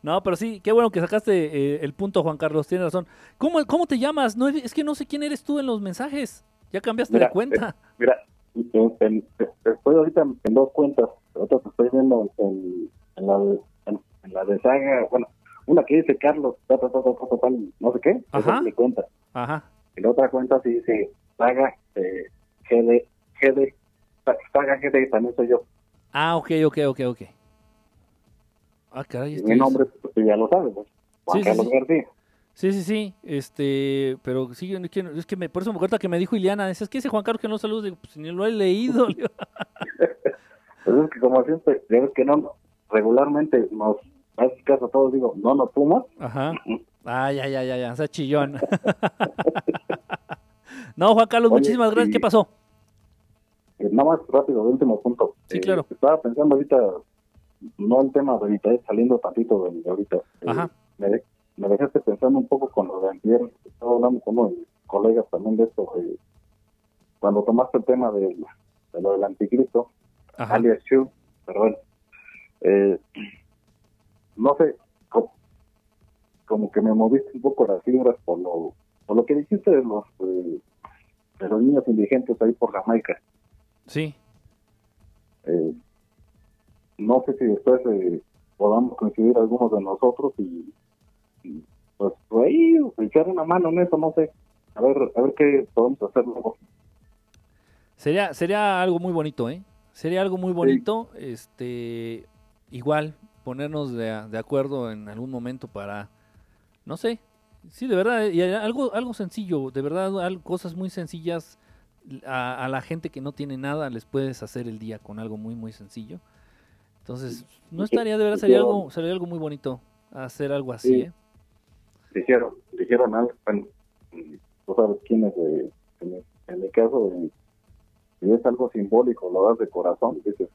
No, pero sí, qué bueno que sacaste eh, el punto, Juan Carlos, tienes razón. ¿Cómo, cómo te llamas? No, es que no sé quién eres tú en los mensajes. Ya cambiaste de cuenta. Eh, mira, estoy ahorita en, dos cuentas. Otra que estoy viendo en, la, en la de saga, bueno, una que dice Carlos, ta, ta, ta, no sé qué, Ajá. esa es mi cuenta. Ajá. Y la otra cuenta sí dice saga eh, GD, GD, GD, también soy yo. Ah, ok, ok, ok, ok. Ah, caray. Y esto mi es- nombre, pues tú ya lo sabes, pues, Juan Sí, sí, Carlos sí. García. Sí, sí, sí. Este, pero sí, es que, es me, por eso me acuerdo que me dijo Ileana, es que ese Juan Carlos que no saludos, digo, pues ni lo he leído. Pues es que como siempre, ya ves que no, regularmente nos haces caso a todos, digo, no nos fumas. Ajá. Ah, ya, ya, ya, ya, o sea, chillón. no, Juan Carlos, Oye, muchísimas gracias. y- ¿Qué pasó? Eh, Nada más rápido, de último punto. Sí, Eh, claro. Estaba pensando ahorita, no el tema de ahorita, saliendo tantito de, de ahorita. Eh, Ajá. me, de- me dejaste pensando un poco con lo de antier, estaba hablando con unos colegas también de esto, eh, cuando tomaste el tema de, de lo del anticristo, Ajá. alias Chu, pero bueno, eh, no sé, co- como, que me moviste un poco las fibras por lo, por lo que dijiste de los, eh, de los niños indigentes ahí por Jamaica. Sí. Eh, no sé si después eh, podamos coincidir algunos de nosotros y, y, pues por ahí echar una mano en eso, no sé, a ver, a ver qué podemos hacer luego. Sería, sería algo muy bonito, ¿eh? Sería algo muy bonito, este, igual ponernos de, de acuerdo en algún momento para, no sé, sí, de verdad, y algo, algo sencillo, de verdad, cosas muy sencillas a, a la gente que no tiene nada les puedes hacer el día con algo muy, muy sencillo. Entonces, no estaría, de verdad, sería algo, sería algo muy bonito hacer algo así, Sí. ¿eh? Dijeron, dijeron algo, bueno, tú sabes quién es, eh, en, mi, en mi caso, eh, si es algo simbólico, lo das de corazón, dices,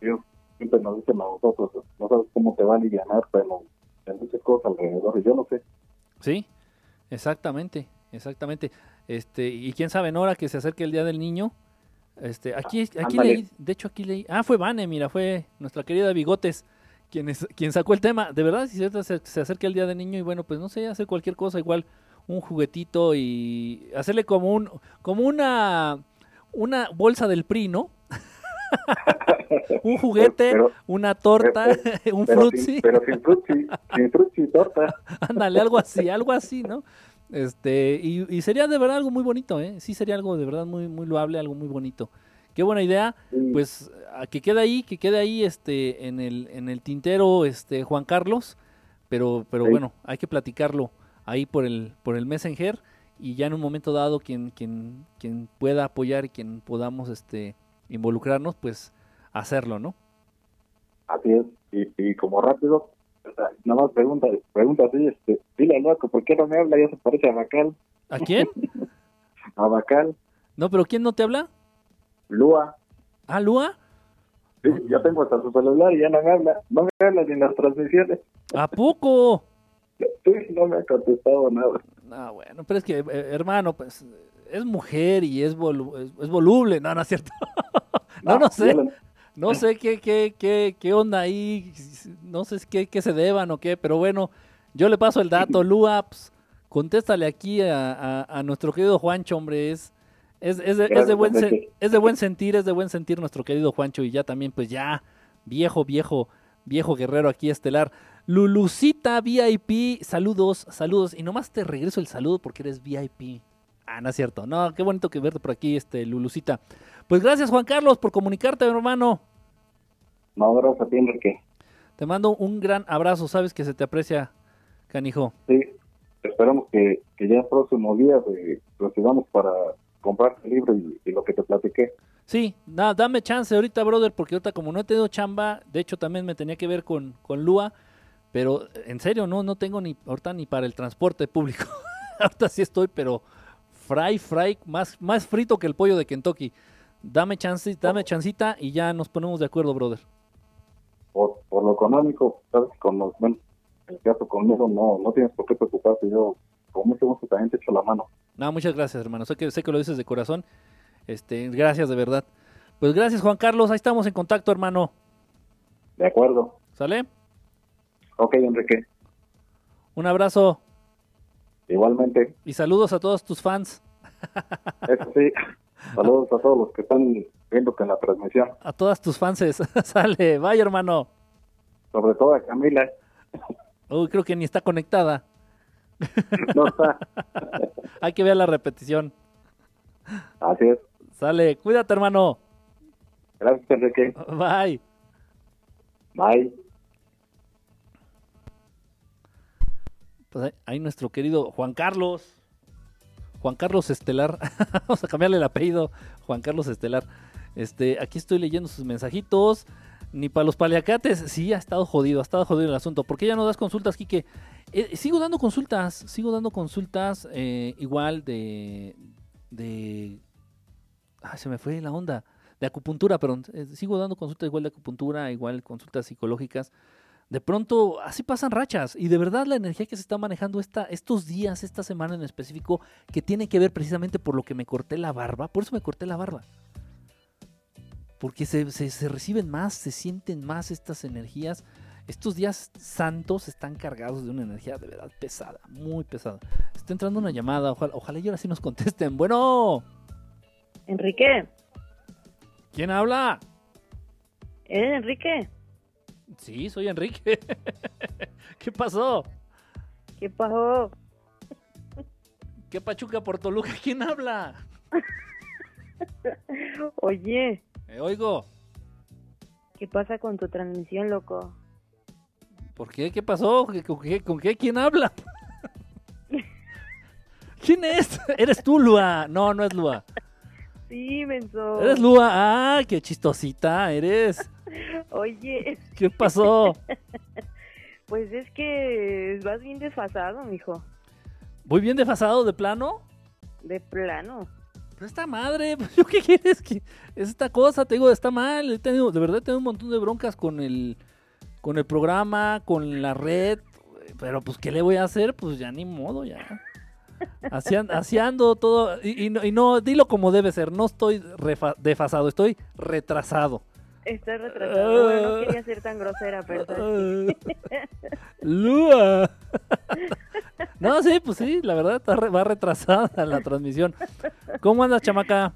Dios siempre nos dicen a nosotros, no sabes cómo te va a aliviar, pero hay muchas cosas alrededor, yo no sé, Sí, exactamente, exactamente. Este, y quién sabe, ahora que se acerque el Día del Niño, este, aquí, aquí Ándale. leí, de hecho aquí leí, ah, fue Vane, mira, fue nuestra querida Bigotes quien, es- quien sacó el tema. De verdad, si se, se, acerca el Día del Niño y bueno, pues no sé, hacer cualquier cosa, igual un juguetito y hacerle como un, como una, una bolsa del PRI, ¿no? un juguete, Pero- una torta, un pero frutzi. sin, pero sin frutzi, sin frutzi torta. Ándale, algo así, algo así, ¿no? Este, y, y sería de verdad algo muy bonito, ¿eh? Sí, sería algo de verdad muy, muy loable, algo muy bonito. Qué buena idea. Pues a que quede ahí, que quede ahí, este, en el, en el tintero, este, Juan Carlos. Pero, pero Sí. bueno, hay que platicarlo ahí por el, por el Messenger y ya en un momento dado quien, quien, quien pueda apoyar y quien podamos, este, involucrarnos, pues hacerlo, ¿no? Así es, y, y como rápido, o sea, nada más pregunta, pregunta así, este, dile al loco, ¿por qué no me habla? Ya se parece a Bacal, ¿A quién? a Bacal, No, pero ¿quién no te habla? Lua, ¿Ah, Lua? sí, ya tengo hasta su celular y ya no me habla, no me habla ni en las transmisiones, ¿A poco? sí, no me ha contestado nada. No, bueno, pero es que, eh, hermano, pues es mujer y es, volu- es, es voluble. No, no es cierto. no, no ya sé. lo- No sé qué, qué, qué, qué onda ahí. No sé qué, qué se deban o qué, pero bueno, yo le paso el dato. Lua, pues, contéstale aquí a, a- a nuestro querido Juancho, hombre. Es, es, es, de, es, de buen es de buen sentir, es de buen sentir nuestro querido Juancho. Y ya también, pues ya, viejo, viejo, viejo guerrero aquí estelar. Lulucita VIP, saludos, saludos. Y nomás te regreso el saludo porque eres VIP. Ah, no es cierto. No, qué bonito que verte por aquí, este, Lulucita. Pues gracias, Juan Carlos, por comunicarte, hermano. No, gracias a ti, Enrique. Te mando un gran abrazo, sabes que se te aprecia, canijo. Sí, esperamos que, que ya en próximos días eh, recibamos para comprar el libro y, y lo que te platiqué. Sí, nada, dame chance ahorita, brother, porque ahorita como no he tenido chamba, de hecho también me tenía que ver con, con Lua, pero en serio, no, no tengo ni ahorita ni para el transporte público. ahorita sí estoy, pero fry, fry, más, más frito que el pollo de Kentucky. Dame chance, dame chancita y ya nos ponemos de acuerdo, brother. Por, por lo económico, sabes, con los, bueno, en el caso conmigo no, no tienes por qué preocuparte, yo con mucho gusto también te echo la mano. No, muchas gracias, hermano. Sé que, sé que lo dices de corazón. Este, gracias de verdad. Pues gracias, Juan Carlos. Ahí estamos en contacto, hermano. De acuerdo. ¿Sale? Ok, Enrique. Un abrazo Igualmente, y saludos a todos tus fans, eso sí, saludos a todos los que están viendo que en la transmisión. a todas tus fanses. Sale, bye, hermano. sobre todo a Camila. Uy, creo que ni está conectada. No está. Hay que ver la repetición. Así es. Sale, cuídate, hermano. Gracias, Enrique. Bye. Bye. Pues ahí, ahí nuestro querido Juan Carlos. Juan Carlos Estelar. Vamos a cambiarle el apellido. Juan Carlos Estelar. Este, aquí estoy leyendo sus mensajitos. Ni para los paliacates. Sí, ha estado jodido, ha estado jodido el asunto. ¿Por qué ya no das consultas, Quique? Eh, sigo dando consultas, sigo dando consultas eh, igual de... de... Ay, se me fue la onda. De acupuntura, perdón. Eh, sigo dando consultas igual de acupuntura, igual consultas psicológicas. De pronto, así pasan rachas. Y de verdad la energía que se está manejando esta, estos días, esta semana en específico, que tiene que ver precisamente por lo que me corté la barba. Por eso me corté la barba. Porque se, se- se reciben más, se sienten más estas energías. Estos días santos están cargados de una energía de verdad pesada, muy pesada. Está entrando una llamada, ojalá, ojalá y ahora sí nos contesten. Bueno, Enrique, ¿quién habla? ¿eres Enrique? Sí, soy Enrique. ¿Qué pasó? ¿Qué pasó? ¿Qué Pachuca por Toluca? ¿Quién habla? Oye, Me oigo. ¿qué pasa con tu transmisión, loco? ¿Por qué? ¿Qué pasó? ¿Qué- ¿Con qué? ¿Con qué? ¿Quién habla? ¿Quién es? ¿Eres tú, Lua? No, no es Lua. Sí, menso. ¿Eres Lua? ¡Ah, qué chistosita eres! Oye, ¿Qué pasó? pues es que vas bien desfasado, mijo. ¿Voy bien desfasado de plano? De plano. Pero esta madre, pues, ¿yo qué quieres que es esta cosa? Te digo, está mal. He tenido, de verdad he tenido un montón de broncas con el, con el programa, con la red. Pero pues, ¿qué le voy a hacer? Pues ya ni modo, ya. Así, an- así ando todo. Y, y no, y no, dilo como debe ser. No estoy refa- desfasado, estoy retrasado. Estás retrasado. Bueno, no quería ser tan grosera, pero... Lua. No, sí, pues sí, la verdad está re- va retrasada la transmisión. ¿Cómo andas, chamaca?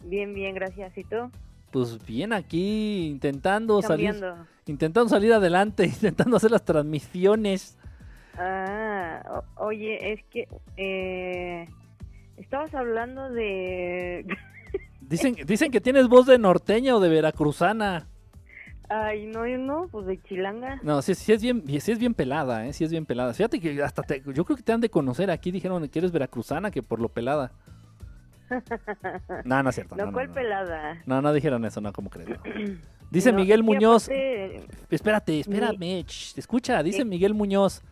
Bien, bien, gracias. ¿Y tú? Pues bien aquí intentando salir, intentando salir adelante, intentando hacer las transmisiones. Ah, o- oye, es que... Eh, estabas hablando de... Dicen, dicen que tienes voz de norteña o de veracruzana. Ay, no, yo no, pues de chilanga. No, sí, sí es bien, sí es bien pelada, ¿eh? Sí es bien pelada. Fíjate que hasta te- yo creo que te han de conocer. Aquí dijeron que eres veracruzana, que por lo pelada. No, no es cierto. No, No, no, ¿cuál no. pelada? No, no dijeron eso, no, ¿cómo crees? Dice Miguel Muñoz. aparte- Espérate, espérame. ch, escucha, dice ¿Qué? Miguel Muñoz.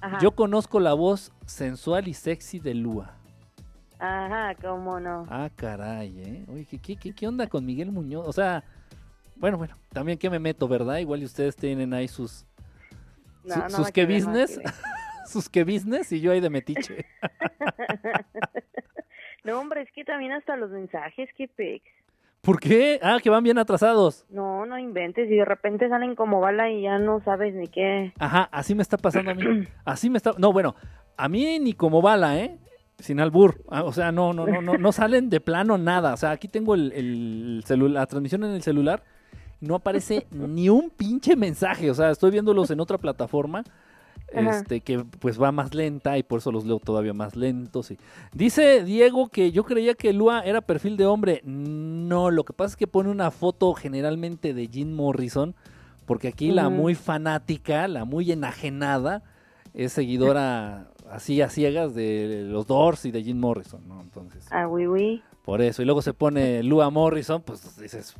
Ajá, Yo conozco la voz sensual y sexy de Lua. Ajá, cómo no. Ah, caray, ¿eh? Oye, ¿qué, qué, qué, qué onda con Miguel Muñoz? O sea, bueno, bueno, también que me meto, ¿verdad? Igual y ustedes tienen ahí sus, No, su- no, sus que business, que sus que business y yo ahí de metiche. No, hombre, es que también hasta los mensajes, qué pex. ¿Por qué? Ah, que van bien atrasados. No, no inventes y de repente salen como bala y ya no sabes ni qué. Ajá, así me está pasando a mí. Así me está. No, bueno, a mí ni como bala, ¿eh? Sin albur. Ah, O sea, no, no, no, no, no salen de plano nada. O sea, aquí tengo el, la transmisión en el celular. No aparece ni un pinche mensaje. O sea, estoy viéndolos en otra plataforma. Ajá. Este, que pues va más lenta y por eso los leo todavía más lentos. y- Dice Diego que yo creía que Lua era perfil de hombre. No, lo que pasa es que pone una foto generalmente de Jim Morrison. Porque aquí la muy fanática, la muy enajenada, es seguidora así a ciegas de los Doors y de Jim Morrison, ¿no? Entonces, Ah, oui, oui. por eso. Y luego se pone Lua Morrison, pues dices,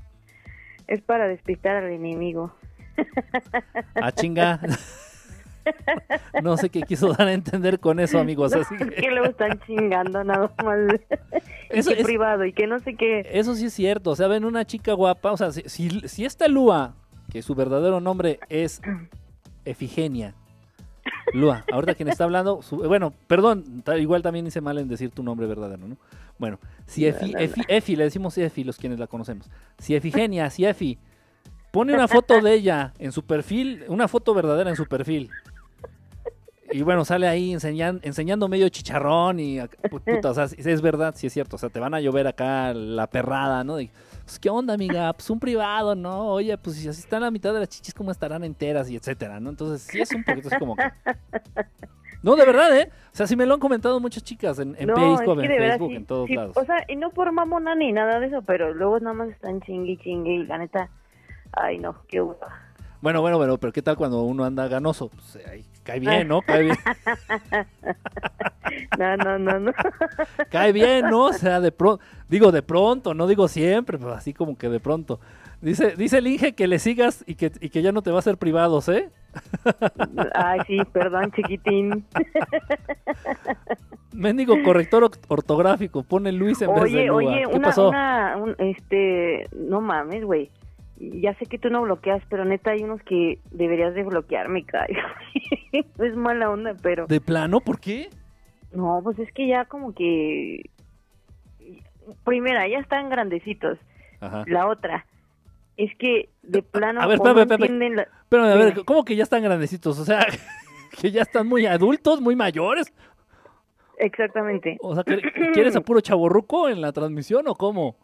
Es para despistar al enemigo. ah, chinga. no sé qué quiso dar a entender con eso, amigos. Así Es que- que luego están chingando nada más. Eso es- privado y que no sé qué. Eso sí es cierto, o sea, ven una chica guapa, o sea, si, si, si esta Lua, que su verdadero nombre es Efigenia, Lua, ahorita quien está hablando, su- bueno, perdón, igual también hice mal en decir tu nombre verdadero, ¿no? Bueno, si Efi, Efi, Efi, le decimos Efi los quienes la conocemos, si Efigenia, si Efi, pone una foto de ella en su perfil, una foto verdadera en su perfil. Y bueno, sale ahí enseñan- enseñando medio chicharrón y ac- pu- puta, o sea, si- es verdad, sí es cierto, o sea, te van a llover acá la perrada, ¿no? Pues, ¿qué onda, amiga? Pues un privado, ¿no? Oye, pues si así están la mitad de las chichis, ¿cómo estarán enteras? Y etcétera, ¿no? Entonces, sí es un poquito así como que... No, de verdad, ¿eh? O sea, sí me lo han comentado muchas chicas en, en No, Periscope, es en que de verdad Facebook, sí- en todos sí, lados. O sea, y no por mamona ni nada de eso, pero luego nada más están chingue y chingue y la neta, ay no, qué hueva. Bueno, bueno, bueno, pero ¿qué tal cuando uno anda ganoso? Pues ahí cae bien, ¿no? Cae bien, No, no, no, no. cae bien, ¿no? O sea, de pronto, digo de pronto, no digo siempre, pero así como que de pronto. Dice, dice el Inge que le sigas y que, y que ya no te va a hacer privados, ¿eh? Ay, sí, perdón, chiquitín. Mendigo corrector ortográfico, pone Luis en vez de Oye, oye, ¿Qué una, pasó? una, un- este, no mames, güey. Ya sé que tú no bloqueas, pero neta hay unos que deberías de bloquear, me cae. es mala onda, pero... ¿De plano? ¿Por qué? No, pues es que ya como que... Primera, ya están grandecitos. Ajá. La otra, es que de plano A ver, espérame, espérame. la- a ver. ¿cómo que ya están grandecitos? O sea, que ya están muy adultos, muy mayores. Exactamente. O sea, ¿que- ¿quieres a puro chaborruco en la transmisión o cómo?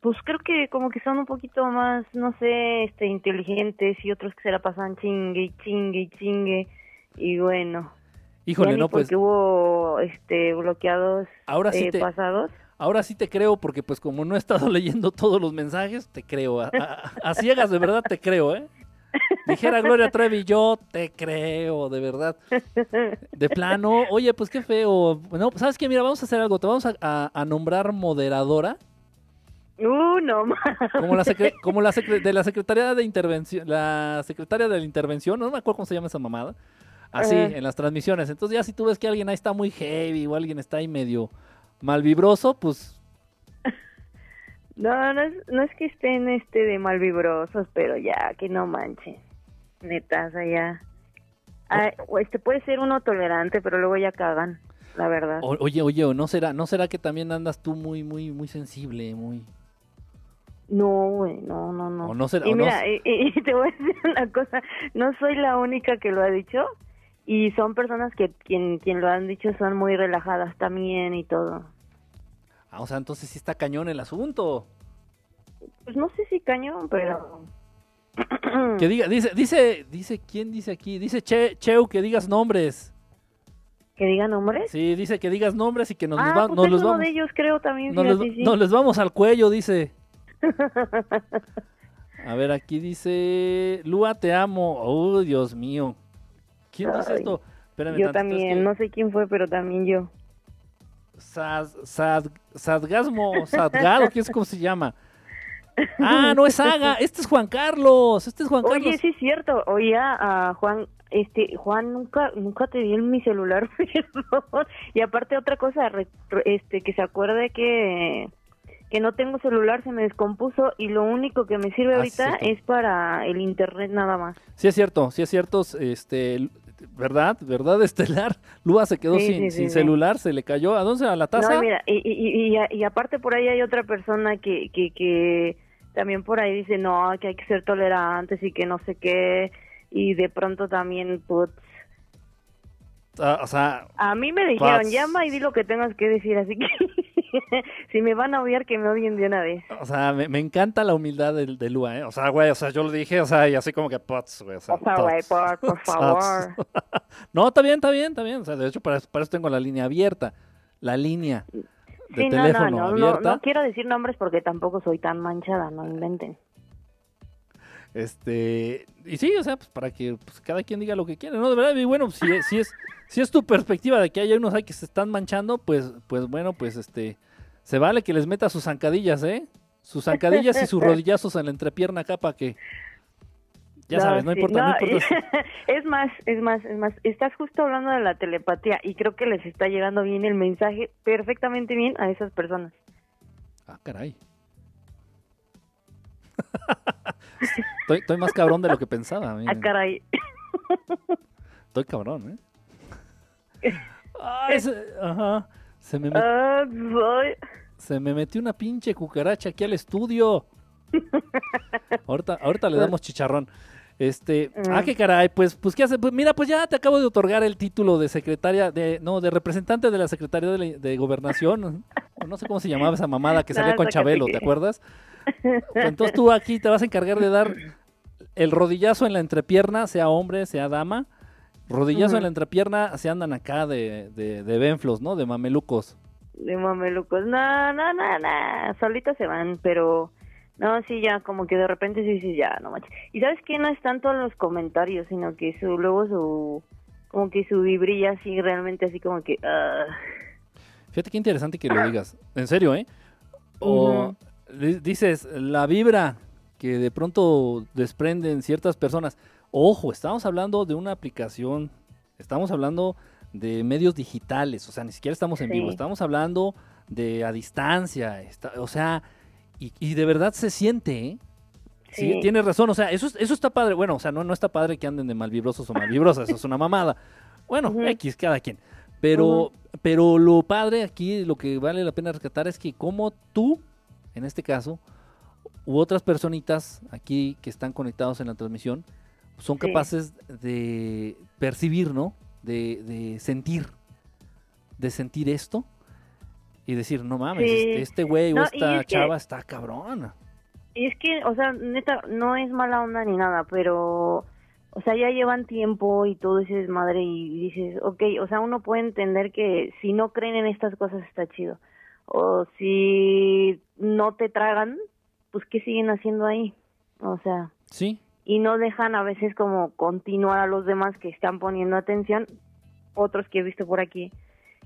Pues creo que como que son un poquito más, no sé, este, inteligentes y otros que se la pasan chingue y chingue y chingue. Y bueno, Híjole, no, pues porque hubo este, bloqueados ahora sí eh, te, pasados. ahora sí te creo porque pues como no he estado leyendo todos los mensajes, te creo. A, a- a ciegas, de verdad te creo, ¿eh? Dijera Gloria Trevi, yo te creo, de verdad. De plano, oye, pues qué feo. Bueno, ¿sabes qué? Mira, vamos a hacer algo. Te vamos a nombrar moderadora Uh, no más. como la, secre- como la secre- de la Secretaría de Intervención, la Secretaria de la Intervención, no me acuerdo cómo se llama esa mamada. Así, en las transmisiones. Entonces ya si tú ves que alguien ahí está muy heavy o alguien está ahí medio malvibroso, pues No, no es, no es que estén este de malvibrosos, pero ya, que no manchen. Neta, o sea, ya. Ah, este puede ser uno tolerante, pero luego ya cagan, la verdad. O- oye, oye, ¿o no será, no será que también andas tú muy, muy, muy sensible, muy... No, güey, no, no, no. O no será- y no mira, y, y te voy a decir una cosa, no soy la única que lo ha dicho y son personas que quien, quien lo han dicho son muy relajadas también y todo. Ah, o sea, entonces sí está cañón el asunto. Pues no sé si cañón, pero... Que diga, dice, dice, dice, ¿quién dice aquí? Dice che, Cheu que digas nombres. ¿Que digan nombres? Sí, dice que digas nombres y que nos, ah, va- pues nos los uno vamos. de ellos creo también, Nos les, fíjate, sí. nos les vamos al cuello, dice. A ver, aquí dice, Lua, te amo. Oh, Dios mío. ¿Quién dice Ay, esto? Espérame Yo es también, que- no sé quién fue, pero también yo. Sad, sad, sadgasmo, sadgado, ¿qué es cómo se llama? Ah, no es Saga, este es Juan Carlos, este es Juan Carlos. Oye, sí es cierto. Oye, a Juan, este, Juan, nunca, nunca te di en mi celular, perdón. Y aparte otra cosa, re- re- este, que se acuerde que, que no tengo celular, se me descompuso y lo único que me sirve Ah, ahorita es para el internet nada más. Sí es cierto, sí es cierto, este, ¿verdad? ¿Verdad, Estelar? Lua se quedó Sí, sin, sí, celular, se le cayó. ¿A dónde? ¿A la taza? No, mira, y, y, y, y- y aparte por ahí hay otra persona que, que, que también por ahí dice, no, que hay que ser tolerantes y que no sé qué, y de pronto también, putz, O sea, A mí me dijeron, llama y di lo que tengas que decir, así que si me van a odiar, que me odien de una vez. o sea, me, me encanta la humildad de, de Lua, ¿eh? O sea, güey, o sea, yo lo dije, o sea, y así como que, pots, güey, o sea, O sea, güey, por, por favor. no, está bien, está bien, está bien. O sea, de hecho, para, eso- para eso tengo la línea abierta. La línea de Sí, no, no, teléfono no, no, abierta. no quiero decir nombres porque tampoco soy tan manchada, no inventen. Este, y sí, o sea, pues para que pues, cada quien diga lo que quiere, ¿no? De verdad, y bueno, si, es- si es, si es tu perspectiva de que hay unos ahí que se están manchando, pues, pues bueno, pues este, se vale que les meta sus zancadillas, ¿eh? Sus zancadillas y sus rodillazos en la entrepierna acá para que, ya sabes, no sí, importa, no, importa. si- es más, es más, es más. Estás justo hablando de la telepatía y creo que les está llegando bien el mensaje, perfectamente bien a esas personas. Ah, caray. estoy, estoy más cabrón de lo que pensaba. Ah, miren. caray. Estoy cabrón, ¿eh? Ay, se, ajá. Se me, met- Ah, soy... se me metió una pinche cucaracha aquí al estudio. ahorita, ahorita le damos chicharrón. Este, ah, Mm. qué caray, pues, pues, ¿qué hace? Pues, mira, pues ya te acabo de otorgar el título de secretaria, de, no, de representante de la Secretaría de, la- de Gobernación, no sé cómo se llamaba esa mamada que salía No, con Chabelo, ¿te acuerdas? Entonces tú aquí te vas a encargar de dar el rodillazo en la entrepierna, sea hombre, sea dama. Rodillazo en la entrepierna, se andan acá de, de, de benflos, ¿no? De mamelucos. De mamelucos. No, no, no, no. Solitos se van, pero. No, sí, ya, como que de repente sí, sí, ya, no manches. Y sabes que no es tanto los comentarios, sino que su, luego su. Como que su vibrilla así, realmente así como que. ah. Fíjate qué interesante que lo digas. En serio, ¿eh? O dices, la vibra que de pronto desprenden ciertas personas. Ojo, estamos hablando de una aplicación, estamos hablando de medios digitales, o sea, ni siquiera estamos en Sí. vivo, estamos hablando de a distancia, está- o sea, y, y de verdad se siente, ¿eh? Sí, Sí. tienes razón, o sea, eso, es- eso está padre, bueno, o sea, no, no está padre que anden de malvibrosos o malvibrosas, eso es una mamada. Bueno. X, cada quien. Pero, pero lo padre aquí, lo que vale la pena rescatar es que como tú, en este caso, u otras personitas aquí que están conectados en la transmisión, son Sí. capaces de percibir, ¿no? De, de sentir, de sentir esto y decir, no mames, Sí. este- güey No, o esta es que- chava está cabrona. Y es que, o sea, neta, no es mala onda ni nada, pero, o sea, ya llevan tiempo y todo ese desmadre y dices, ok, o sea, uno puede entender que si no creen en estas cosas está chido. O si no te tragan, pues ¿qué siguen haciendo ahí? O sea, Sí, y no dejan a veces como continuar a los demás que están poniendo atención, otros que he visto por aquí,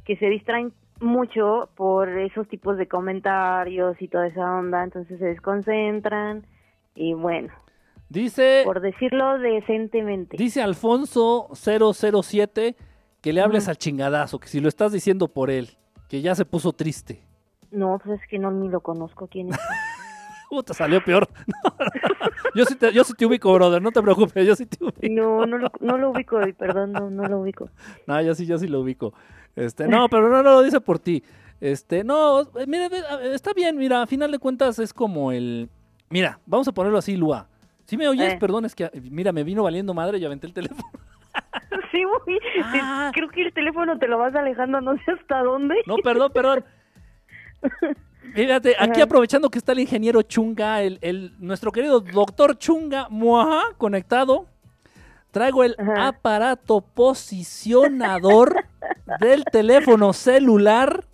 que se distraen mucho por esos tipos de comentarios y toda esa onda, entonces se desconcentran y bueno, dice... por decirlo decentemente. Dice Alfonso 007 que le hables al chingadazo, que si lo estás diciendo por él, que ya se puso triste. No, pues es que no ni lo conozco quién es. Puta, salió peor. yo, sí te, yo sí te ubico, brother, no te preocupes, yo sí te ubico. No, no lo, no lo ubico, perdón, no, no lo ubico. No, yo sí, yo sí lo ubico. Este, no, pero no, no lo dice por ti. Este, no, eh, mira, está bien, mira, a final de cuentas es como el... Mira, vamos a ponerlo así, Lua. Si me oyes, Eh. perdón, es que, mira, me vino valiendo madre y aventé el teléfono. Sí, güey, te- Ah. creo que el teléfono te lo vas alejando no sé hasta dónde. No, perdón, perdón. Fíjate, aquí Ajá. aprovechando que está el ingeniero Chunga, el, el- nuestro querido doctor Chunga, muaja, conectado, traigo el Ajá. aparato posicionador del teléfono celular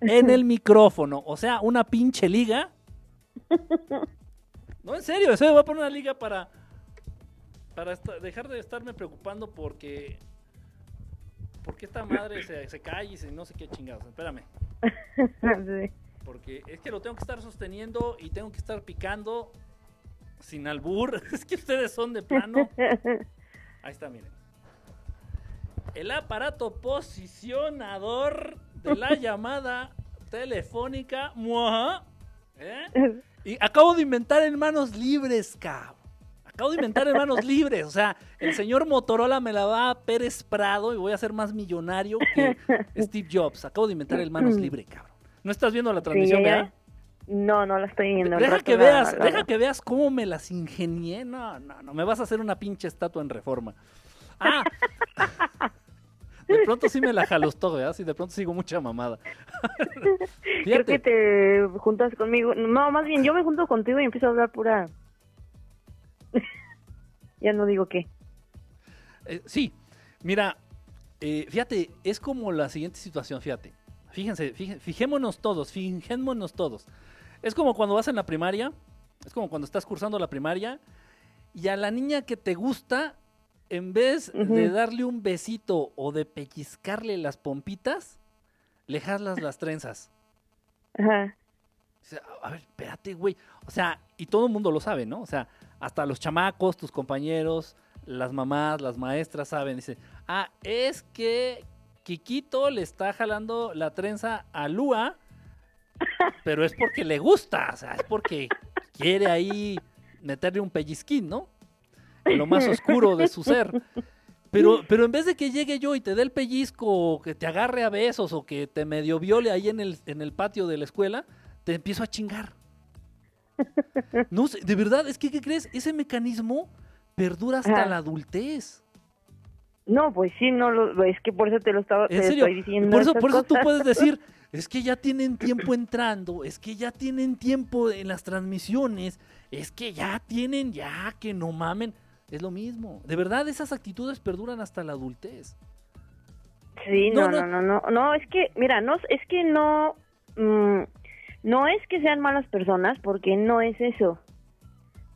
en el micrófono. O sea, una pinche liga. No, en serio, eso voy a poner una liga para, para dejar de estarme preocupando porque... Porque esta madre se, se cae y se, no sé qué chingados. Espérame. Sí. Porque es que lo tengo que estar sosteniendo y tengo que estar picando sin albur. Es que ustedes son de plano. Ahí está, miren. El aparato posicionador de la llamada telefónica. ¿eh? Y acabo de inventar en manos libres, cabrón. Acabo de inventar en manos libres. O sea, el señor Motorola me la va a Pérez Prado y voy a ser más millonario que Steve Jobs. Acabo de inventar en manos libres, cabrón. ¿No estás viendo la transmisión, Mm. ya, verdad? No, no la estoy viendo. Deja que veas, deja que veas cómo me las ingenié. No, no, no, me vas a hacer una pinche estatua en reforma. Ah, de pronto sí me la jalostó, ¿verdad? Sí, de pronto sigo mucha mamada. Creo que te juntas conmigo. No, más bien yo me junto contigo y empiezo a hablar pura. ya no digo qué. eh, sí, mira, eh, fíjate, es como la siguiente situación, fíjate. Fíjense, fíjense, fijémonos todos, fijémonos todos. Es como cuando vas en la primaria, es como cuando estás cursando la primaria y a la niña que te gusta, en vez de darle un besito o de pellizcarle las pompitas, le jalas las trenzas. Ajá. Dice, a ver, espérate, güey. O sea, y todo el mundo lo sabe, ¿no? O sea, hasta los chamacos, tus compañeros, las mamás, las maestras saben. Dice, ah, es que Kikito le está jalando la trenza a Lua, pero es porque le gusta, o sea, es porque quiere ahí meterle un pellizquín, ¿no? En lo más oscuro de su ser. Pero, pero en vez de que llegue yo y te dé el pellizco, o que te agarre a besos, o que te medio viole ahí en el, en el patio de la escuela, te empiezo a chingar. No sé, de verdad, es que, ¿qué crees? Ese mecanismo perdura hasta Ajá. la adultez. No, pues sí, no lo, es que por eso te lo estaba En te serio, estoy diciendo. por eso, por eso tú puedes decir, es que ya tienen tiempo entrando, es que ya tienen tiempo en las transmisiones, es que ya tienen, ya que no mamen. Es lo mismo. De verdad, esas actitudes perduran hasta la adultez. Sí, No, no, no. no, no, no, no, es que, mira, no, es que no, mm, no es que sean malas personas, porque no es eso.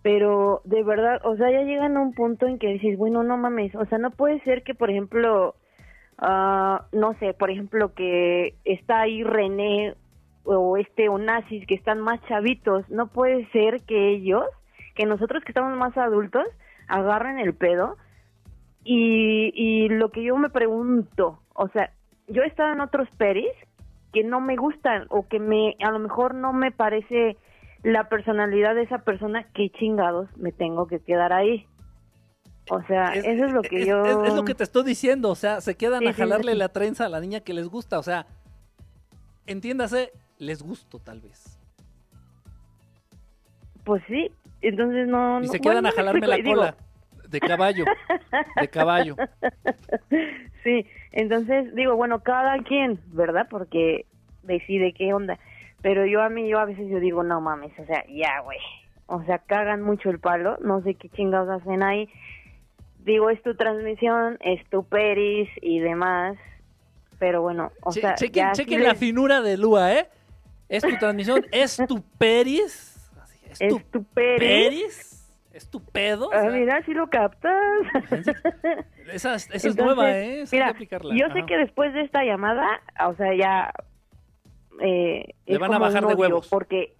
Pero de verdad, o sea, ya llegan a un punto en que dices, bueno, no mames, o sea, no puede ser que, por ejemplo, ah, no sé, por ejemplo, que está ahí René o este Onassis, que están más chavitos, no puede ser que ellos, que nosotros que estamos más adultos, agarren el pedo. Y, y lo que yo me pregunto, o sea, yo he estado en otros peris que no me gustan o que me a lo mejor no me parece la personalidad de esa persona, que chingados me tengo que quedar ahí. O sea, Es- eso es lo que es- yo... es- es lo que te estoy diciendo, o sea, se quedan a jalarle la trenza a la niña que les gusta, o sea, entiéndase, les gusto tal vez. Pues sí, entonces no... Y no- se quedan bueno, a no jalarme la digo, cola. De caballo. De caballo. sí, entonces digo, bueno, cada quien, ¿verdad? Porque decide qué onda. Pero yo a mí, yo a veces yo digo, no mames, o sea, ya, güey. O sea, cagan mucho el palo, no sé qué chingados hacen ahí. Digo, es tu transmisión, es tu peris y demás. Pero bueno, o Che- sea, chequen ya chequen la finura de Lua, ¿eh? Es tu transmisión, es tu peris. Así, es, tu es tu peris. peris. Es tu pedo. o Ah, sea, mira, si lo captas. esa esa es nueva, ¿eh? Esa Mira, aplicarla. yo sé que después de esta llamada, o sea, ya... Eh, Le van a bajar de huevos. Porque...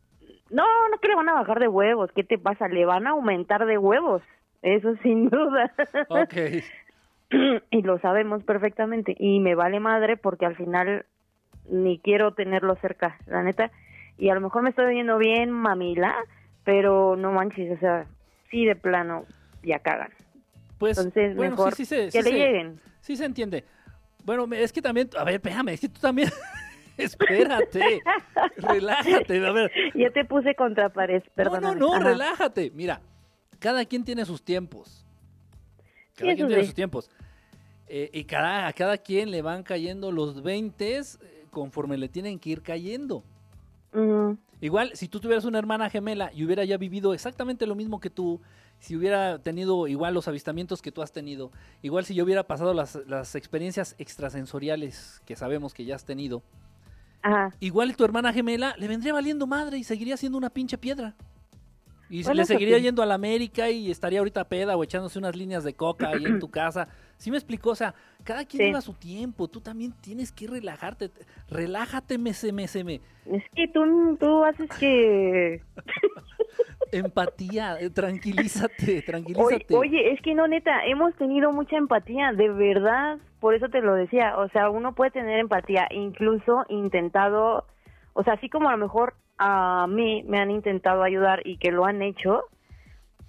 No, no que le van a bajar de huevos. ¿Qué te pasa? Le van a aumentar de huevos. Eso sin duda. Ok. y lo sabemos perfectamente. Y me vale madre porque al final ni quiero tenerlo cerca, la neta. Y a lo mejor me estoy viendo bien mamila, pero no manches, o sea, sí de plano ya cagan. Pues, Entonces, bueno, mejor sí, sí se- que le lleguen. Sí se entiende. Bueno, es que también, a ver, espérame, es que tú también, espérate, relájate, a ver. Ya te puse contra pared, perdón. No, no, no, relájate. Mira, cada quien tiene sus tiempos. Cada quien tiene sus tiempos. Eh, y cada, a cada quien le van cayendo los 20 conforme le tienen que ir cayendo. Igual, si tú tuvieras una hermana gemela y hubiera ya vivido exactamente lo mismo que tú, si hubiera tenido igual los avistamientos que tú has tenido, igual si yo hubiera pasado las, las experiencias extrasensoriales que sabemos que ya has tenido, Ajá. igual tu hermana gemela le vendría valiendo madre y seguiría siendo una pinche piedra. Y le seguiría yendo a la América y estaría ahorita peda o echándose unas líneas de coca ahí en tu casa. ¿Sí me explicó? O sea, cada quien Sí. lleva su tiempo. Tú también tienes que relajarte. Relájate, meseme. Es que tú, tú haces que... Empatía, eh, tranquilízate, Oye, tranquilízate. oye, es que no, neta, hemos tenido mucha empatía, de verdad, por eso te lo decía, o sea, uno puede tener empatía, incluso intentado, o sea, así como a lo mejor a mí me han intentado ayudar y que lo han hecho,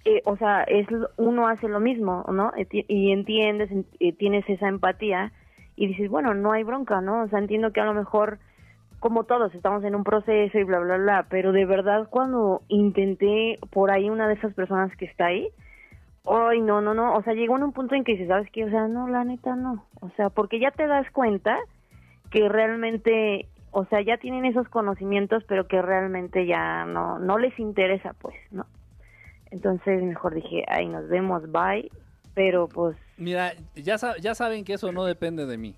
eh, o sea, es uno hace lo mismo, ¿no? Y ti- Y entiendes, en- y tienes esa empatía y dices, bueno, no hay bronca, ¿no? O sea, entiendo que a lo mejor como todos estamos en un proceso y bla bla bla, pero de verdad cuando intenté por ahí una de esas personas que está ahí, ay no no no, o sea llegó en un punto en que dices, sabes qué, o sea no la neta no, o sea porque ya te das cuenta que realmente, o sea ya tienen esos conocimientos, pero que realmente ya no no les interesa pues, ¿no? Entonces mejor dije, ay nos vemos, bye, pero pues Mira, ya, ya saben que eso no depende de mí.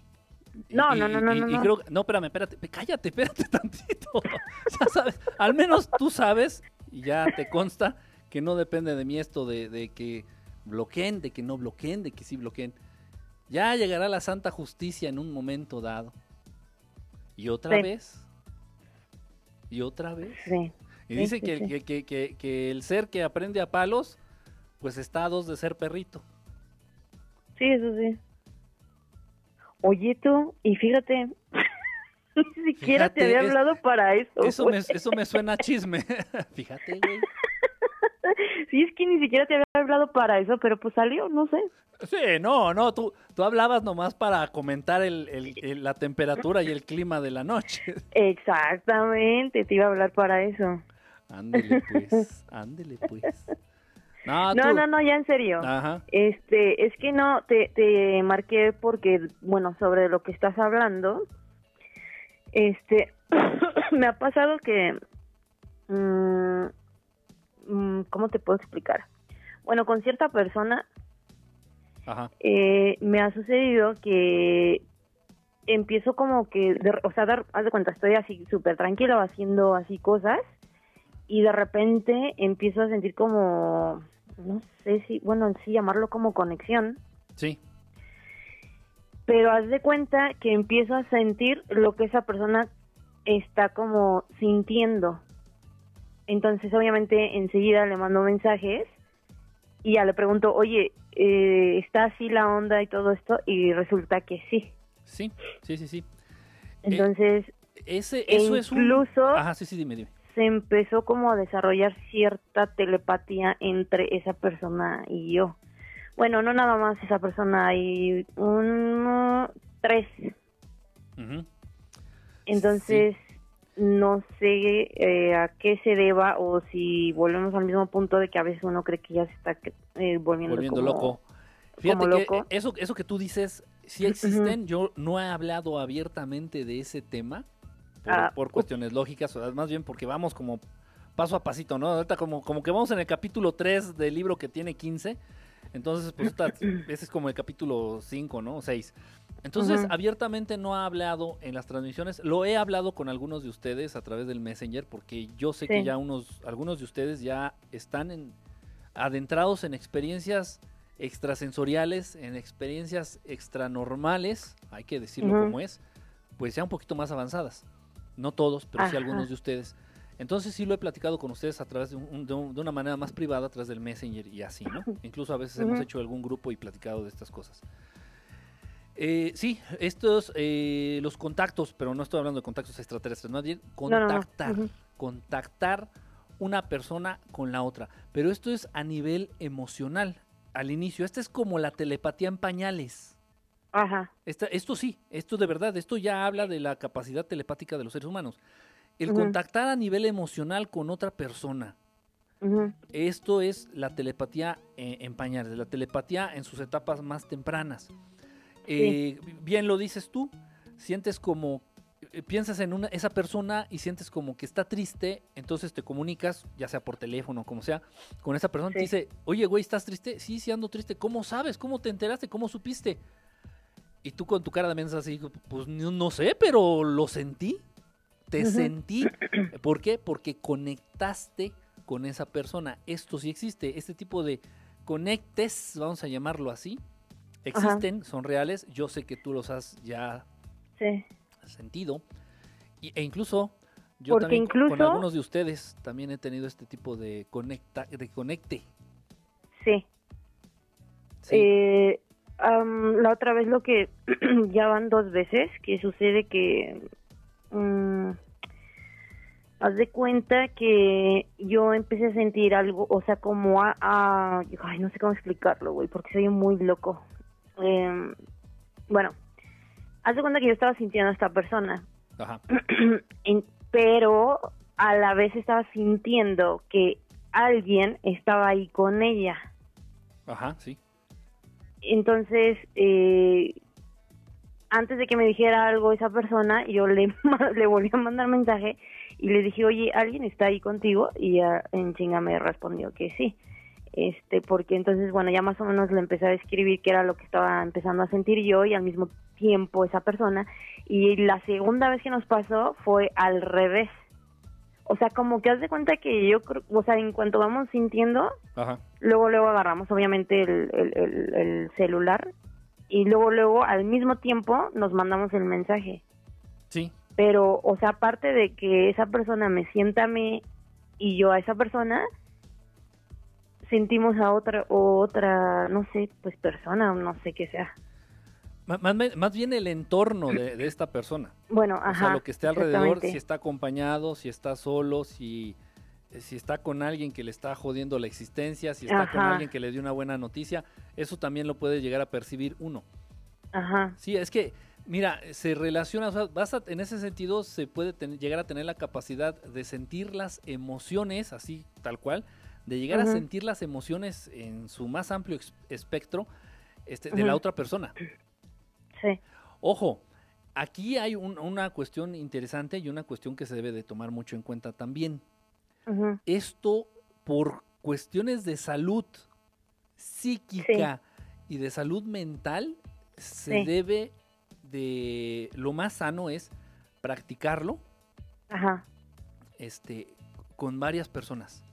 No, y- no, no, no, y- no, y no. creo no, espérame, espérate, cállate, espérate tantito. ya sabes, al menos tú sabes, y ya te consta, que no depende de mí esto de, de que bloqueen, de que no bloqueen, de que sí bloqueen. Ya llegará la santa justicia en un momento dado. Y otra Sí. vez. Y otra vez. sí. Y dice sí, que, sí. que- que- que- que el ser que aprende a palos, pues está a dos de ser perrito. Sí, eso sí. Oye tú, y fíjate, ni siquiera Fíjate, te había es- hablado para eso. Eso me, eso me suena a chisme. Fíjate, güey. Sí, es que ni siquiera te había hablado para eso, pero pues salió, no sé. Sí, no, no, tú, tú hablabas nomás para comentar el, el- el- la temperatura y el clima de la noche. Exactamente, te iba a hablar para eso. Ándele pues, ándele pues. No, No, no, no, ya en serio. Ajá. Este, es que no, te, te marqué porque, bueno, sobre lo que estás hablando, este, me ha pasado que, mm, ¿cómo te puedo explicar? Bueno, con cierta persona Ajá. eh, me ha sucedido que empiezo como que, de- o sea, dar, haz de cuenta, estoy así súper tranquilo haciendo así cosas y de repente empiezo a sentir como, no sé si, bueno, en sí llamarlo como conexión, Sí. pero haz de cuenta que empiezo a sentir lo que esa persona está como sintiendo. Entonces, obviamente, enseguida le mando mensajes y ya le pregunto, oye, eh, ¿está así la onda y todo esto? Y resulta que sí. Sí, sí, sí, sí. Entonces, Ese, eso es un... incluso Ajá, sí, sí, dime, dime. se empezó como a desarrollar cierta telepatía entre esa persona y yo. Bueno, no nada más esa persona, hay uno, tres. Ujú. Entonces, no sé eh, a qué se deba o si volvemos al mismo punto de que a veces uno cree que ya se está eh, volviendo, Volviendo como- loco. Fíjate como que loco. eso, eso que tú dices, sí existen. Yo no he hablado abiertamente de ese tema por, Ah, por cuestiones lógicas, o más bien porque vamos como paso a pasito, ¿no? Ahorita como, como que vamos en el capítulo 3 del libro que tiene 15. Entonces, pues ese es como el capítulo 5, ¿no? 6. Entonces, abiertamente no ha hablado en las transmisiones. Lo he hablado con algunos de ustedes a través del Messenger, porque yo sé que ya unos, algunos de ustedes ya están en, adentrados en experiencias extrasensoriales, en experiencias extranormales, hay que decirlo como es, pues ya un poquito más avanzadas. No todos, pero sí algunos de ustedes. Entonces sí lo he platicado con ustedes a través de, un- de un- de una manera más privada, a través del Messenger y así, ¿no? Incluso a veces hemos hecho algún grupo y platicado de estas cosas. Eh, sí, estos, eh, los contactos, pero no estoy hablando de contactos extraterrestres, más bien No, no, no. contactar, contactar una persona con la otra. Pero esto es a nivel emocional, al inicio. Esta es como la telepatía en pañales. Ajá. Esta- esto sí, esto de verdad, esto ya habla de la capacidad telepática de los seres humanos. El contactar a nivel emocional con otra persona. Esto es la telepatía eh, en pañales, la telepatía en sus etapas más tempranas. Eh, bien lo dices tú, sientes como, eh, piensas en una, esa persona y sientes como que está triste, entonces te comunicas, ya sea por teléfono, como sea, con esa persona, te Sí. dice, oye, güey, ¿estás triste? Sí, sí ando triste. ¿Cómo sabes? ¿Cómo te enteraste? ¿Cómo supiste? Y tú con tu cara de mensa así, pues no, sé, pero lo sentí. Te sentí. ¿Por qué? Porque conectaste con esa persona. Esto sí existe. Este tipo de conectes, vamos a llamarlo así, existen, son reales. Yo sé que tú los has ya Sí. sentido. Y- e incluso yo Porque también con- algunos de ustedes también he tenido este tipo de conecta, de conecte. Sí. Sí. Eh, la otra vez lo que ya van dos veces que sucede que mm, haz de cuenta que yo empecé a sentir algo, o sea, como a, a- ay, no sé cómo explicarlo, güey, porque soy muy loco. Em, bueno, haz de cuenta que yo estaba sintiendo a esta persona, Ajá. en- pero a la vez estaba sintiendo que alguien estaba ahí con ella. Ajá, sí. Entonces, eh, antes de que me dijera algo esa persona, yo le, le volví a mandar mensaje y le dije, oye, ¿alguien está ahí contigo? Y ya en chinga me respondió que sí. Este, porque entonces, bueno, ya más o menos le empecé a escribir qué era lo que estaba empezando a sentir yo y al mismo tiempo esa persona. Y la segunda vez que nos pasó fue al revés. O sea, como que haz de cuenta que yo, creo- o sea, en cuanto vamos sintiendo, Ajá. luego luego agarramos obviamente el, el- el- el celular y luego luego al mismo tiempo nos mandamos el mensaje Sí. pero o sea aparte de que esa persona me sienta a mí y yo a esa persona sentimos a otra o otra no sé pues persona o no sé qué sea Más, bien el entorno de, de esta persona. bueno o ajá sea, lo que esté alrededor, si está acompañado, si está solo, si, si está con alguien que le está jodiendo la existencia, si está con alguien que le dio una buena noticia, eso también lo puede llegar a percibir uno. ajá Sí, es que, mira, se relaciona, o sea, vas a- en ese sentido se puede llegar a tener la capacidad de sentir las emociones, así tal cual, de llegar a sentir las emociones en su más amplio espectro este, de la otra persona. sí Ojo, aquí hay un- una cuestión interesante y una cuestión que se debe de tomar mucho en cuenta también. Esto por cuestiones de salud psíquica y de salud mental se Sí. debe de lo más sano es practicarlo Ajá. este con varias personas.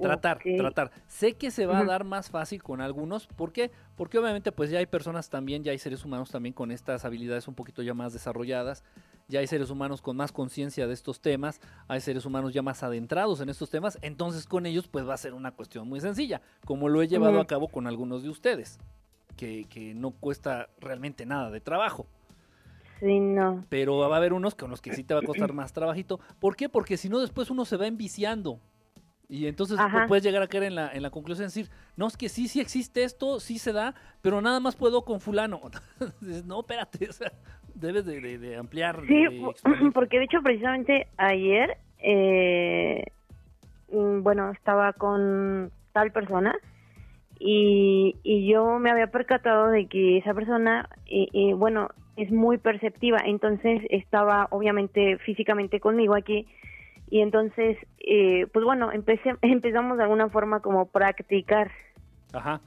Tratar, tratar. Sé que se va a dar más fácil con algunos. ¿Por qué? Porque obviamente pues ya hay personas también, ya hay seres humanos también con estas habilidades un poquito ya más desarrolladas. Ya hay seres humanos con más conciencia de estos temas. Hay seres humanos ya más adentrados en estos temas. Entonces con ellos pues va a ser una cuestión muy sencilla. Como lo he llevado a cabo con algunos de ustedes. Que, que no cuesta realmente nada de trabajo. Sí, no. Pero va a haber unos con los que sí te va a costar más trabajito. ¿Por qué? Porque si no, después uno se va enviciando. Y entonces Ajá. puedes llegar a caer en la, en la conclusión de decir, no, es que sí, sí existe esto, sí se da, pero nada más puedo con fulano. No, espérate, o sea, debes de, de- de ampliar. Sí, de po- expandir". porque de hecho precisamente ayer, eh, mm, bueno, estaba con tal persona y, y yo me había percatado de que esa persona, eh, eh, bueno, es muy perceptiva, entonces estaba obviamente físicamente conmigo aquí y entonces, eh, pues bueno, empecé, empezamos de alguna forma como practicar. Ajá,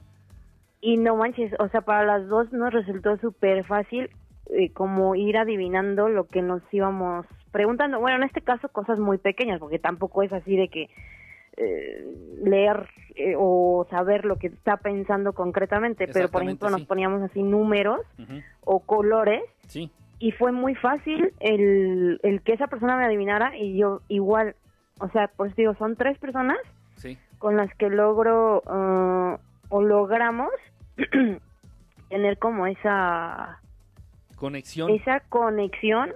y no manches, o sea, para las dos nos resultó súper fácil eh, como ir adivinando lo que nos íbamos preguntando. Bueno, en este caso cosas muy pequeñas, porque tampoco es así de que eh, leer eh, o saber lo que está pensando concretamente, pero por ejemplo nos poníamos así números o colores sí, y fue muy fácil el, el que esa persona me adivinara y yo igual, o sea, pues digo, son tres personas sí, con las que logro ah, o logramos tener como esa conexión. esa conexión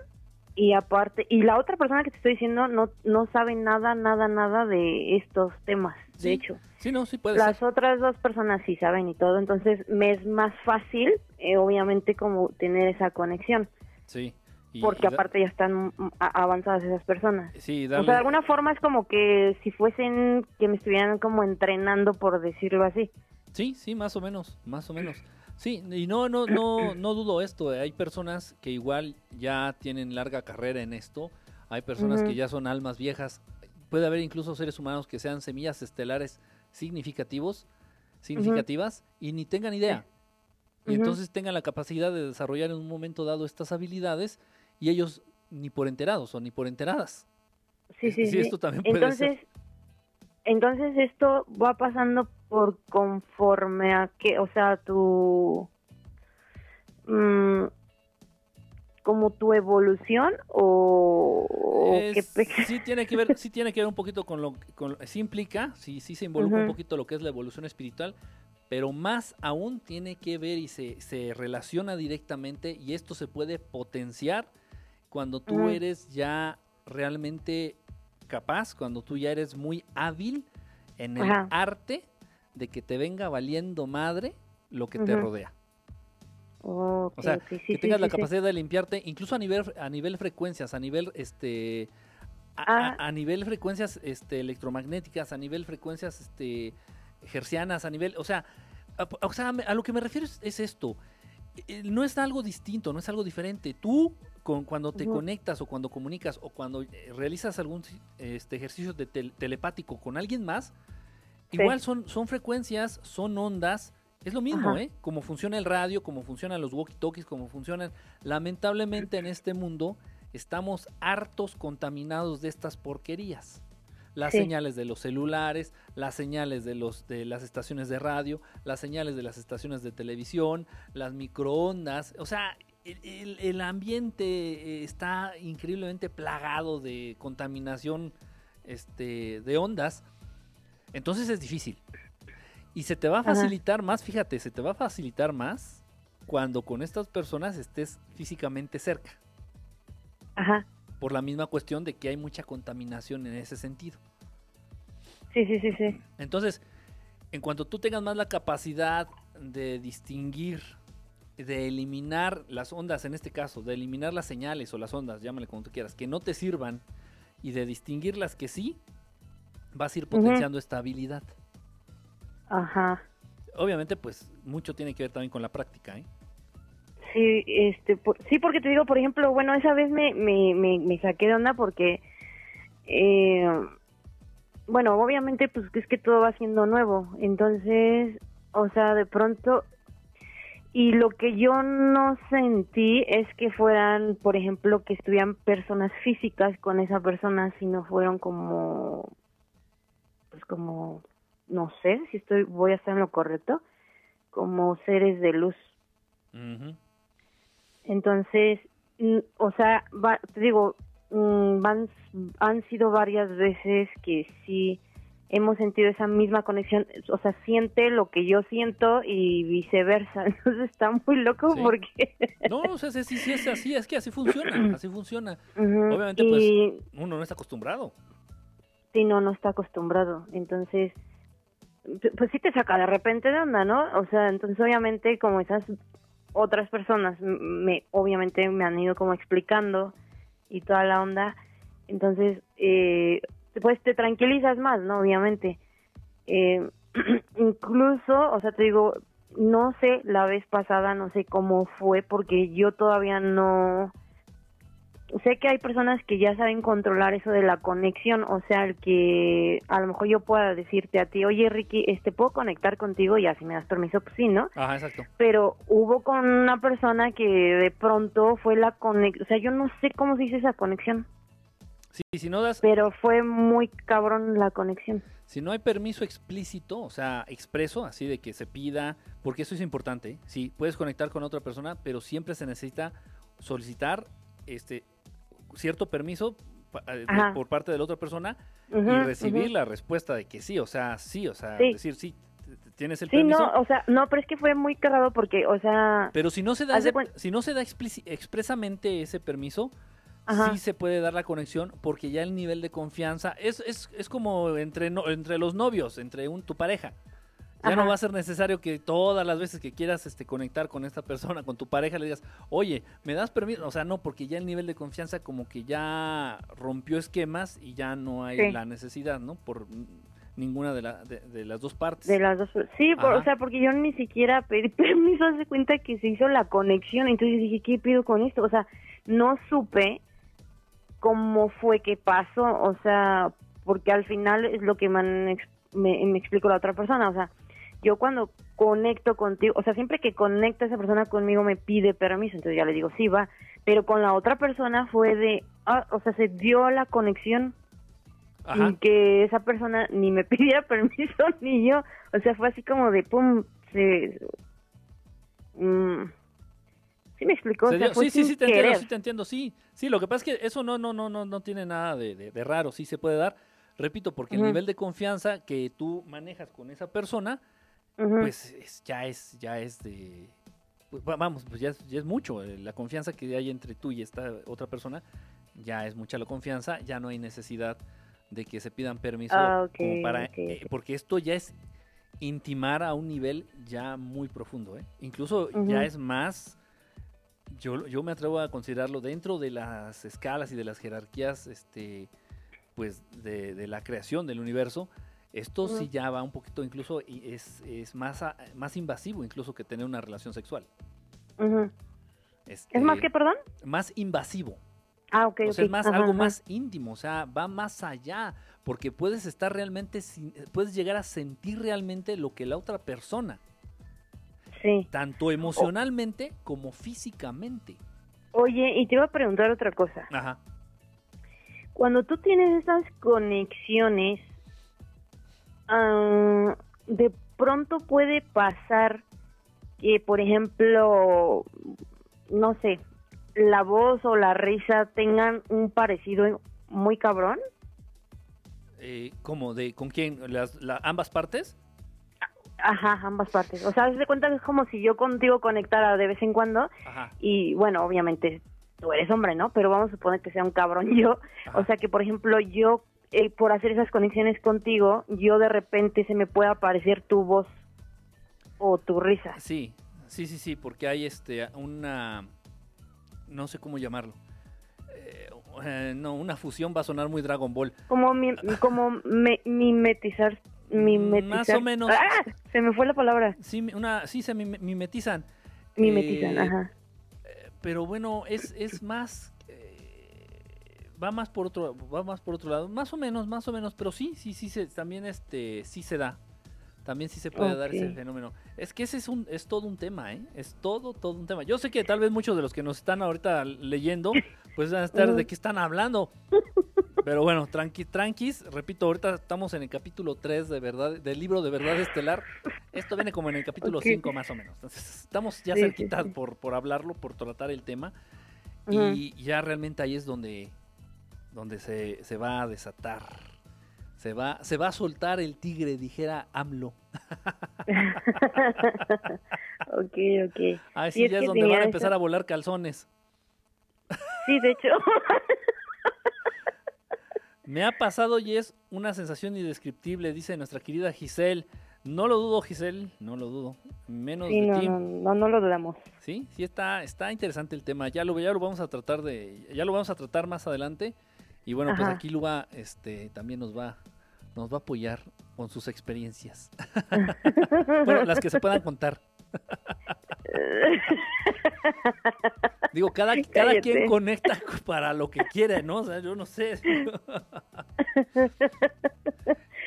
y aparte y la otra persona que te estoy diciendo no no sabe nada nada nada de estos temas Sí, de hecho Sí, no, sí puede las ser. otras dos personas sí saben y todo entonces me es más fácil eh, obviamente como tener esa conexión Sí. y- porque y da- aparte ya están mm, avanzadas esas personas Sí, o sea de alguna forma es como que si fuesen que me estuvieran como entrenando por decirlo así Sí, sí, más o menos, más o menos. Sí, y no, no, no, no dudo esto. eh, Hay personas que igual ya tienen larga carrera en esto. Hay personas que ya son almas viejas. Puede haber incluso seres humanos que sean semillas estelares significativos, significativas y ni tengan idea. Y entonces tengan la capacidad de desarrollar en un momento dado estas habilidades y ellos ni por enterados o ni por enteradas. Sí, sí, sí, sí. esto también puede entonces, ser. entonces esto va pasando por conforme a que, o sea, tu mm, como tu evolución o, Es- qué sí tiene que ver, sí tiene que ver un poquito con lo con sí implica, sí, sí se involucra un poquito lo que es la evolución espiritual, pero más aún tiene que ver y se, se relaciona directamente y esto se puede potenciar cuando tú eres ya realmente capaz, cuando tú ya eres muy hábil en el Ajá. arte de que te venga valiendo madre lo que te rodea. O sea, sí, que sí, tengas la sí, capacidad de limpiarte, incluso a nivel a nivel frecuencias, a nivel este a, Ah. a- a nivel frecuencias este electromagnéticas, a nivel frecuencias este hercianas, a nivel, o sea, o sea, a lo que me refiero es, es esto. Eh, No es algo distinto, no es algo diferente. Tú con, cuando te conectas o cuando comunicas o cuando eh, realizas algún este, ejercicio de tel- telepático con alguien más, Sí. igual son, son frecuencias, son ondas, es lo mismo, Ajá. ¿eh? Como funciona el radio, como funcionan los walkie-talkies, como funcionan. Lamentablemente en este mundo estamos hartos contaminados de estas porquerías. Las Sí. señales de los celulares, las señales de, los, de las estaciones de radio, las señales de las estaciones de televisión, las microondas. O sea, el, el- el ambiente eh, está increíblemente plagado de contaminación este, de ondas. Entonces es difícil. Y se te va a Ajá. facilitar más, fíjate, se te va a facilitar más cuando con estas personas estés físicamente cerca. Ajá, Por la misma cuestión de que hay mucha contaminación en ese sentido. sí, sí, sí, sí. Entonces, en cuanto tú tengas más la capacidad de distinguir, de eliminar las ondas, en este caso, de eliminar las señales o las ondas, llámale como tú quieras, que no te sirvan, y de distinguir las que sí, vas a ir potenciando esta habilidad. Ajá. Obviamente, pues mucho tiene que ver también con la práctica, ¿eh? Sí, este, por- sí, porque te digo, por ejemplo, bueno, esa vez me, me, me, saqué de onda porque, eh, bueno, obviamente, pues es que todo va siendo nuevo, entonces, o sea, de pronto, y lo que yo no sentí es que fueran, por ejemplo, que estuvieran personas físicas con esa persona, sino fueron como, pues como, no sé si estoy, voy a estar en lo correcto, como seres de luz. Ujú. Entonces, o sea, va- te digo, mm, van, han sido varias veces que sí hemos sentido esa misma conexión, o sea, siente lo que yo siento y viceversa. Entonces está muy loco Sí. porque... No, o sea, sí, sí es así, es que así funciona, así funciona. Ujú, Obviamente, pues, y uno no está acostumbrado. sí, no, no está acostumbrado. Entonces, pues sí te saca de repente de onda, ¿no? O sea, entonces obviamente como esas otras personas me obviamente me han ido como explicando y toda la onda, entonces eh, pues te tranquilizas más, ¿no? Obviamente. Eh, incluso, o sea, te digo, no sé, la vez pasada no sé cómo fue porque yo todavía no sé que hay personas que ya saben controlar eso de la conexión, o sea, el que a lo mejor yo pueda decirte a ti, oye Ricky, este puedo conectar contigo y así me das permiso, pues sí, ¿no? Ajá, exacto. Pero hubo con una persona que de pronto fue la conexión, o sea, yo no sé cómo se dice esa conexión, Sí, si no das, pero fue muy cabrón la conexión. si no hay permiso explícito, o sea, expreso, así de que se pida, porque eso es importante. ¿eh? Sí, puedes conectar con otra persona, pero siempre se necesita solicitar este cierto permiso eh, Ajá. por parte de la otra persona y recibir la respuesta de que sí, o sea, sí, o sea, Sí. decir sí, tienes el Sí, permiso. no, o sea, no, pero es que fue muy cargado porque, o sea, Pero si no se da, ese- si no se da expresamente ese permiso, Ajá. sí se puede dar la conexión porque ya el nivel de confianza es, es, es como entre, no- entre los novios, entre un, tu pareja. Ya no va a ser necesario que todas las veces que quieras este, conectar con esta persona, con tu pareja, le digas, oye, ¿me das permiso? O sea, no, porque ya el nivel de confianza como que ya rompió esquemas y ya no hay Sí. la necesidad, ¿no? Por ninguna de, la- de- de las dos partes. De las dos. Sí, por- o sea, porque yo ni siquiera pedí permiso, hace cuenta que se hizo la conexión, entonces dije, ¿qué pido con esto? O sea, no supe cómo fue que pasó, o sea, porque al final es lo que me, han me, me explicó la otra persona, o sea, yo cuando conecto contigo, o sea, siempre que conecta esa persona conmigo me pide permiso, entonces ya le digo, sí, va, pero con la otra persona fue de, ah, o sea, se dio la conexión Ajá. y que esa persona ni me pidiera permiso ni yo, o sea, fue así como de pum, se... mm, sí me explicó, Se o sea, dio- fue sí, sí, sin sí, te entiendo, sí, te entiendo, sí. Sí, lo que pasa es que eso no, no, no, no, no tiene nada de, de- de raro, sí se puede dar. Repito, porque el nivel de confianza que tú manejas con esa persona, Pues es- ya es, ya es de, pues, va- vamos, pues ya es, ya es mucho. eh, La confianza que hay entre tú y esta otra persona, ya es mucha la confianza, ya no hay necesidad de que se pidan permiso Ah, ok, como para, eh, porque esto ya es intimar a un nivel ya muy profundo, ¿eh? Incluso ya es más, yo, yo me atrevo a considerarlo dentro de las escalas y de las jerarquías, este, pues, de, de la creación del universo. Esto sí ya va un poquito, incluso y es, es más, a- más invasivo incluso que tener una relación sexual. Este, ¿Es más que, perdón? más invasivo. Ah, ok, O sea, es más, Ajá, algo ajá. más íntimo, o sea, va más allá, porque puedes estar realmente, sin- puedes llegar a sentir realmente lo que la otra persona, Sí. tanto emocionalmente como físicamente. Oye, y te iba a preguntar otra cosa. Ajá. Cuando tú tienes esas conexiones, ah, de pronto puede pasar que, por ejemplo, no sé, la voz o la risa tengan un parecido muy cabrón. Eh, ¿Cómo? ¿De, ¿Con quién? ¿Las, la- ¿Ambas partes? Ajá, ambas partes. O sea, de cuenta que es como si yo contigo conectara de vez en cuando Ajá. y bueno, obviamente tú eres hombre, ¿no? Pero vamos a suponer que sea un cabrón yo. Ajá. O sea que, por ejemplo, yo, eh, por hacer esas conexiones contigo, yo de repente se me puede aparecer tu voz o tu risa. Sí, sí, sí, sí, porque hay este una no sé cómo llamarlo. Eh, eh, no, una fusión va a sonar muy Dragon Ball. Como, mi- como me- mimetizar, mimetizar. Más o menos. ¡Ah! Se me fue la palabra. Sí, una, sí se mime- mimetizan. Mimetizan, Eh, ajá. pero bueno, es, es más va más por otro va más por otro lado, más o menos, más o menos, pero sí, sí, sí se también este sí se da. También sí se puede dar ese fenómeno. Es que ese es un es todo un tema, ¿eh? Es todo todo un tema. Yo sé que tal vez muchos de los que nos están ahorita leyendo pues van a estar de qué están hablando. Pero bueno, tranqui, tranquis, repito, ahorita estamos en el capítulo 3 de verdad, del libro de verdad estelar. Esto viene como en el capítulo Ok. 5 más o menos. Entonces, estamos ya Sí, sí, cerquita sí. Por, por hablarlo, por tratar el tema. Ujú. Y ya realmente ahí es donde, donde se, se va a desatar. Se va, se va a soltar el tigre, dijera AMLO. ok, ok. Ahí Sí, es ya es donde van a empezar a volar calzones. Sí, de hecho. Me ha pasado y es una sensación indescriptible, dice nuestra querida Giselle. No lo dudo, Giselle, no lo dudo. Menos sí, de no, ti. no, no, no lo dudamos. Sí, sí está, está interesante el tema. Ya lo, ya lo vamos a tratar de, ya lo vamos a tratar más adelante. Y bueno, pues aquí Luba, este, también nos va, nos va a apoyar con sus experiencias. bueno, las que se puedan contar. Digo, cada, cada quien conecta para lo que quiere, ¿no? O sea, yo no sé.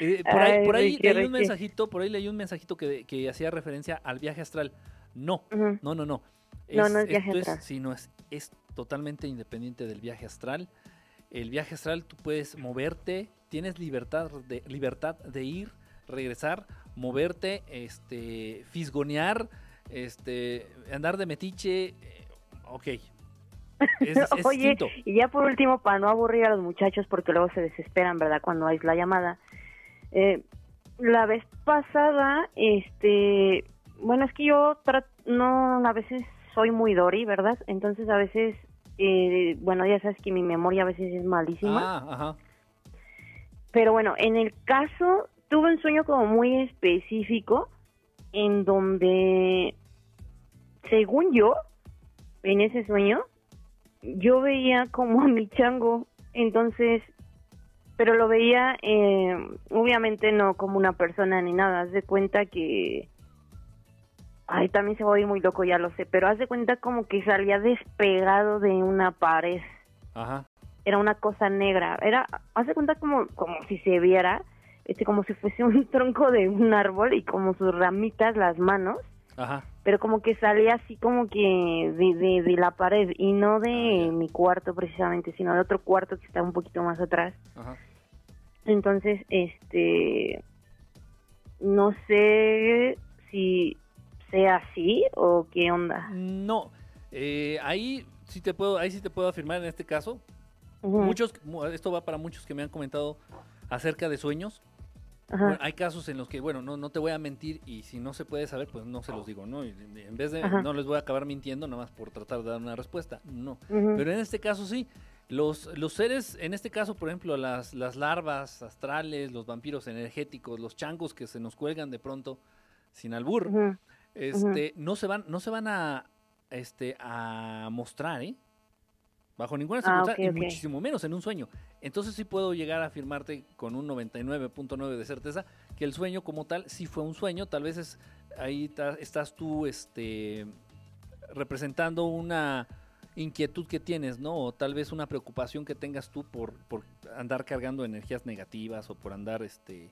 Eh, por ahí, Ay, por ahí leí un mensajito, por ahí leí un mensajito que, que hacía referencia al viaje astral. No, Ujú. no, no, no. No, no es viaje esto astral. Es, sí, no es, es totalmente independiente del viaje astral. El viaje astral tú puedes moverte, tienes libertad de, libertad de ir, regresar, moverte, este, fisgonear, este, andar de metiche. eh, ok. Es, es Oye, distinto. y ya por último, para no aburrir a los muchachos, porque luego se desesperan, ¿verdad? Cuando hay la llamada. Eh, la vez pasada, este, bueno, es que yo no, a veces soy muy Dory, ¿verdad? Entonces a veces, eh, bueno, ya sabes que mi memoria a veces es malísima. Ah, ajá. Pero bueno, en el caso, tuve un sueño como muy específico, en donde, según yo, en ese sueño, yo veía como a mi chango, entonces, pero lo veía, eh, obviamente no como una persona ni nada, haz de cuenta que, ay, también se va a oír muy loco, ya lo sé, pero haz de cuenta como que salía despegado de una pared Ajá. era una cosa negra. Era, hace cuenta como, como si se viera, este, como si fuese un tronco de un árbol y como sus ramitas, las manos, Ajá. pero como que salía así como que de, de, de la pared y no de Ah, mi cuarto precisamente, sino de otro cuarto que está un poquito más atrás. Ajá. Entonces, este, no sé si sea así o qué onda. No, eh, ahí sí te puedo, ahí sí te puedo afirmar en este caso. Muchos, mu- esto va para muchos que me han comentado acerca de sueños. Bueno, hay casos en los que, bueno, no, no te voy a mentir y si no se puede saber, pues no se los digo, ¿no? Y en vez de, Ajá. no les voy a acabar mintiendo nada más por tratar de dar una respuesta, no. Pero en este caso sí, los, los seres, en este caso, por ejemplo, las, las larvas astrales, los vampiros energéticos, los changos que se nos cuelgan de pronto sin albur. Este, no se van, no se van a, este, a mostrar, ¿eh? Bajo ninguna Ah, circunstancia, y muchísimo menos en un sueño. Entonces sí puedo llegar a afirmarte con un 99.9 de certeza que el sueño como tal sí fue un sueño. Tal vez es ahí estás tú, este, representando una inquietud que tienes, ¿no? O tal vez una preocupación que tengas tú por, por andar cargando energías negativas o por andar, este,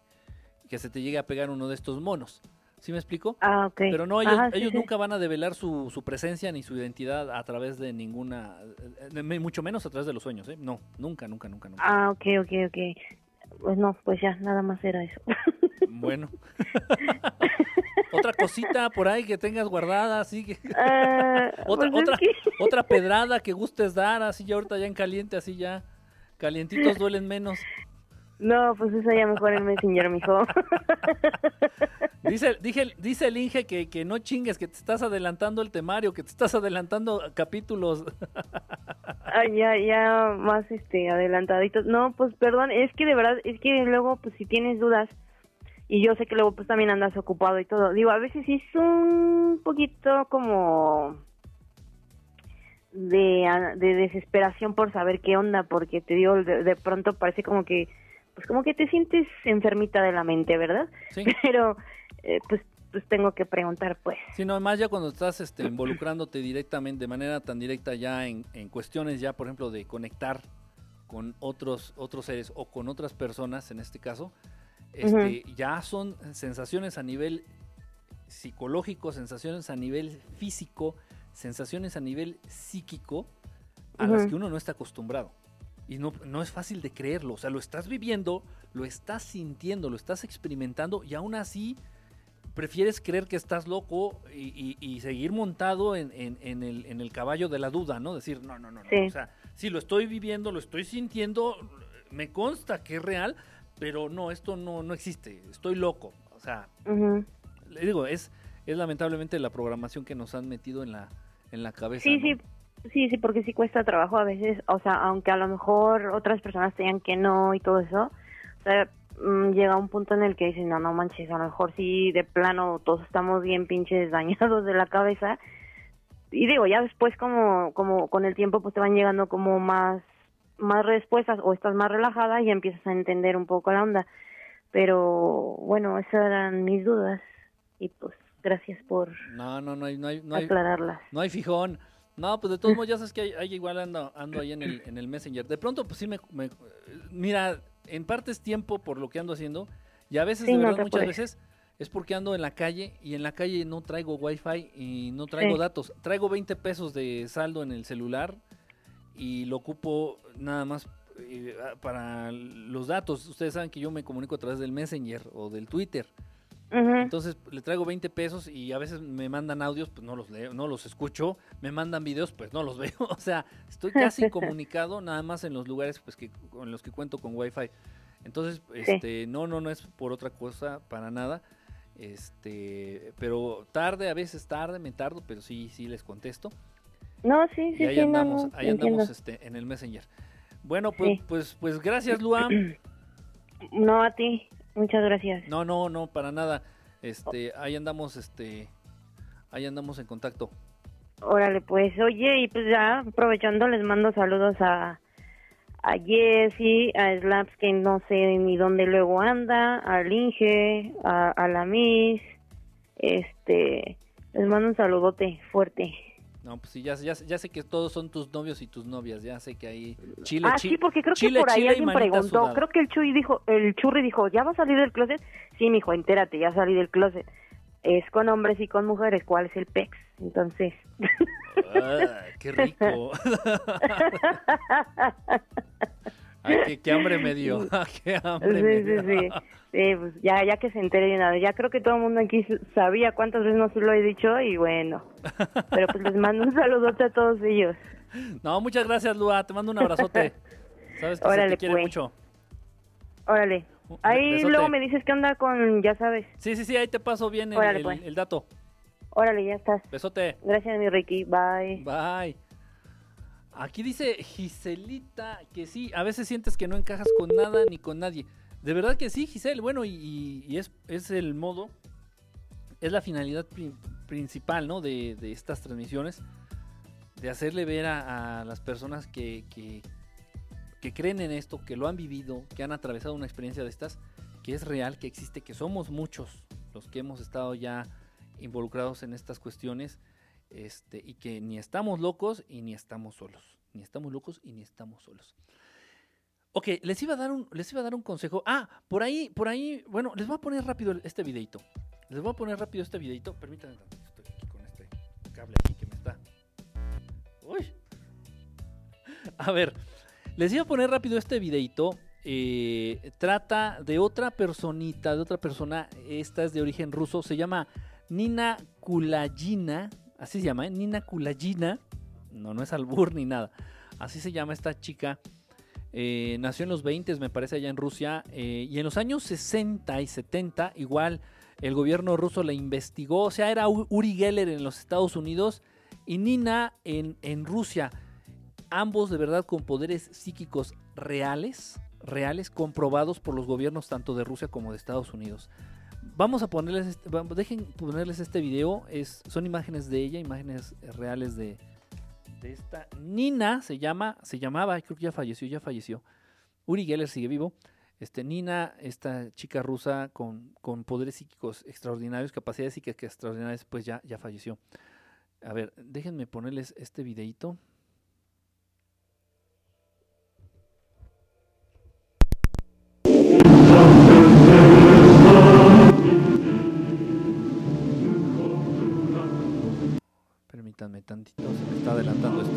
que se te llegue a pegar uno de estos monos. ¿Sí me explico? Ah, ok. Pero no, ellos, Ajá, sí, ellos sí. nunca van a develar su, su presencia ni su identidad a través de ninguna, eh, eh, mucho menos a través de los sueños, ¿eh? No, nunca, nunca, nunca, nunca. Ah, ok, ok, ok. Pues no, pues ya, nada más era eso. Bueno. otra cosita por ahí que tengas guardada, así que... Ah, otra, pues es otra, que- otra pedrada que gustes dar, así ya ahorita ya en caliente, así ya. Calientitos duelen menos. No, pues eso ya mejor en Messenger, mijo. Dice, dije, dice el Inge que, que no chingues, que te estás adelantando el temario, que te estás adelantando capítulos. Ah, ya, ya más este adelantaditos. No, pues perdón, es que de verdad, es que luego, pues si tienes dudas, y yo sé que luego pues también andas ocupado y todo. Digo, a veces es un poquito como de, de desesperación por saber qué onda, porque te digo, de, de pronto parece como que, pues como que te sientes enfermita de la mente, ¿verdad? Sí. Pero, eh, pues pues tengo que preguntar, pues. Sí, no, más ya cuando estás este, involucrándote directamente, de manera tan directa ya en, en cuestiones ya, por ejemplo, de conectar con otros, otros seres o con otras personas, en este caso, este, ya son sensaciones a nivel psicológico, sensaciones a nivel físico, sensaciones a nivel psíquico a las que uno no está acostumbrado. Y no, no es fácil de creerlo. O sea, lo estás viviendo, lo estás sintiendo, lo estás experimentando y aún así prefieres creer que estás loco y, y- y seguir montado en, en- en el, en el caballo de la duda, ¿no? Decir, no, no, no, no. Sí. O sea, sí, lo estoy viviendo, lo estoy sintiendo, me consta que es real, pero no, esto no, no existe, estoy loco. O sea, le digo, es, es lamentablemente la programación que nos han metido en la, en la cabeza. Sí, ¿no? sí, sí, sí, porque sí cuesta trabajo a veces, o sea, aunque a lo mejor otras personas te digan que no y todo eso, o sea, mm, llega un punto en el que dicen, no, no manches, a lo mejor sí, de plano, todos estamos bien pinches dañados de la cabeza, y digo, ya después como, como con el tiempo pues te van llegando como más, más respuestas, o estás más relajada y empiezas a entender un poco la onda, pero bueno, esas eran mis dudas, y pues gracias por No, no, no hay, no hay, no hay, aclararlas. no hay fijón. No, pues de todos modos ya sabes que hay, hay igual ando, ando ahí en el, en el Messenger. De pronto, pues sí me, me- Mira, en parte es tiempo por lo que ando haciendo. Y a veces, Sí, de verdad, muchas veces es porque ando en la calle y en la calle no traigo wifi y no traigo Sí. datos. Traigo 20 pesos de saldo en el celular y lo ocupo nada más eh, para los datos. Ustedes saben que yo me comunico a través del Messenger o del Twitter. Entonces le traigo 20 pesos y a veces me mandan audios, pues no los leo, no los escucho, me mandan videos, pues no los veo. O sea, estoy casi comunicado nada más en los lugares pues que con los que cuento con Wi-Fi. Entonces, este, no, no, no es por otra cosa para nada. Este, pero tarde, a veces tarde, me tardo, pero sí, sí les contesto. No, sí, sí, y ahí sí, no, andamos, no, ahí entiendo. andamos este, en el Messenger. Bueno, pues, Sí. pues, pues gracias, Luam. No, a ti, muchas gracias. No, no, no, para nada. Este, ahí andamos, este, ahí andamos en contacto. Órale, pues, oye, y pues ya aprovechando les mando saludos a, a Jessy, a Slaps, que no sé ni dónde luego anda, al Inge, a, a la Miss, este, les mando un saludote fuerte. No, pues sí, ya, sé- ya, ya sé que todos son tus novios y tus novias, ya sé que ahí Chile, ah, chi- sí, porque creo Chile, que por ahí Chile alguien preguntó, sudada. creo que el Chuy dijo, el Churri dijo, ¿ya va a salir del closet? Sí, mijo, entérate, ya salí del closet. Es con hombres y con mujeres, ¿cuál es el PEX? Entonces, Ah, qué rico. Ay, qué, qué hambre me dio. Ah, qué hambre me Sí, dio. sí, sí. Sí, pues ya, ya que se entere de una vez. Ya creo que todo el mundo aquí sabía cuántas veces no se lo he dicho y bueno. Pero pues les mando un saludote a todos ellos. No, muchas gracias, Lua. Te mando un abrazote. Sabes que se Órale, te quiere pues. mucho. Órale. Ahí besote. luego me dices qué onda con, ya sabes. Sí, sí, sí, ahí te paso bien el, Órale, el- pues. el dato. Órale, ya estás. Besote. Gracias, mi Ricky. Bye. Bye. Aquí dice Giselita que sí, a veces sientes que no encajas con nada ni con nadie. De verdad que sí, Giselle. Bueno, y, es, el modo, es la finalidad pri- principal, ¿no? De, estas transmisiones, de hacerle ver a, las personas que, que creen en esto, que lo han vivido, que han atravesado una experiencia de estas, que es real, que existe, que somos muchos los que hemos estado ya involucrados en estas cuestiones este, y que ni estamos locos y ni estamos solos. Ni estamos locos y ni estamos solos. Ok, les iba a dar un, les iba a dar un consejo. Ah, por ahí, por ahí, bueno, les voy a poner rápido este videito. Les voy a poner rápido este videito. Permítanme estoy aquí con este cable aquí que me está. Uy. A ver, les iba a poner rápido este videito. eh, trata de otra personita, de otra persona. Esta es de origen ruso. Se llama Nina Kulayina. Así se llama, ¿eh? Nina Kulayina. No, no es albur ni nada. Así se llama esta chica. Eh, nació en los 20, me parece, allá en Rusia. eh, y en los años 60 y 70, igual el gobierno ruso la investigó. O sea, era Uri Geller en los Estados Unidos y Nina en, en Rusia. Ambos de verdad con poderes psíquicos reales, reales, comprobados por los gobiernos tanto de Rusia como de Estados Unidos. Vamos a ponerles, este- dejen ponerles este video. Es, son imágenes de ella, imágenes reales de, de esta Nina. Se llama, se llamaba, creo que ya falleció, ya falleció. Uri Geller sigue vivo. Este, Nina, esta chica rusa con, con poderes psíquicos extraordinarios, capacidades psíquicas extraordinarias, pues ya, ya falleció. A ver, déjenme ponerles este videito. Permítanme tantito, se me está adelantando esto.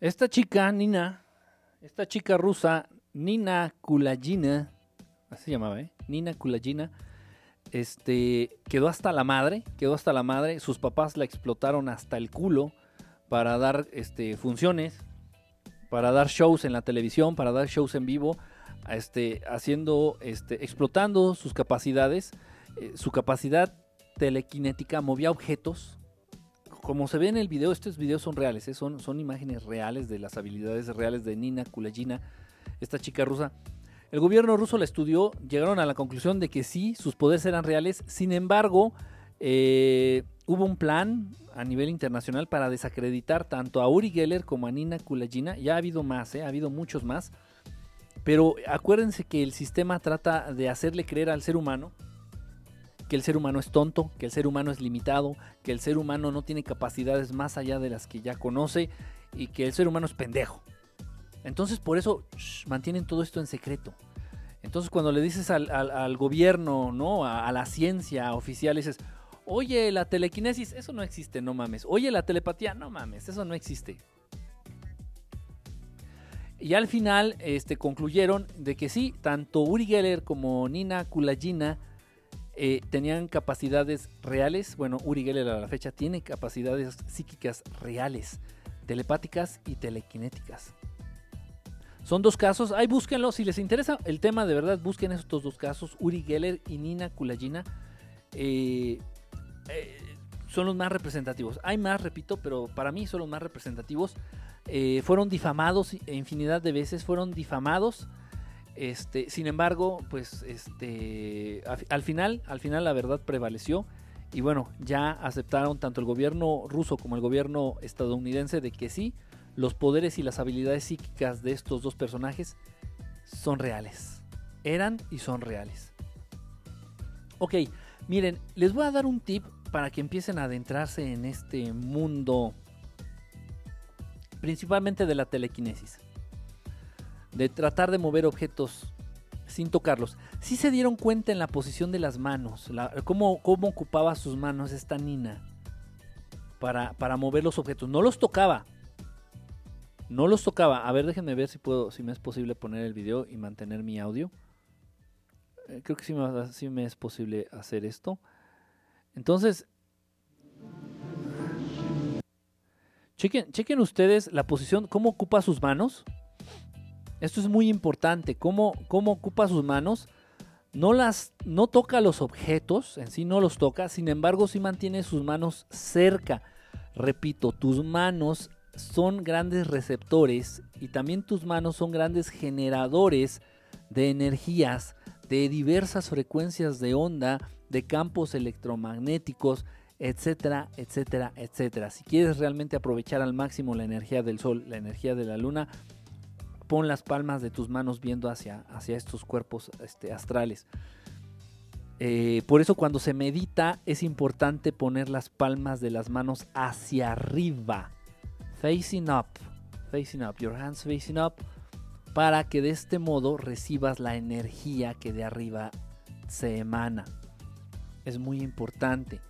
Esta chica, Nina, esta chica rusa, Nina Kulagina, así se llamaba, ¿eh? Nina Kulagina, este, quedó hasta la madre, quedó hasta la madre. Sus papás la explotaron hasta el culo para dar este, funciones, para dar shows en la televisión, para dar shows en vivo, este, haciendo, este, explotando sus capacidades, eh, su capacidad telequinética, movía objetos, como se ve en el video, estos videos son reales, ¿eh? son, imágenes reales de las habilidades reales de Nina Kulagina, esta chica rusa. El gobierno ruso la estudió, llegaron a la conclusión de que sí, sus poderes eran reales, sin embargo, eh, hubo un plan a nivel internacional para desacreditar tanto a Uri Geller como a Nina Kulagina, ya ha habido más, ¿eh? ha habido muchos más, pero acuérdense que el sistema trata de hacerle creer al ser humano que el ser humano es tonto, que el ser humano es limitado, que el ser humano no tiene capacidades más allá de las que ya conoce y que el ser humano es pendejo. Entonces por eso mantienen todo esto en secreto. Entonces cuando le dices al, gobierno, ¿no? A, la ciencia oficial, dices, oye, la telequinesis, eso no existe, no mames. Oye, la telepatía, no mames, eso no existe. Y al final este, concluyeron de que sí, tanto Uri Geller como Nina Kulagina eh, tenían capacidades reales. Bueno, Uri Geller a la fecha tiene capacidades psíquicas reales, telepáticas y telequinéticas. Son dos casos, ahí búsquenlo, si les interesa el tema de verdad, busquen estos dos casos, Uri Geller y Nina Kulagina. Eh, eh, son los más representativos. Hay más, repito, pero para mí son los más representativos. fueron difamados infinidad de veces, fueron difamados este, sin embargo, pues este, al final, al final la verdad prevaleció y bueno, ya aceptaron tanto el gobierno ruso como el gobierno estadounidense de que sí, los poderes y las habilidades psíquicas de estos dos personajes son reales. Eran y son reales. Ok, miren, les voy a dar un tip para que empiecen a adentrarse en este mundo, principalmente de la telequinesis de tratar de mover objetos sin tocarlos. Si se dieron cuenta en la posición de las manos, cómo, ocupaba sus manos esta Nina para, para, mover los objetos. No los tocaba. No los tocaba. A ver, déjenme ver si puedo, si me es posible poner el video y mantener mi audio. Eh, creo que sí me, sí me es posible hacer esto. Entonces, chequen, chequen ustedes la posición, cómo ocupa sus manos. Esto es muy importante. ¿Cómo, cómo ocupa sus manos? No, las, no toca los objetos, en sí no los toca, sin embargo sí mantiene sus manos cerca. Repito, tus manos son grandes receptores y también tus manos son grandes generadores de energías de diversas frecuencias de onda, de campos electromagnéticos, etcétera, etcétera, etcétera. Si quieres realmente aprovechar al máximo la energía del sol, la energía de la luna, pon las palmas de tus manos viendo hacia, hacia estos cuerpos este, astrales. Eh, por eso cuando se medita es importante poner las palmas de las manos hacia arriba. Facing up. Facing up. Your hands facing up. Para que de este modo recibas la energía que de arriba se emana. Es muy importante.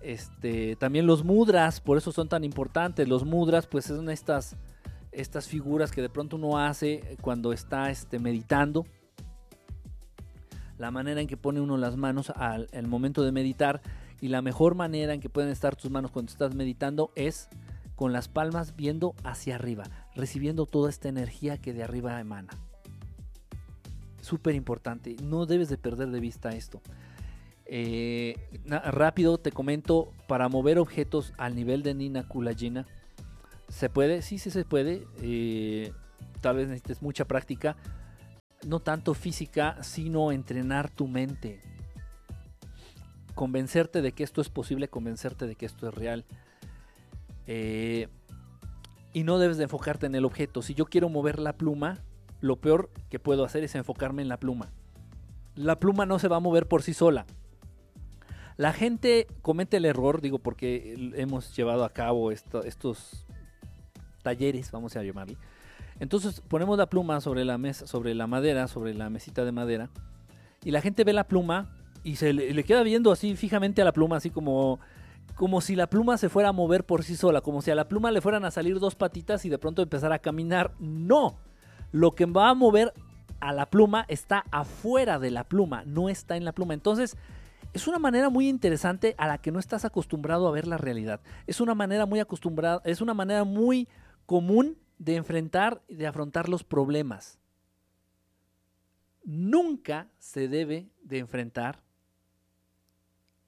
Este, también los mudras, por eso son tan importantes. Los mudras, pues son estas, estas figuras que de pronto uno hace cuando está este, meditando la manera en que pone uno las manos al, momento de meditar y la mejor manera en que pueden estar tus manos cuando estás meditando es con las palmas viendo hacia arriba, recibiendo toda esta energía que de arriba emana. Súper importante, no debes de perder de vista esto. Eh, rápido te comento, para mover objetos al nivel de Nina Kulajina, ¿se puede? Sí, sí se puede. Eh, tal vez necesites mucha práctica no tanto física, sino entrenar tu mente. Convencerte de que esto es posible, convencerte de que esto es real. Eh, y no debes de enfocarte en el objeto. Si yo quiero mover la pluma, lo peor que puedo hacer es enfocarme en la pluma. La pluma no se va a mover por sí sola. La gente comete el error, digo, porque hemos llevado a cabo estos talleres, vamos a llamarle, entonces ponemos la pluma sobre la mesa, sobre la madera, sobre la mesita de madera, y la gente ve la pluma y se le, queda viendo así fijamente a la pluma, así como, como si la pluma se fuera a mover por sí sola, como si a la pluma le fueran a salir dos patitas y de pronto empezar a caminar. No, lo que va a mover a la pluma está afuera de la pluma, no está en la pluma. Entonces, es una manera muy interesante a la que no estás acostumbrado a ver la realidad. Es una manera muy acostumbrada, es una manera muy común de enfrentar y de afrontar los problemas. Nunca se debe de enfrentar,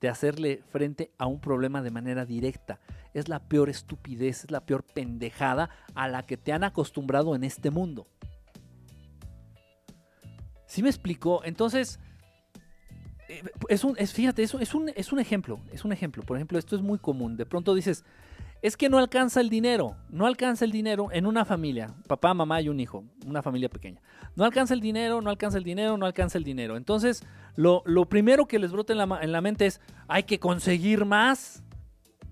de hacerle frente a un problema de manera directa. Es la peor estupidez, es la peor pendejada a la que te han acostumbrado en este mundo. ¿Sí me explico? Entonces, eh, es un, fíjate, es, un, es un ejemplo, es un ejemplo. Por ejemplo, esto es muy común. De pronto dices, es que no alcanza el dinero, no alcanza el dinero en una familia, papá, mamá y un hijo, una familia pequeña. No alcanza el dinero, no alcanza el dinero, no alcanza el dinero. Entonces, lo, primero que les brota en la, en la, mente es, hay que conseguir más.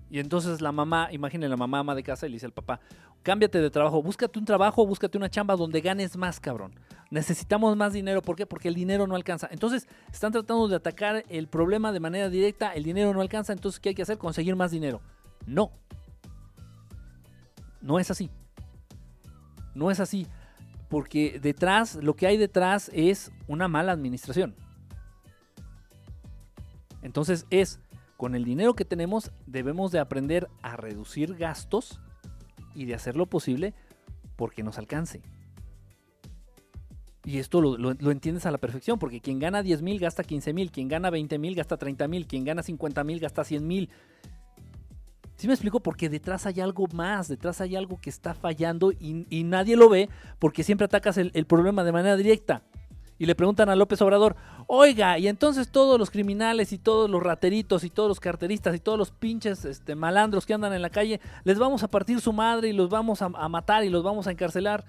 Y entonces la mamá, imaginen la mamá ama de casa y le dice al papá, cámbiate de trabajo, búscate un trabajo, búscate una chamba donde ganes más, cabrón. Necesitamos más dinero, ¿por qué? Porque el dinero no alcanza. Entonces, están tratando de atacar el problema de manera directa, el dinero no alcanza, entonces, ¿qué hay que hacer? Conseguir más dinero. No, no es así. No es así. Porque detrás, lo que hay detrás es una mala administración. Entonces es, con el dinero que tenemos, debemos de aprender a reducir gastos y de hacer lo posible porque nos alcance. Y esto lo, entiendes a la perfección, porque quien gana 10 mil gasta 15 mil, quien gana 20 mil gasta 30 mil, quien gana 50 mil gasta 100 mil, ¿Sí me explico? Porque detrás hay algo más, detrás hay algo que está fallando y, nadie lo ve porque siempre atacas el, problema de manera directa. Y le preguntan a López Obrador, oiga, y entonces todos los criminales y todos los rateritos y todos los carteristas y todos los pinches este, malandros que andan en la calle, les vamos a partir su madre y los vamos a, a matar y los vamos a encarcelar.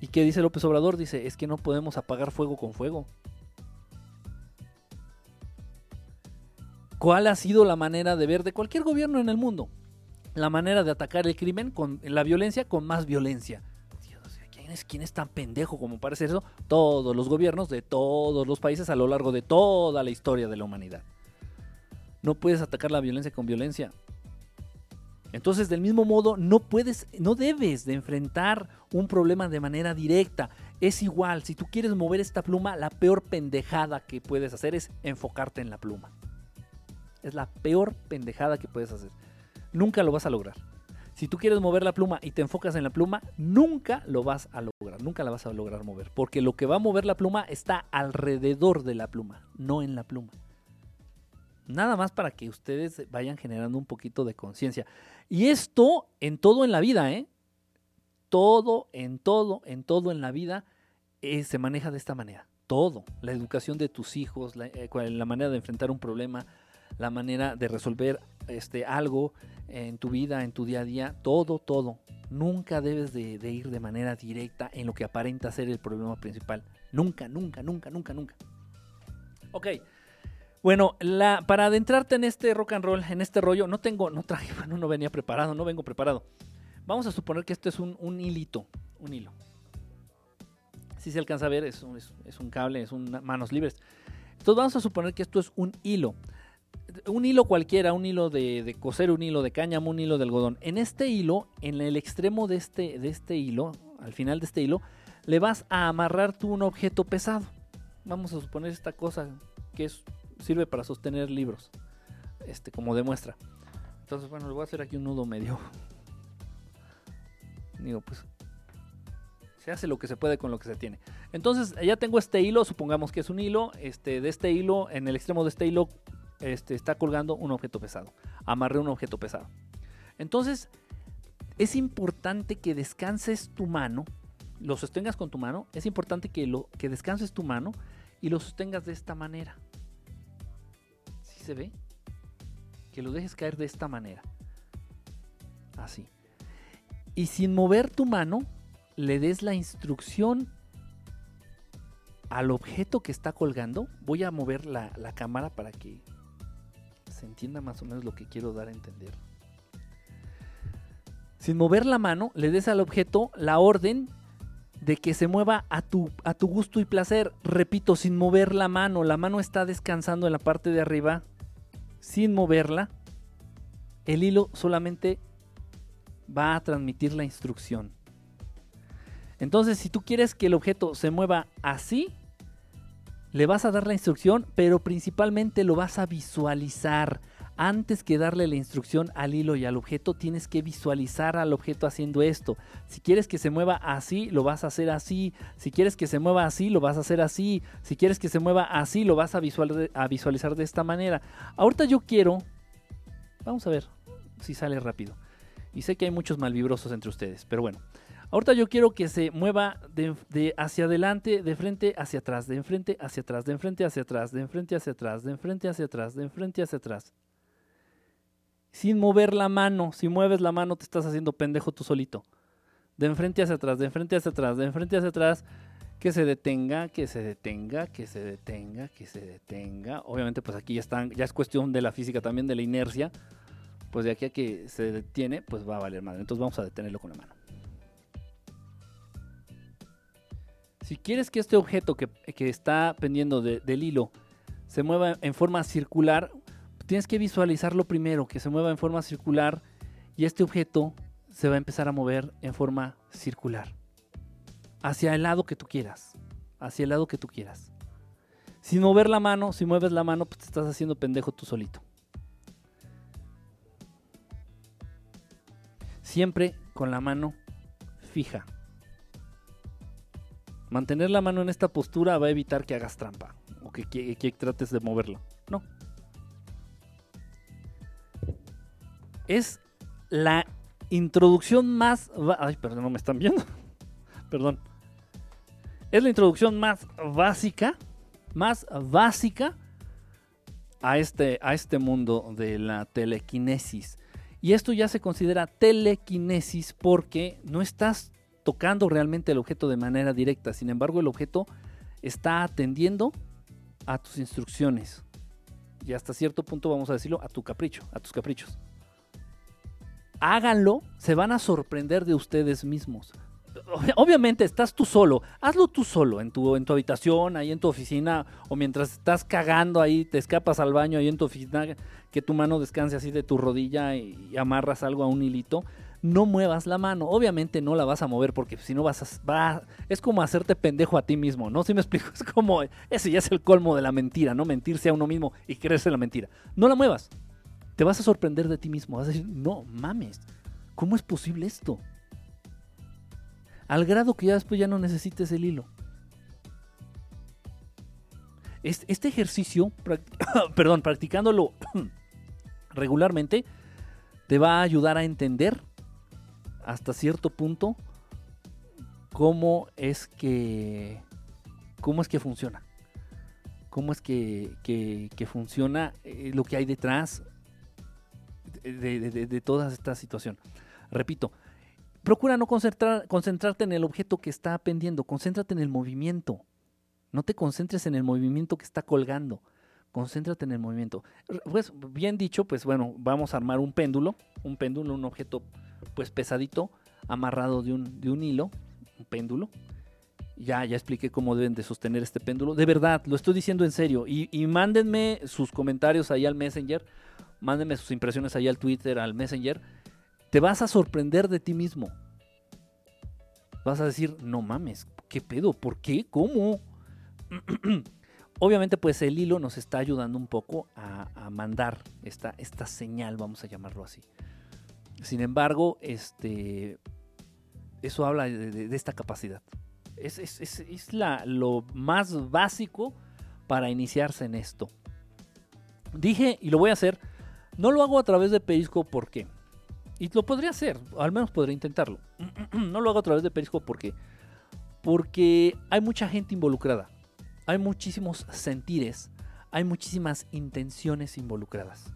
¿Y qué dice López Obrador? Dice, es que no podemos apagar fuego con fuego. ¿Cuál ha sido la manera de ver de cualquier gobierno en el mundo? La manera de atacar el crimen con la violencia con más violencia. ¿quién es, ¿Quién es tan pendejo como parece eso? Todos los gobiernos de todos los países a lo largo de toda la historia de la humanidad. No puedes atacar la violencia con violencia. Entonces, del mismo modo, no puedes, no debes de enfrentar un problema de manera directa. Es igual, si tú quieres mover esta pluma, la peor pendejada que puedes hacer es enfocarte en la pluma. Es la peor pendejada que puedes hacer. Nunca lo vas a lograr. Si tú quieres mover la pluma y te enfocas en la pluma, nunca lo vas a lograr, nunca la vas a lograr mover, porque lo que va a mover la pluma está alrededor de la pluma, no en la pluma. Nada más para que ustedes vayan generando un poquito de conciencia. Y esto en todo en la vida, ¿eh? Todo, en todo, en todo en la vida eh, se maneja de esta manera. Todo. La educación de tus hijos, la eh, manera de enfrentar un problema, la manera de resolver este, algo en tu vida, en tu día a día, todo, todo. Nunca debes de, ir de manera directa en lo que aparenta ser el problema principal. Nunca, nunca, nunca, nunca, nunca. Ok, Bueno, la, para adentrarte en este rock and roll, en este rollo, no tengo, no traje, bueno, no venía preparado, no vengo preparado. Vamos a suponer que esto es un, hilito, un hilo. Si se alcanza a ver, es un, es, es un cable, es un manos libres. Entonces vamos a suponer que esto es un hilo. Un hilo cualquiera, un hilo de, coser, un hilo de cáñamo, un hilo de algodón. En este hilo, en el extremo de este, de este hilo, al final de este hilo, le vas a amarrar tú un objeto pesado. Vamos a suponer esta cosa que sirve para sostener libros, este, como demuestra. Entonces, bueno, le voy a hacer aquí un nudo medio. Digo, pues se hace lo que se puede con lo que se tiene. Entonces, ya tengo este hilo, supongamos que es un hilo, este, de este hilo, en el extremo de este hilo, este, está colgando un objeto pesado. Amarré un objeto pesado. Entonces, es importante que descanses tu mano, lo sostengas con tu mano, es importante que, lo, que descanses tu mano y lo sostengas de esta manera. ¿Sí se ve? Que lo dejes caer de esta manera. Así. Y sin mover tu mano, le des la instrucción al objeto que está colgando. Voy a mover la, la, cámara para que entienda más o menos lo que quiero dar a entender. Sin mover la mano, le des al objeto la orden de que se mueva a tu, a tu gusto y placer. Repito, sin mover la mano. La mano está descansando en la parte de arriba. Sin moverla. El hilo solamente va a transmitir la instrucción. Entonces, si tú quieres que el objeto se mueva así, le vas a dar la instrucción, pero principalmente lo vas a visualizar. Antes que darle la instrucción al hilo y al objeto, tienes que visualizar al objeto haciendo esto. Si quieres que se mueva así, lo vas a hacer así. Si quieres que se mueva así, lo vas a hacer así. Si quieres que se mueva así, lo vas a, visual a visualizar de esta manera. Ahorita yo quiero... Vamos a ver si sale rápido. Y sé que hay muchos malvibrosos entre ustedes, pero bueno. Ahorita yo quiero que se mueva de, de, hacia adelante, de frente hacia atrás, de enfrente hacia atrás, de enfrente hacia atrás, de enfrente hacia atrás, de enfrente hacia atrás, de enfrente hacia atrás. Sin mover la mano. Si mueves la mano te estás haciendo pendejo tú solito. De enfrente hacia atrás, de enfrente hacia atrás, de enfrente hacia atrás. Que se detenga, que se detenga, que se detenga, que se detenga. Obviamente pues aquí ya, están, ya es cuestión de la física también, de la inercia. Pues de aquí a que se detiene, pues va a valer madre. Entonces vamos a detenerlo con la mano. Si quieres que este objeto que, que está pendiendo de, del hilo se mueva en forma circular, tienes que visualizarlo primero, que se mueva en forma circular y este objeto se va a empezar a mover en forma circular. Hacia el lado que tú quieras. Hacia el lado que tú quieras. Sin mover la mano, si mueves la mano, pues te estás haciendo pendejo tú solito. Siempre con la mano fija. Mantener la mano en esta postura va a evitar que hagas trampa o que, trates de moverla. No. Es la introducción más... Ay, perdón, no me están viendo. perdón. Es la introducción más básica, más básica a este, a este mundo de la telequinesis. Y esto ya se considera telequinesis porque no estás tocando realmente el objeto de manera directa. Sin embargo, el objeto está atendiendo a tus instrucciones. Y hasta cierto punto, vamos a decirlo, a tu capricho, a tus caprichos. Háganlo, se van a sorprender de ustedes mismos. Obviamente estás tú solo, hazlo tú solo, en tu, en tu habitación, ahí en tu oficina, o mientras estás cagando ahí, te escapas al baño ahí en tu oficina, que tu mano descanse así de tu rodilla y, y amarras algo a un hilito no muevas la mano. Obviamente no la vas a mover porque si no vas a, va, es como hacerte pendejo a ti mismo, ¿no? Si me explico, es como, ese ya es el colmo de la mentira, ¿no? Mentirse a uno mismo y creerse la mentira. No la muevas. Te vas a sorprender de ti mismo. Vas a decir, no mames, ¿cómo es posible esto? Al grado que ya después ya no necesites el hilo. Este ejercicio, perdón, practicándolo regularmente, te va a ayudar a entender hasta cierto punto cómo es que cómo es que funciona cómo es que, que, funciona eh, lo que hay detrás de, de, de, toda esta situación repito procura no concentrar, concentrarte en el objeto que está pendiendo concéntrate en el movimiento. No te concentres en el movimiento que está colgando Concéntrate en el movimiento. Pues bien dicho, pues bueno, vamos a armar un péndulo, un péndulo, un objeto pues pesadito, amarrado de un, de un hilo, un péndulo. Ya, ya expliqué cómo deben de sostener este péndulo. De verdad, lo estoy diciendo en serio. Y, y mándenme sus comentarios ahí al Messenger. Mándenme sus impresiones ahí al Twitter, al Messenger. Te vas a sorprender de ti mismo. Vas a decir, no mames, ¿qué pedo? ¿Por qué? ¿Cómo? Obviamente, pues el hilo nos está ayudando un poco a, a mandar esta, esta señal, vamos a llamarlo así. Sin embargo, este, eso habla de, esta capacidad. Es, es- es- la- lo más básico para iniciarse en esto. Dije, y lo voy a hacer, no lo hago a través de Periscope, ¿por qué? Y lo podría hacer, al menos podría intentarlo. no lo hago a través de Periscope, ¿por qué? Porque hay mucha gente involucrada. Hay muchísimos sentires. Hay muchísimas intenciones involucradas.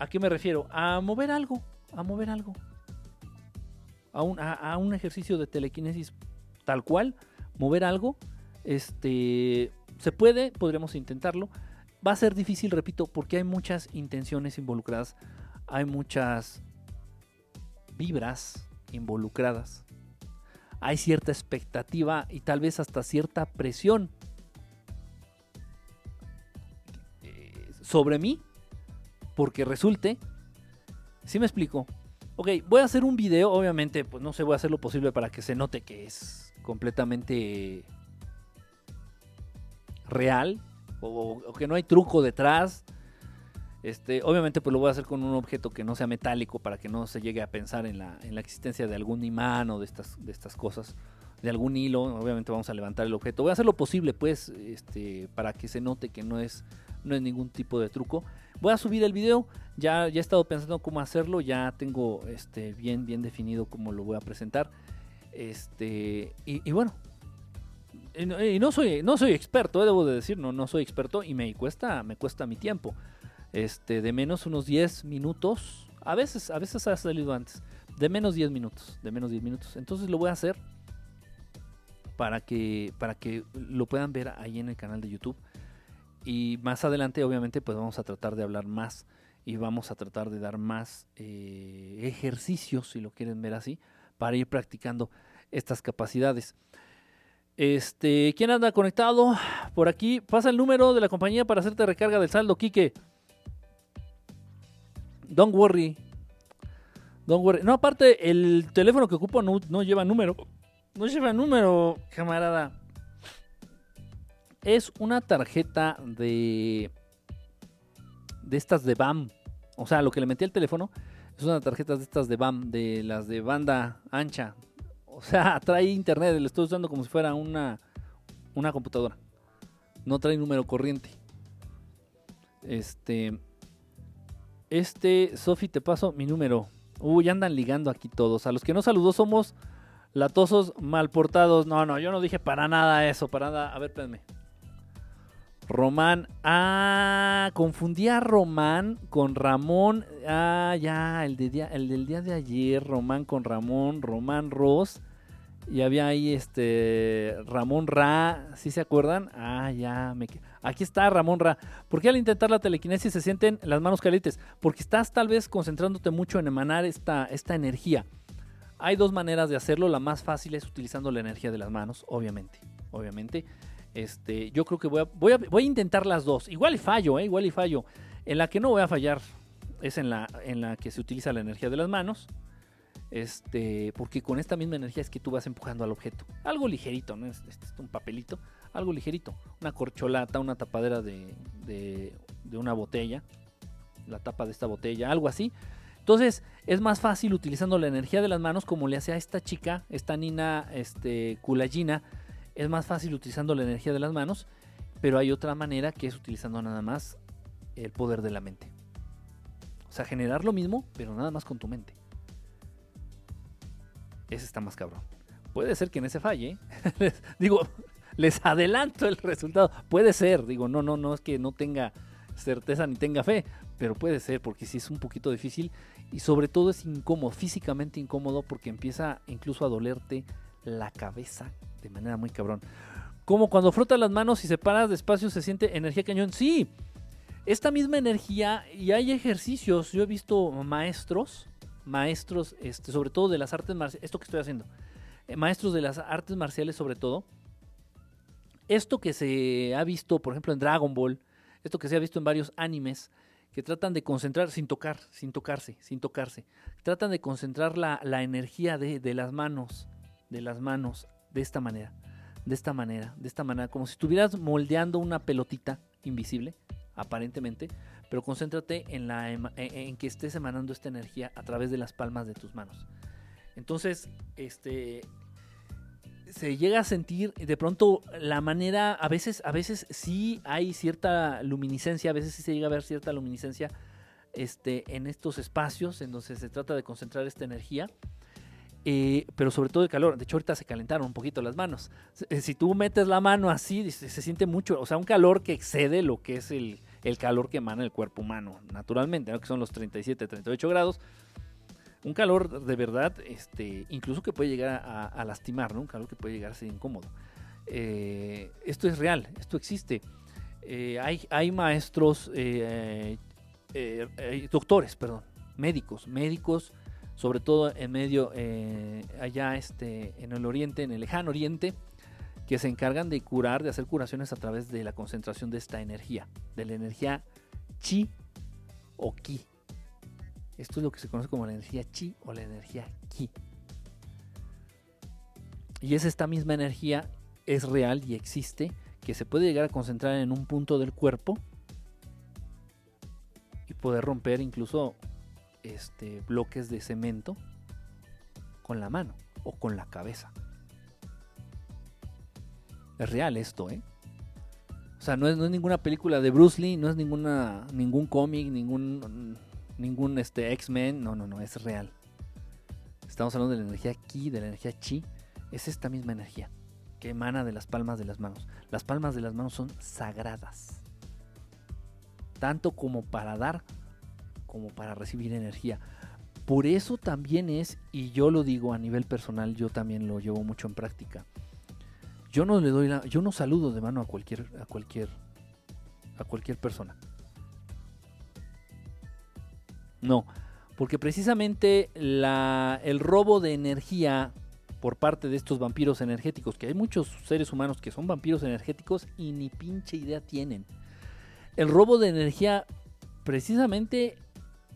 ¿A qué me refiero? A mover algo. A mover algo. A un, ejercicio de telequinesis tal cual. Mover algo. Este. Se puede, podríamos intentarlo. Va a ser difícil, repito, porque hay muchas intenciones involucradas. Hay muchas vibras involucradas. Hay cierta expectativa y tal vez hasta cierta presión eh, sobre mí porque resulte, si me explico, ok, voy a hacer un video, obviamente, pues no sé, voy a hacer lo posible para que se note que es completamente real o, o que no hay truco detrás. Este, obviamente, pues lo voy a hacer con un objeto que no sea metálico para que no se llegue a pensar en la, en la existencia de algún imán o de estas, de estas cosas, de algún hilo. Obviamente, vamos a levantar el objeto. Voy a hacer lo posible, pues, este, para que se note que no es, no es ningún tipo de truco. Voy a subir el video. Ya, ya he estado pensando cómo hacerlo. Ya tengo este, bien, bien definido cómo lo voy a presentar. Este, y, bueno, y no, y no soy, no soy experto, eh, debo de decir, no, no soy experto y me cuesta, me cuesta mi tiempo. Este, de menos unos 10 minutos. A veces, a veces ha salido antes. De menos 10 minutos. De menos 10 minutos. Entonces lo voy a hacer para que, para que lo puedan ver ahí en el canal de YouTube. Y más adelante, obviamente, pues vamos a tratar de hablar más. Y vamos a tratar de dar más eh, ejercicios, si lo quieren ver así, para ir practicando estas capacidades. Este, ¿quién anda conectado? Por aquí, pasa el número de la compañía para hacerte recarga del saldo, Quique. Don't worry. Don't worry. No, aparte, el teléfono que ocupo no, no lleva número. No lleva número, camarada. Es una tarjeta de. De estas de BAM. O sea, lo que le metí al teléfono es una tarjeta de estas de BAM, de las de banda ancha. O sea, trae internet, lo estoy usando como si fuera una, una computadora. No trae número corriente. Este. Este, Sofi, te paso mi número. Uy, andan ligando aquí todos. A los que no saludó somos latosos mal portados. No, no, yo no dije para nada eso, para nada. A ver, espérenme. Román. Ah, confundí a Román con Ramón. Ah, ya, el, día, el del día de ayer. Román con Ramón. Román Ross. Y había ahí este Ramón Ra. ¿Sí se acuerdan? Ah, ya. Me... Aquí está Ramón Ra. ¿Por qué al intentar la telequinesis se sienten las manos calientes? Porque estás tal vez concentrándote mucho en emanar esta, esta energía. Hay dos maneras de hacerlo. La más fácil es utilizando la energía de las manos, obviamente. Obviamente. Este, yo creo que voy a, intentar las dos. Igual y fallo, ¿eh? igual y fallo. En la que no voy a fallar es en la, en la que se utiliza la energía de las manos. Este, porque con esta misma energía es que tú vas empujando al objeto. Algo ligerito, ¿no? Es, un papelito, algo ligerito. Una corcholata, una tapadera de, de, una botella. La tapa de esta botella, algo así. Entonces es más fácil utilizando la energía de las manos como le hace a esta chica, esta Nina este. Es más fácil utilizando la energía de las manos, pero hay otra manera que es utilizando nada más el poder de la mente. O sea, generar lo mismo, pero nada más con tu mente. Ese está más cabrón. Puede ser que en ese falle. digo, les adelanto el resultado. Puede ser, digo, no, no, no es que no tenga certeza ni tenga fe, pero puede ser porque sí es un poquito difícil y sobre todo es incómodo, físicamente incómodo porque empieza incluso a dolerte la cabeza de manera muy cabrón. Como cuando frotas las manos y separas despacio se siente energía cañón. Sí, esta misma energía y hay ejercicios. Yo he visto maestros, maestros, este, sobre todo de las artes marciales, esto que estoy haciendo, eh, maestros de las artes marciales sobre todo. Esto que se ha visto, por ejemplo, en Dragon Ball, esto que se ha visto en varios animes, que tratan de concentrar sin tocar, sin tocarse, sin tocarse. Tratan de concentrar la, la energía de, de las manos, de las manos, de esta manera de esta manera, de esta manera, como si estuvieras moldeando una pelotita invisible, aparentemente, pero concéntrate en, la, en, que estés emanando esta energía a través de las palmas de tus manos. Entonces, este se llega a sentir de pronto la manera, a veces, a veces sí hay cierta luminiscencia, a veces sí se llega a ver cierta luminiscencia este, en estos espacios en donde se trata de concentrar esta energía eh, pero sobre todo el calor. De hecho, ahorita se calentaron un poquito las manos. Eh, si tú metes la mano así, se, siente mucho, o sea, un calor que excede lo que es el, calor que emana el cuerpo humano, naturalmente, que son los 37, 38 grados. Un calor de verdad, este, incluso que puede llegar a, lastimar, ¿no? Un calor que puede llegar a ser incómodo. Eh, esto es real, esto existe. hay, hay maestros, doctores, perdón, médicos, médicos sobre todo en medio, eh, allá este, en el oriente, en el lejano oriente, que se encargan de curar, de hacer curaciones a través de la concentración de esta energía, de la energía chi o ki. Esto es lo que se conoce como la energía chi o la energía ki. Y es esta misma energía, es real y existe, que se puede llegar a concentrar en un punto del cuerpo y poder romper incluso este, bloques de cemento con la mano o con la cabeza. Es real esto, ¿eh? O sea, no es, ninguna película de Bruce Lee, no es ninguna, ningún cómic, ningún, ningún este, X-Men, no, no, no, es real. Estamos hablando de la energía Ki, de la energía Chi. Es esta misma energía que emana de las palmas de las manos. Las palmas de las manos son sagradas. Tanto como para dar como para recibir energía. Por eso también es, y yo lo digo a nivel personal, yo también lo llevo mucho en práctica. Yo no le doy la, yo no saludo de mano a cualquier, a cualquier, a cualquier persona. No, porque precisamente la, el robo de energía por parte de estos vampiros energéticos, que hay muchos seres humanos que son vampiros energéticos y ni pinche idea tienen. El robo de energía precisamente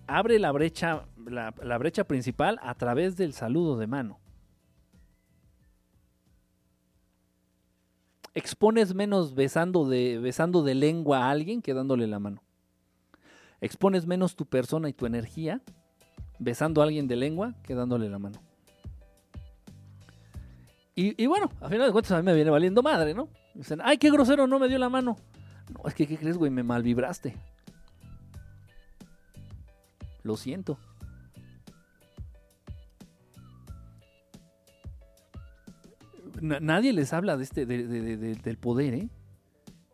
abre la brecha, la, brecha principal a través del saludo de mano. Expones menos besando de, besando de lengua a alguien que dándole la mano. Expones menos tu persona y tu energía besando a alguien de lengua que dándole la mano. Y, bueno, a final de cuentas a mí me viene valiendo madre, ¿no? Dicen, ay, qué grosero, no me dio la mano. No, es que, ¿qué crees, güey? Me malvibraste. Lo siento. nadie les habla de este, del poder ¿eh?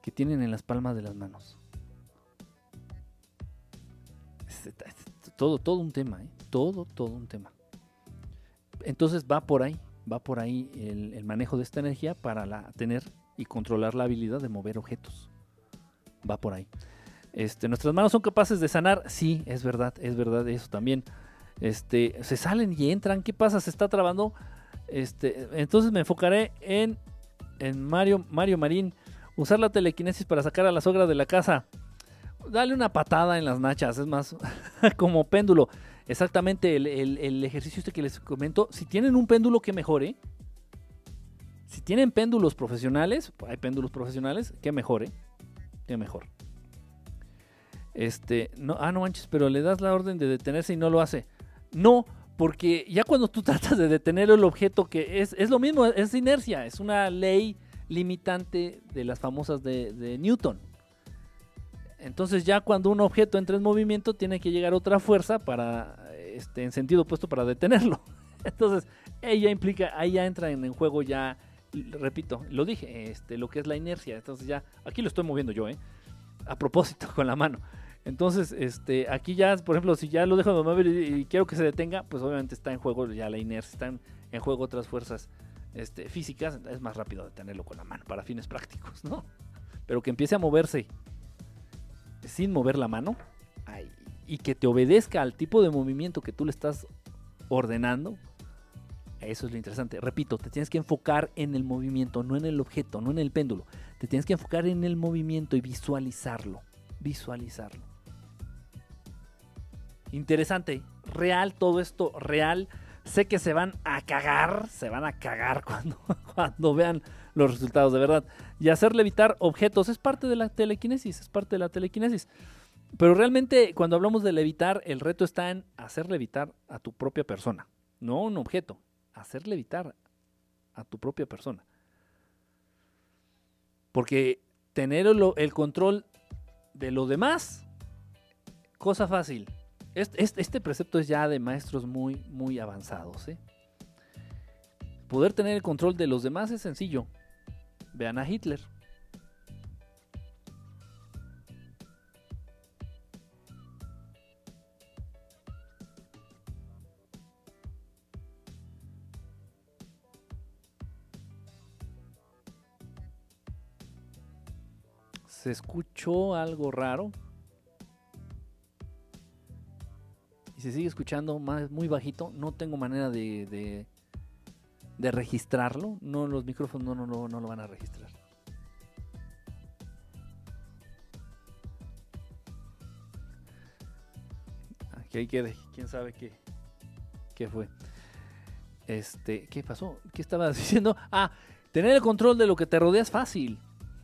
que tienen en las palmas de las manos. todo, todo un tema, ¿eh? todo, todo un tema. Entonces va por ahí, va por ahí el, manejo de esta energía para tener y controlar la habilidad de mover objetos. Va por ahí. Este, nuestras manos son capaces de sanar. Sí, es verdad, es verdad eso también. Este, se salen y entran. ¿Qué pasa? Se está trabando. Este, entonces me enfocaré en, en Mario, Mario Marín. Usar la telequinesis para sacar a la sogra de la casa. Dale una patada en las nachas. Es más, como péndulo. Exactamente el, ejercicio este que les comento. Si tienen un péndulo que mejore. Si tienen péndulos profesionales, hay péndulos profesionales, que mejore. Que mejor. Este, no, ah, no manches, pero le das la orden de detenerse y no lo hace. No, porque ya cuando tú tratas de detener el objeto, que es, es lo mismo, es inercia, es una ley limitante de las famosas de, Newton. Entonces ya cuando un objeto entra en movimiento, tiene que llegar otra fuerza para, este, en sentido opuesto para detenerlo. Entonces, ella implica, ahí ya entra en, juego ya, repito, lo dije, este, lo que es la inercia. Entonces ya, aquí lo estoy moviendo yo, ¿eh? A propósito, con la mano. Entonces, este, aquí ya, por ejemplo, si ya lo dejo de mover y, quiero que se detenga, pues obviamente está en juego ya la inercia, están en juego otras fuerzas este, físicas, es más rápido de tenerlo con la mano para fines prácticos, ¿no? Pero que empiece a moverse sin mover la mano y que te obedezca al tipo de movimiento que tú le estás ordenando, eso es lo interesante. Repito, te tienes que enfocar en el movimiento, no en el objeto, no en el péndulo. Te tienes que enfocar en el movimiento y visualizarlo. Visualizarlo. Interesante, real todo esto, real. Sé que se van a cagar, se van a cagar cuando, cuando vean los resultados de verdad. Y hacer levitar objetos es parte de la telequinesis, es parte de la telequinesis. Pero realmente cuando hablamos de levitar, el reto está en hacer levitar a tu propia persona, no un objeto, hacer levitar a tu propia persona. Porque tener el, control de lo demás, cosa fácil. Este, este, precepto es ya de maestros muy, muy avanzados. ¿eh? Poder tener el control de los demás es sencillo. Vean a Hitler. Se escuchó algo raro. Y se sigue escuchando más, muy bajito. No tengo manera de, de, registrarlo. No, los micrófonos no, no, no lo van a registrar. Aquí hay quede. Quién sabe qué, qué fue. Este, ¿qué pasó? ¿Qué estabas diciendo? Ah, tener el control de lo que te rodea es fácil.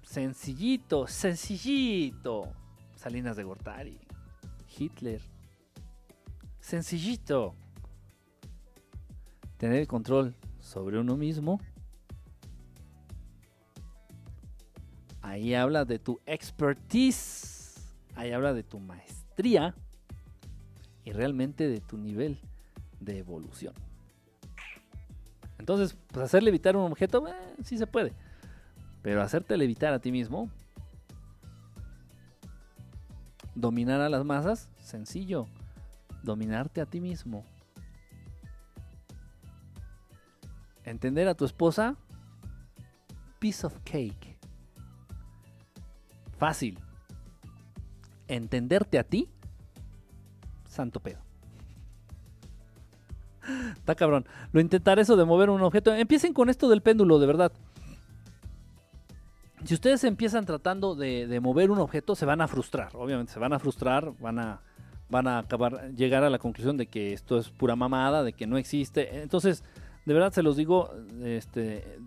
Sencillito, sencillito. Salinas de Gortari. Hitler. Sencillito. Tener el control sobre uno mismo. Ahí habla de tu expertise. Ahí habla de tu maestría. Y realmente de tu nivel de evolución. Entonces, pues hacerle evitar un objeto, eh, sí se puede. Pero hacerte levitar a ti mismo, dominar a las masas, sencillo. Dominarte a ti mismo. Entender a tu esposa, piece of cake. Fácil. Entenderte a ti, santo pedo. Está cabrón. Lo intentar eso de mover un objeto. Empiecen con esto del péndulo, de verdad. Si ustedes empiezan tratando de, mover un objeto, se van a frustrar. Obviamente, se van a frustrar, van a, van a acabar, llegar a la conclusión de que esto es pura mamada, de que no existe. Entonces, de verdad se los digo este,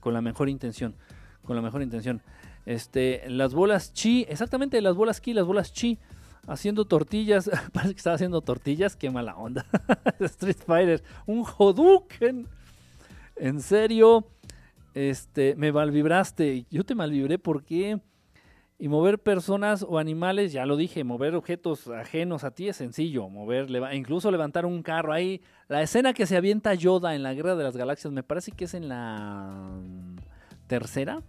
con la mejor intención. Con la mejor intención. Este, las bolas chi, exactamente las bolas chi, las bolas chi, haciendo tortillas. Parece que estaba haciendo tortillas, qué mala onda. Street Fighter, un Hadouken. En serio este, me malvibraste. Yo te malvibré porque... Y mover personas o animales, ya lo dije, mover objetos ajenos a ti es sencillo. Mover, incluso levantar un carro. Ahí, la escena que se avienta Yoda en la Guerra de las Galaxias, me parece que es en la tercera.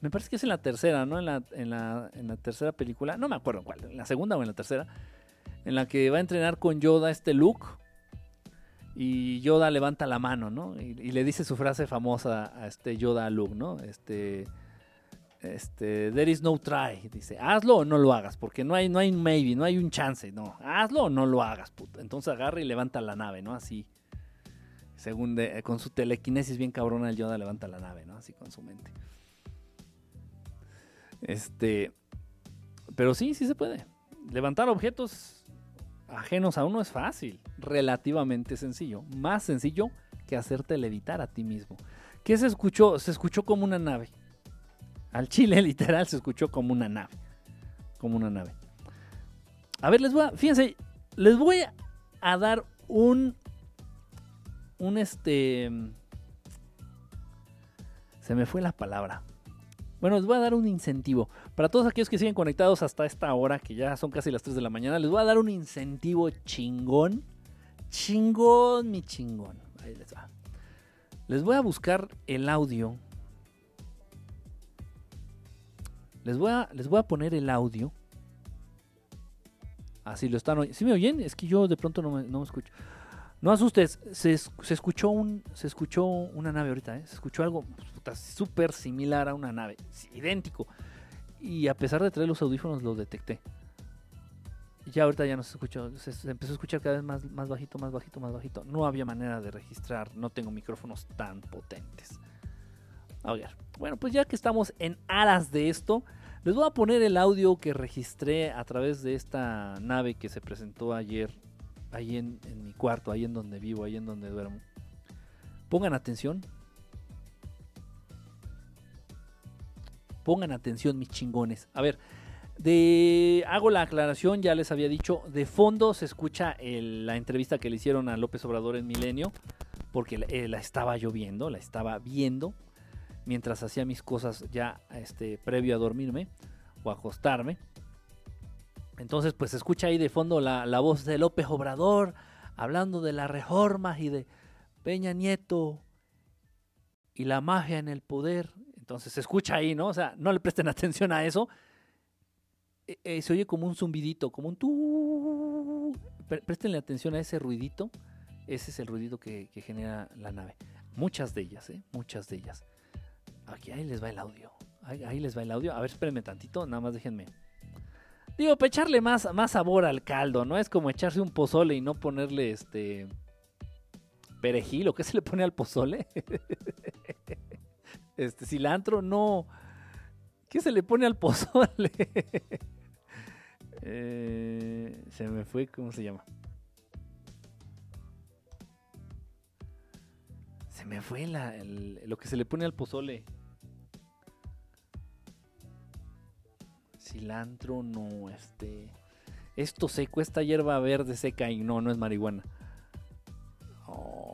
Me parece que es en la tercera, ¿no? En la, en la, en la tercera película. No me acuerdo cuál, en la segunda o en la tercera. En la que va a entrenar con Yoda este Luke y Yoda levanta la mano, ¿no? Y, le dice su frase famosa a este Yoda a Luke, ¿no? Este, este, there is no try. Dice, hazlo o no lo hagas, porque no hay, no hay maybe, no hay un chance, no. Hazlo o no lo hagas, puto. Entonces agarra y levanta la nave, ¿no? Así. Según con su telequinesis bien cabrona, el Yoda levanta la nave, ¿no? Así con su mente. Este. Pero sí, sí se puede. Levantar objetos ajenos a uno es fácil, relativamente sencillo, más sencillo que hacerte levitar a ti mismo. ¿Qué se escuchó? Se escuchó como una nave. Al chile literal se escuchó como una nave. Como una nave. A ver, les voy a, fíjense, les voy a dar un un este se me fue la palabra. Bueno, les voy a dar un incentivo. Para todos aquellos que siguen conectados hasta esta hora, que ya son casi las 3 de la mañana, les voy a dar un incentivo chingón. Chingón, mi chingón. Ahí les va. Les voy a buscar el audio. Les voy a, les voy a poner el audio. Así lo están oyendo. ¿Sí me oyen? Es que yo de pronto no no me escucho. No asustes, se, se escuchó un, se escuchó una nave ahorita, ¿eh? Se escuchó algo súper similar a una nave, idéntico. Y a pesar de traer los audífonos, lo detecté. Ya ahorita ya no se escuchó, se, se empezó a escuchar cada vez más, más bajito, más bajito, más bajito. No había manera de registrar, no tengo micrófonos tan potentes. A ver, bueno, pues ya que estamos en aras de esto, les voy a poner el audio que registré a través de esta nave que se presentó ayer, ahí en, mi cuarto, ahí en donde vivo, ahí en donde duermo. Pongan atención. Pongan atención, mis chingones. A ver, de, hago la aclaración, ya les había dicho, de fondo se escucha la entrevista que le hicieron a López Obrador en Milenio, porque la, eh, la estaba lloviendo, la estaba viendo, mientras hacía mis cosas ya este, previo a dormirme o acostarme. Entonces, pues se escucha ahí de fondo la, la voz de López Obrador, hablando de las reformas y de Peña Nieto y la magia en el poder. Entonces se escucha ahí, ¿no? O sea, no le presten atención a eso. Eh, eh, se oye como un zumbidito, como un tú. Pre- Préstenle atención a ese ruidito. Ese es el ruidito que, que genera la nave. Muchas de ellas, ¿eh? Muchas de ellas. Aquí ahí les va el audio. Ahí, ahí les va el audio. A ver, espérenme tantito, nada más déjenme. Digo, para echarle más, más sabor al caldo, ¿no? Es como echarse un pozole y no ponerle este. Perejil, ¿o qué se le pone al pozole? este, cilantro, no. ¿Qué se le pone al pozole? Eh, se me fue, ¿cómo se llama? Se me fue la- lo que se le pone al pozole. cilantro, no, este. Esto seco, esta hierba verde seca y no, no es marihuana. Oh,